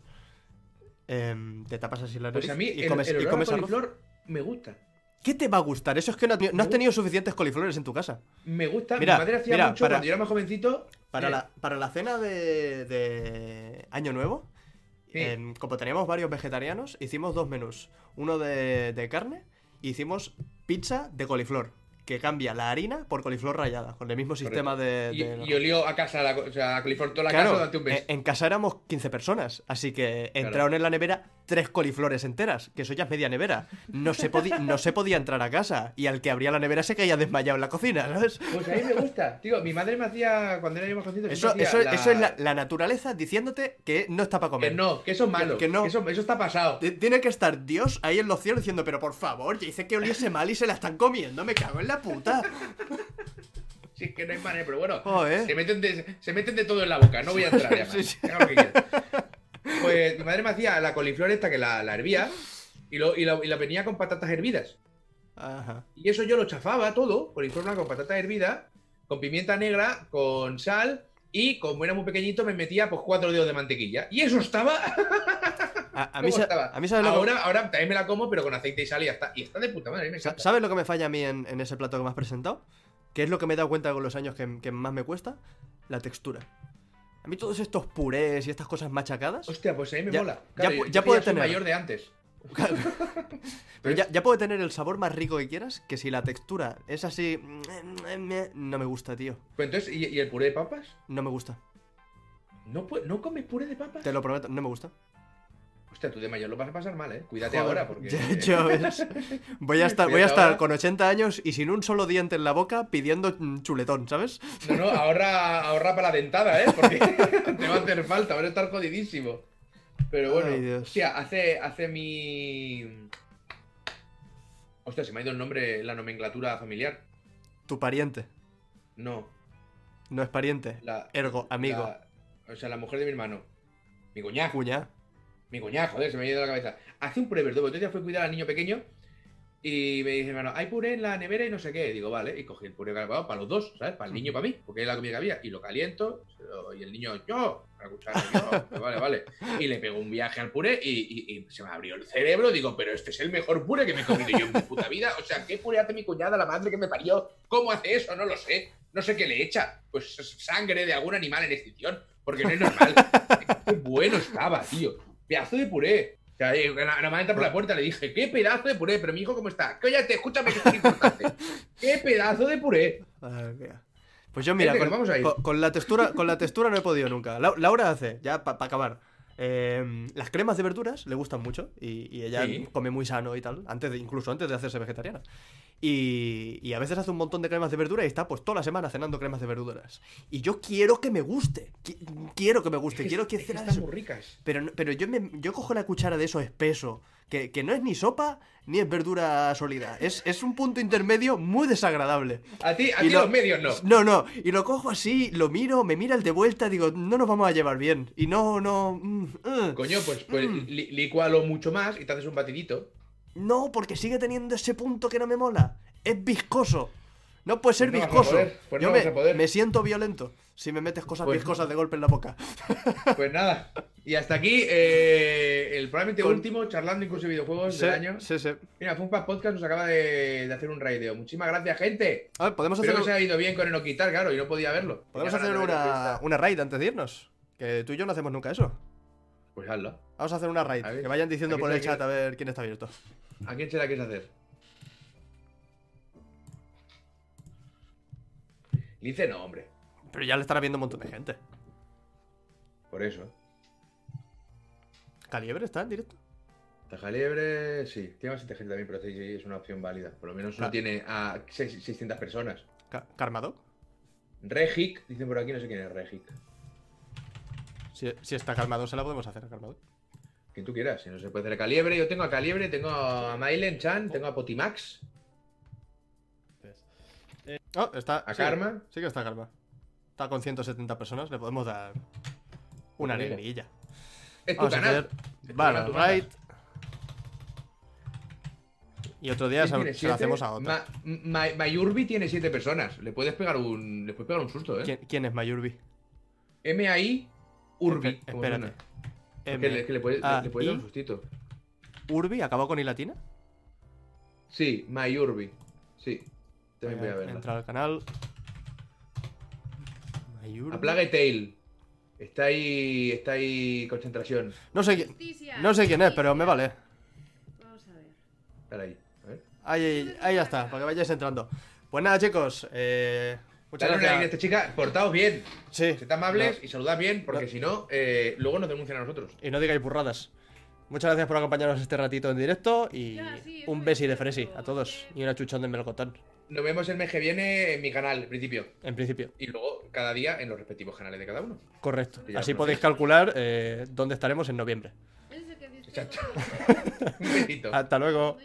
Speaker 1: em, te tapas así la nariz
Speaker 2: Pues a mí
Speaker 1: y comes,
Speaker 2: el
Speaker 1: y
Speaker 2: olor a
Speaker 1: comes arroz.
Speaker 2: coliflor me gusta.
Speaker 1: ¿Qué te va a gustar? Eso es que no, no has tenido suficientes coliflores en tu casa.
Speaker 2: Me gusta.
Speaker 1: Mira,
Speaker 2: Mi madre hacía
Speaker 1: mira,
Speaker 2: mucho
Speaker 1: para-
Speaker 2: cuando yo era más jovencito.
Speaker 1: Para,
Speaker 2: eh,
Speaker 1: la, para la cena de, de Año Nuevo,
Speaker 2: Sí.
Speaker 1: como teníamos varios vegetarianos, hicimos dos menús. Uno de, de carne y hicimos pizza de coliflor, que cambia la harina por coliflor rallada, con el mismo sistema de...
Speaker 2: Y,
Speaker 1: de-
Speaker 2: y olió a casa, la, o sea, a California toda la
Speaker 1: Claro,
Speaker 2: casa durante un mes.
Speaker 1: en- en casa éramos 15 personas, así que entraron en la nevera tres coliflores enteras, que eso ya es media nevera. No se, podía no se podía entrar a casa, y al que abría la nevera se caía desmayado en la cocina, ¿sabes?
Speaker 2: Pues a mí me gusta. Tío, mi madre me hacía, cuando era yo más jovencito,
Speaker 1: Eso, eso,
Speaker 2: hacía
Speaker 1: eso es la, la naturaleza diciéndote que no está para
Speaker 2: Que
Speaker 1: comer.
Speaker 2: no, que eso es malo.
Speaker 1: Que- que no.
Speaker 2: eso, eso está pasado.
Speaker 1: T- Tiene que estar Dios ahí en los cielos diciendo, pero por favor, ya dice que oliese mal y se la están comiendo, me cago en la puta.
Speaker 2: Si es que no hay manera, pero bueno.
Speaker 1: Joder.
Speaker 2: Se meten, de, se meten de todo en la boca, no voy a entrar ya más.
Speaker 1: Sí, sí.
Speaker 2: Pues mi madre me hacía la coliflor esta que la, la hervía y, lo, y, la, y la venía con patatas hervidas.
Speaker 1: Ajá.
Speaker 2: Y eso yo lo chafaba todo, coliflor con patata hervida, con pimienta negra, con sal y como era muy pequeñito me metía pues cuatro dedos de mantequilla. Y eso estaba...
Speaker 1: A, a mí,
Speaker 2: ¿Cómo
Speaker 1: sa-
Speaker 2: estaba?
Speaker 1: a mí sabes lo que-
Speaker 2: ahora, ahora también me la como, pero con aceite y sal y ya está. Y está de puta madre, me.
Speaker 1: ¿Sabes lo que me falla a mí en, en ese plato que me has presentado? ¿Qué es lo que me he dado cuenta con los años que, que más me cuesta? La textura. A mí todos estos purés y estas cosas machacadas...
Speaker 2: Hostia, pues a mí me
Speaker 1: Ya-
Speaker 2: mola.
Speaker 1: ya
Speaker 2: Claro,
Speaker 1: ya
Speaker 2: yo
Speaker 1: puede
Speaker 2: soy
Speaker 1: tener.
Speaker 2: mayor de antes.
Speaker 1: Pero ya, ya puede tener el sabor más rico que quieras, que si la textura es así... No me gusta, tío.
Speaker 2: Pues entonces, ¿y, y el puré de papas?
Speaker 1: No me gusta.
Speaker 2: ¿No, ¿No comes puré de papas?
Speaker 1: Te lo prometo, no me gusta.
Speaker 2: Hostia, tú de mayor lo vas a pasar mal, ¿eh? Cuídate
Speaker 1: Joder,
Speaker 2: ahora, porque...
Speaker 1: ya-. Voy a estar, voy a estar
Speaker 2: ahora.
Speaker 1: con 80 años y sin un solo diente en la boca pidiendo mm, chuletón, ¿sabes?
Speaker 2: No, no, ahorra, ahorra para la dentada, ¿eh? Porque te va a hacer falta, vas a estar jodidísimo. Pero bueno,
Speaker 1: Ay,
Speaker 2: hostia, hace, hace mi... Hostia, se me ha ido el nombre, la nomenclatura familiar.
Speaker 1: Tu pariente,
Speaker 2: No,
Speaker 1: no es pariente.
Speaker 2: la...
Speaker 1: Ergo, amigo,
Speaker 2: la- o sea, la mujer de mi hermano. Mi cuñada.
Speaker 1: cuña.
Speaker 2: Mi cuñada, joder, se me ha ido de la cabeza. Hace un puré verdugo. Entonces fue cuidar al niño pequeño y me dice, hermano, hay puré en la nevera y no sé qué. Digo, vale, y cogí el puré calentado para los dos, ¿sabes? Para el niño y para mí, porque es la comida que había. Y lo caliento, y el niño, yo, la cuchara, yo, vale, vale. Y le pego un viaje al puré y, y- y se me abrió el cerebro. Digo, pero este es el mejor puré que me he comido yo en mi puta vida. O sea, ¿qué puré hace mi cuñada, la madre que me parió? ¿Cómo hace eso? No lo sé. No sé qué le echa. Pues es sangre de algún animal en extinción, porque no es normal. Qué bueno estaba, tío. Pedazo de puré. O sea, nada nada más entra por la puerta le dije, ¿qué pedazo de puré? Pero mi hijo, ¿cómo está? Cállate, escúchame que es importante. ¿Qué pedazo de puré?
Speaker 1: Mira. Pues yo, mira, con,
Speaker 2: vamos
Speaker 1: con- con la textura, con la textura no he podido nunca. Lau- Laura hace, ya para acabar. Eh, las cremas de verduras le gustan mucho y, y ella
Speaker 2: Sí.
Speaker 1: come muy sano y tal, antes de, incluso antes de hacerse vegetariana. Y, y a veces hace un montón de cremas de verdura y está pues toda la semana cenando cremas de verduras. Y yo quiero que me guste, qui- quiero que me guste, quiero que
Speaker 2: Es que están muy ricas.
Speaker 1: Pero, pero yo, me, yo cojo la cuchara de eso espeso, que, que no es ni sopa ni es verdura sólida. Es, es un punto intermedio muy desagradable.
Speaker 2: A ti, a ti
Speaker 1: lo-
Speaker 2: los medios no.
Speaker 1: No, no, y lo cojo así, lo miro, me mira el de vuelta, digo, no nos vamos a llevar bien. Y no, no. mm, uh.
Speaker 2: Coño, pues, pues
Speaker 1: Mm.
Speaker 2: li- licualo mucho más y te haces un batidito.
Speaker 1: No, porque sigue teniendo ese punto que no me mola. Es viscoso. No puede ser
Speaker 2: Pues no
Speaker 1: viscoso.
Speaker 2: poder, pues
Speaker 1: Yo
Speaker 2: no
Speaker 1: me,
Speaker 2: vas a poder.
Speaker 1: me siento violento si me metes cosas
Speaker 2: Pues-
Speaker 1: viscosas de golpe en la boca.
Speaker 2: Pues nada. Y hasta aquí eh, el probablemente
Speaker 1: Con-
Speaker 2: último charlando incluso videojuegos
Speaker 1: Sí,
Speaker 2: del año.
Speaker 1: sí, sí.
Speaker 2: Mira, Funpas Podcast nos acaba de, de hacer un raideo. Muchísimas gracias, gente.
Speaker 1: A ver, podemos hacer,
Speaker 2: Espero que se haya ido bien con el quitar, claro, y no podía verlo.
Speaker 1: podemos hacer una, una raid antes de irnos. Que tú y yo no hacemos nunca eso.
Speaker 2: Pues hazlo.
Speaker 1: Vamos a hacer una raid.
Speaker 2: Ver,
Speaker 1: Que vayan diciendo por el chat a ver quién está abierto.
Speaker 2: ¿A quién se la quieres hacer? Lince no, hombre.
Speaker 1: Pero ya le estará viendo un montón de gente.
Speaker 2: Por eso.
Speaker 1: ¿Caliebre está en directo?
Speaker 2: Taja Liebre, sí. Tiene bastante gente también, pero es una opción válida. Por lo menos no tiene a seis- 600 personas.
Speaker 1: Ca- ¿Carmadog?
Speaker 2: Regic, dicen por aquí, no sé quién es Regic.
Speaker 1: Si, si está calmado, se la podemos hacer a Calmado.
Speaker 2: Quien tú quieras, si no se puede hacer a Caliebre. Yo tengo a Caliebre, tengo a Mailen Chan, tengo a Potimax.
Speaker 1: Oh, está.
Speaker 2: ¿A
Speaker 1: sí,
Speaker 2: Karma?
Speaker 1: Sí que está Karma. Está con 170 personas, le podemos dar una alegría.
Speaker 2: Es tu
Speaker 1: Vamos a
Speaker 2: canal.
Speaker 1: hacer
Speaker 2: Es tu mandas.
Speaker 1: right. Y otro día
Speaker 2: ¿Quién
Speaker 1: se, lo hacemos a otro.
Speaker 2: Ma- Ma- Mayurbi tiene 7 personas. Le puedes pegar un, le puedes pegar un susto, ¿eh?
Speaker 1: ¿Quién, quién es Mayurbi?
Speaker 2: M-A-I Urbi.
Speaker 1: Espe- espérate. M-
Speaker 2: Que le, que le puedes,
Speaker 1: A-
Speaker 2: le puedes dar un sustito.
Speaker 1: ¿Urbi acabó con I latina?
Speaker 2: Sí, Mayurbi. Sí. También voy a verla.
Speaker 1: Entrar al canal.
Speaker 2: A Plague Tale. Está ahí. Está ahí. Concentración.
Speaker 1: No sé quién.
Speaker 3: Justicia,
Speaker 1: No sé quién es, pero me vale.
Speaker 3: Vamos a ver.
Speaker 2: Espera ahí. A ver.
Speaker 1: Ahí, ya está, para que vayáis entrando. Pues nada, chicos. Eh, muchas
Speaker 2: Dale una like a
Speaker 1: gracias.
Speaker 2: esta chica. Portaos bien.
Speaker 1: Sí.
Speaker 2: Sed amables
Speaker 1: No,
Speaker 2: y saludad bien, porque
Speaker 1: No.
Speaker 2: si no, eh, luego nos denuncian a nosotros.
Speaker 1: y no digáis burradas. Muchas gracias por acompañarnos este ratito en directo y
Speaker 3: Ya, sí, eso
Speaker 1: un
Speaker 3: es
Speaker 1: besi de fresi a todos y una chuchón de melocotón,
Speaker 2: Nos vemos el mes que viene en mi canal, en principio.
Speaker 1: en principio.
Speaker 2: Y luego cada día en los respectivos canales de cada uno.
Speaker 1: Correcto. Así podéis calcular eh, dónde estaremos en noviembre.
Speaker 3: Ese que dice
Speaker 2: Exacto.
Speaker 3: que-
Speaker 2: Un besito.
Speaker 1: Hasta luego.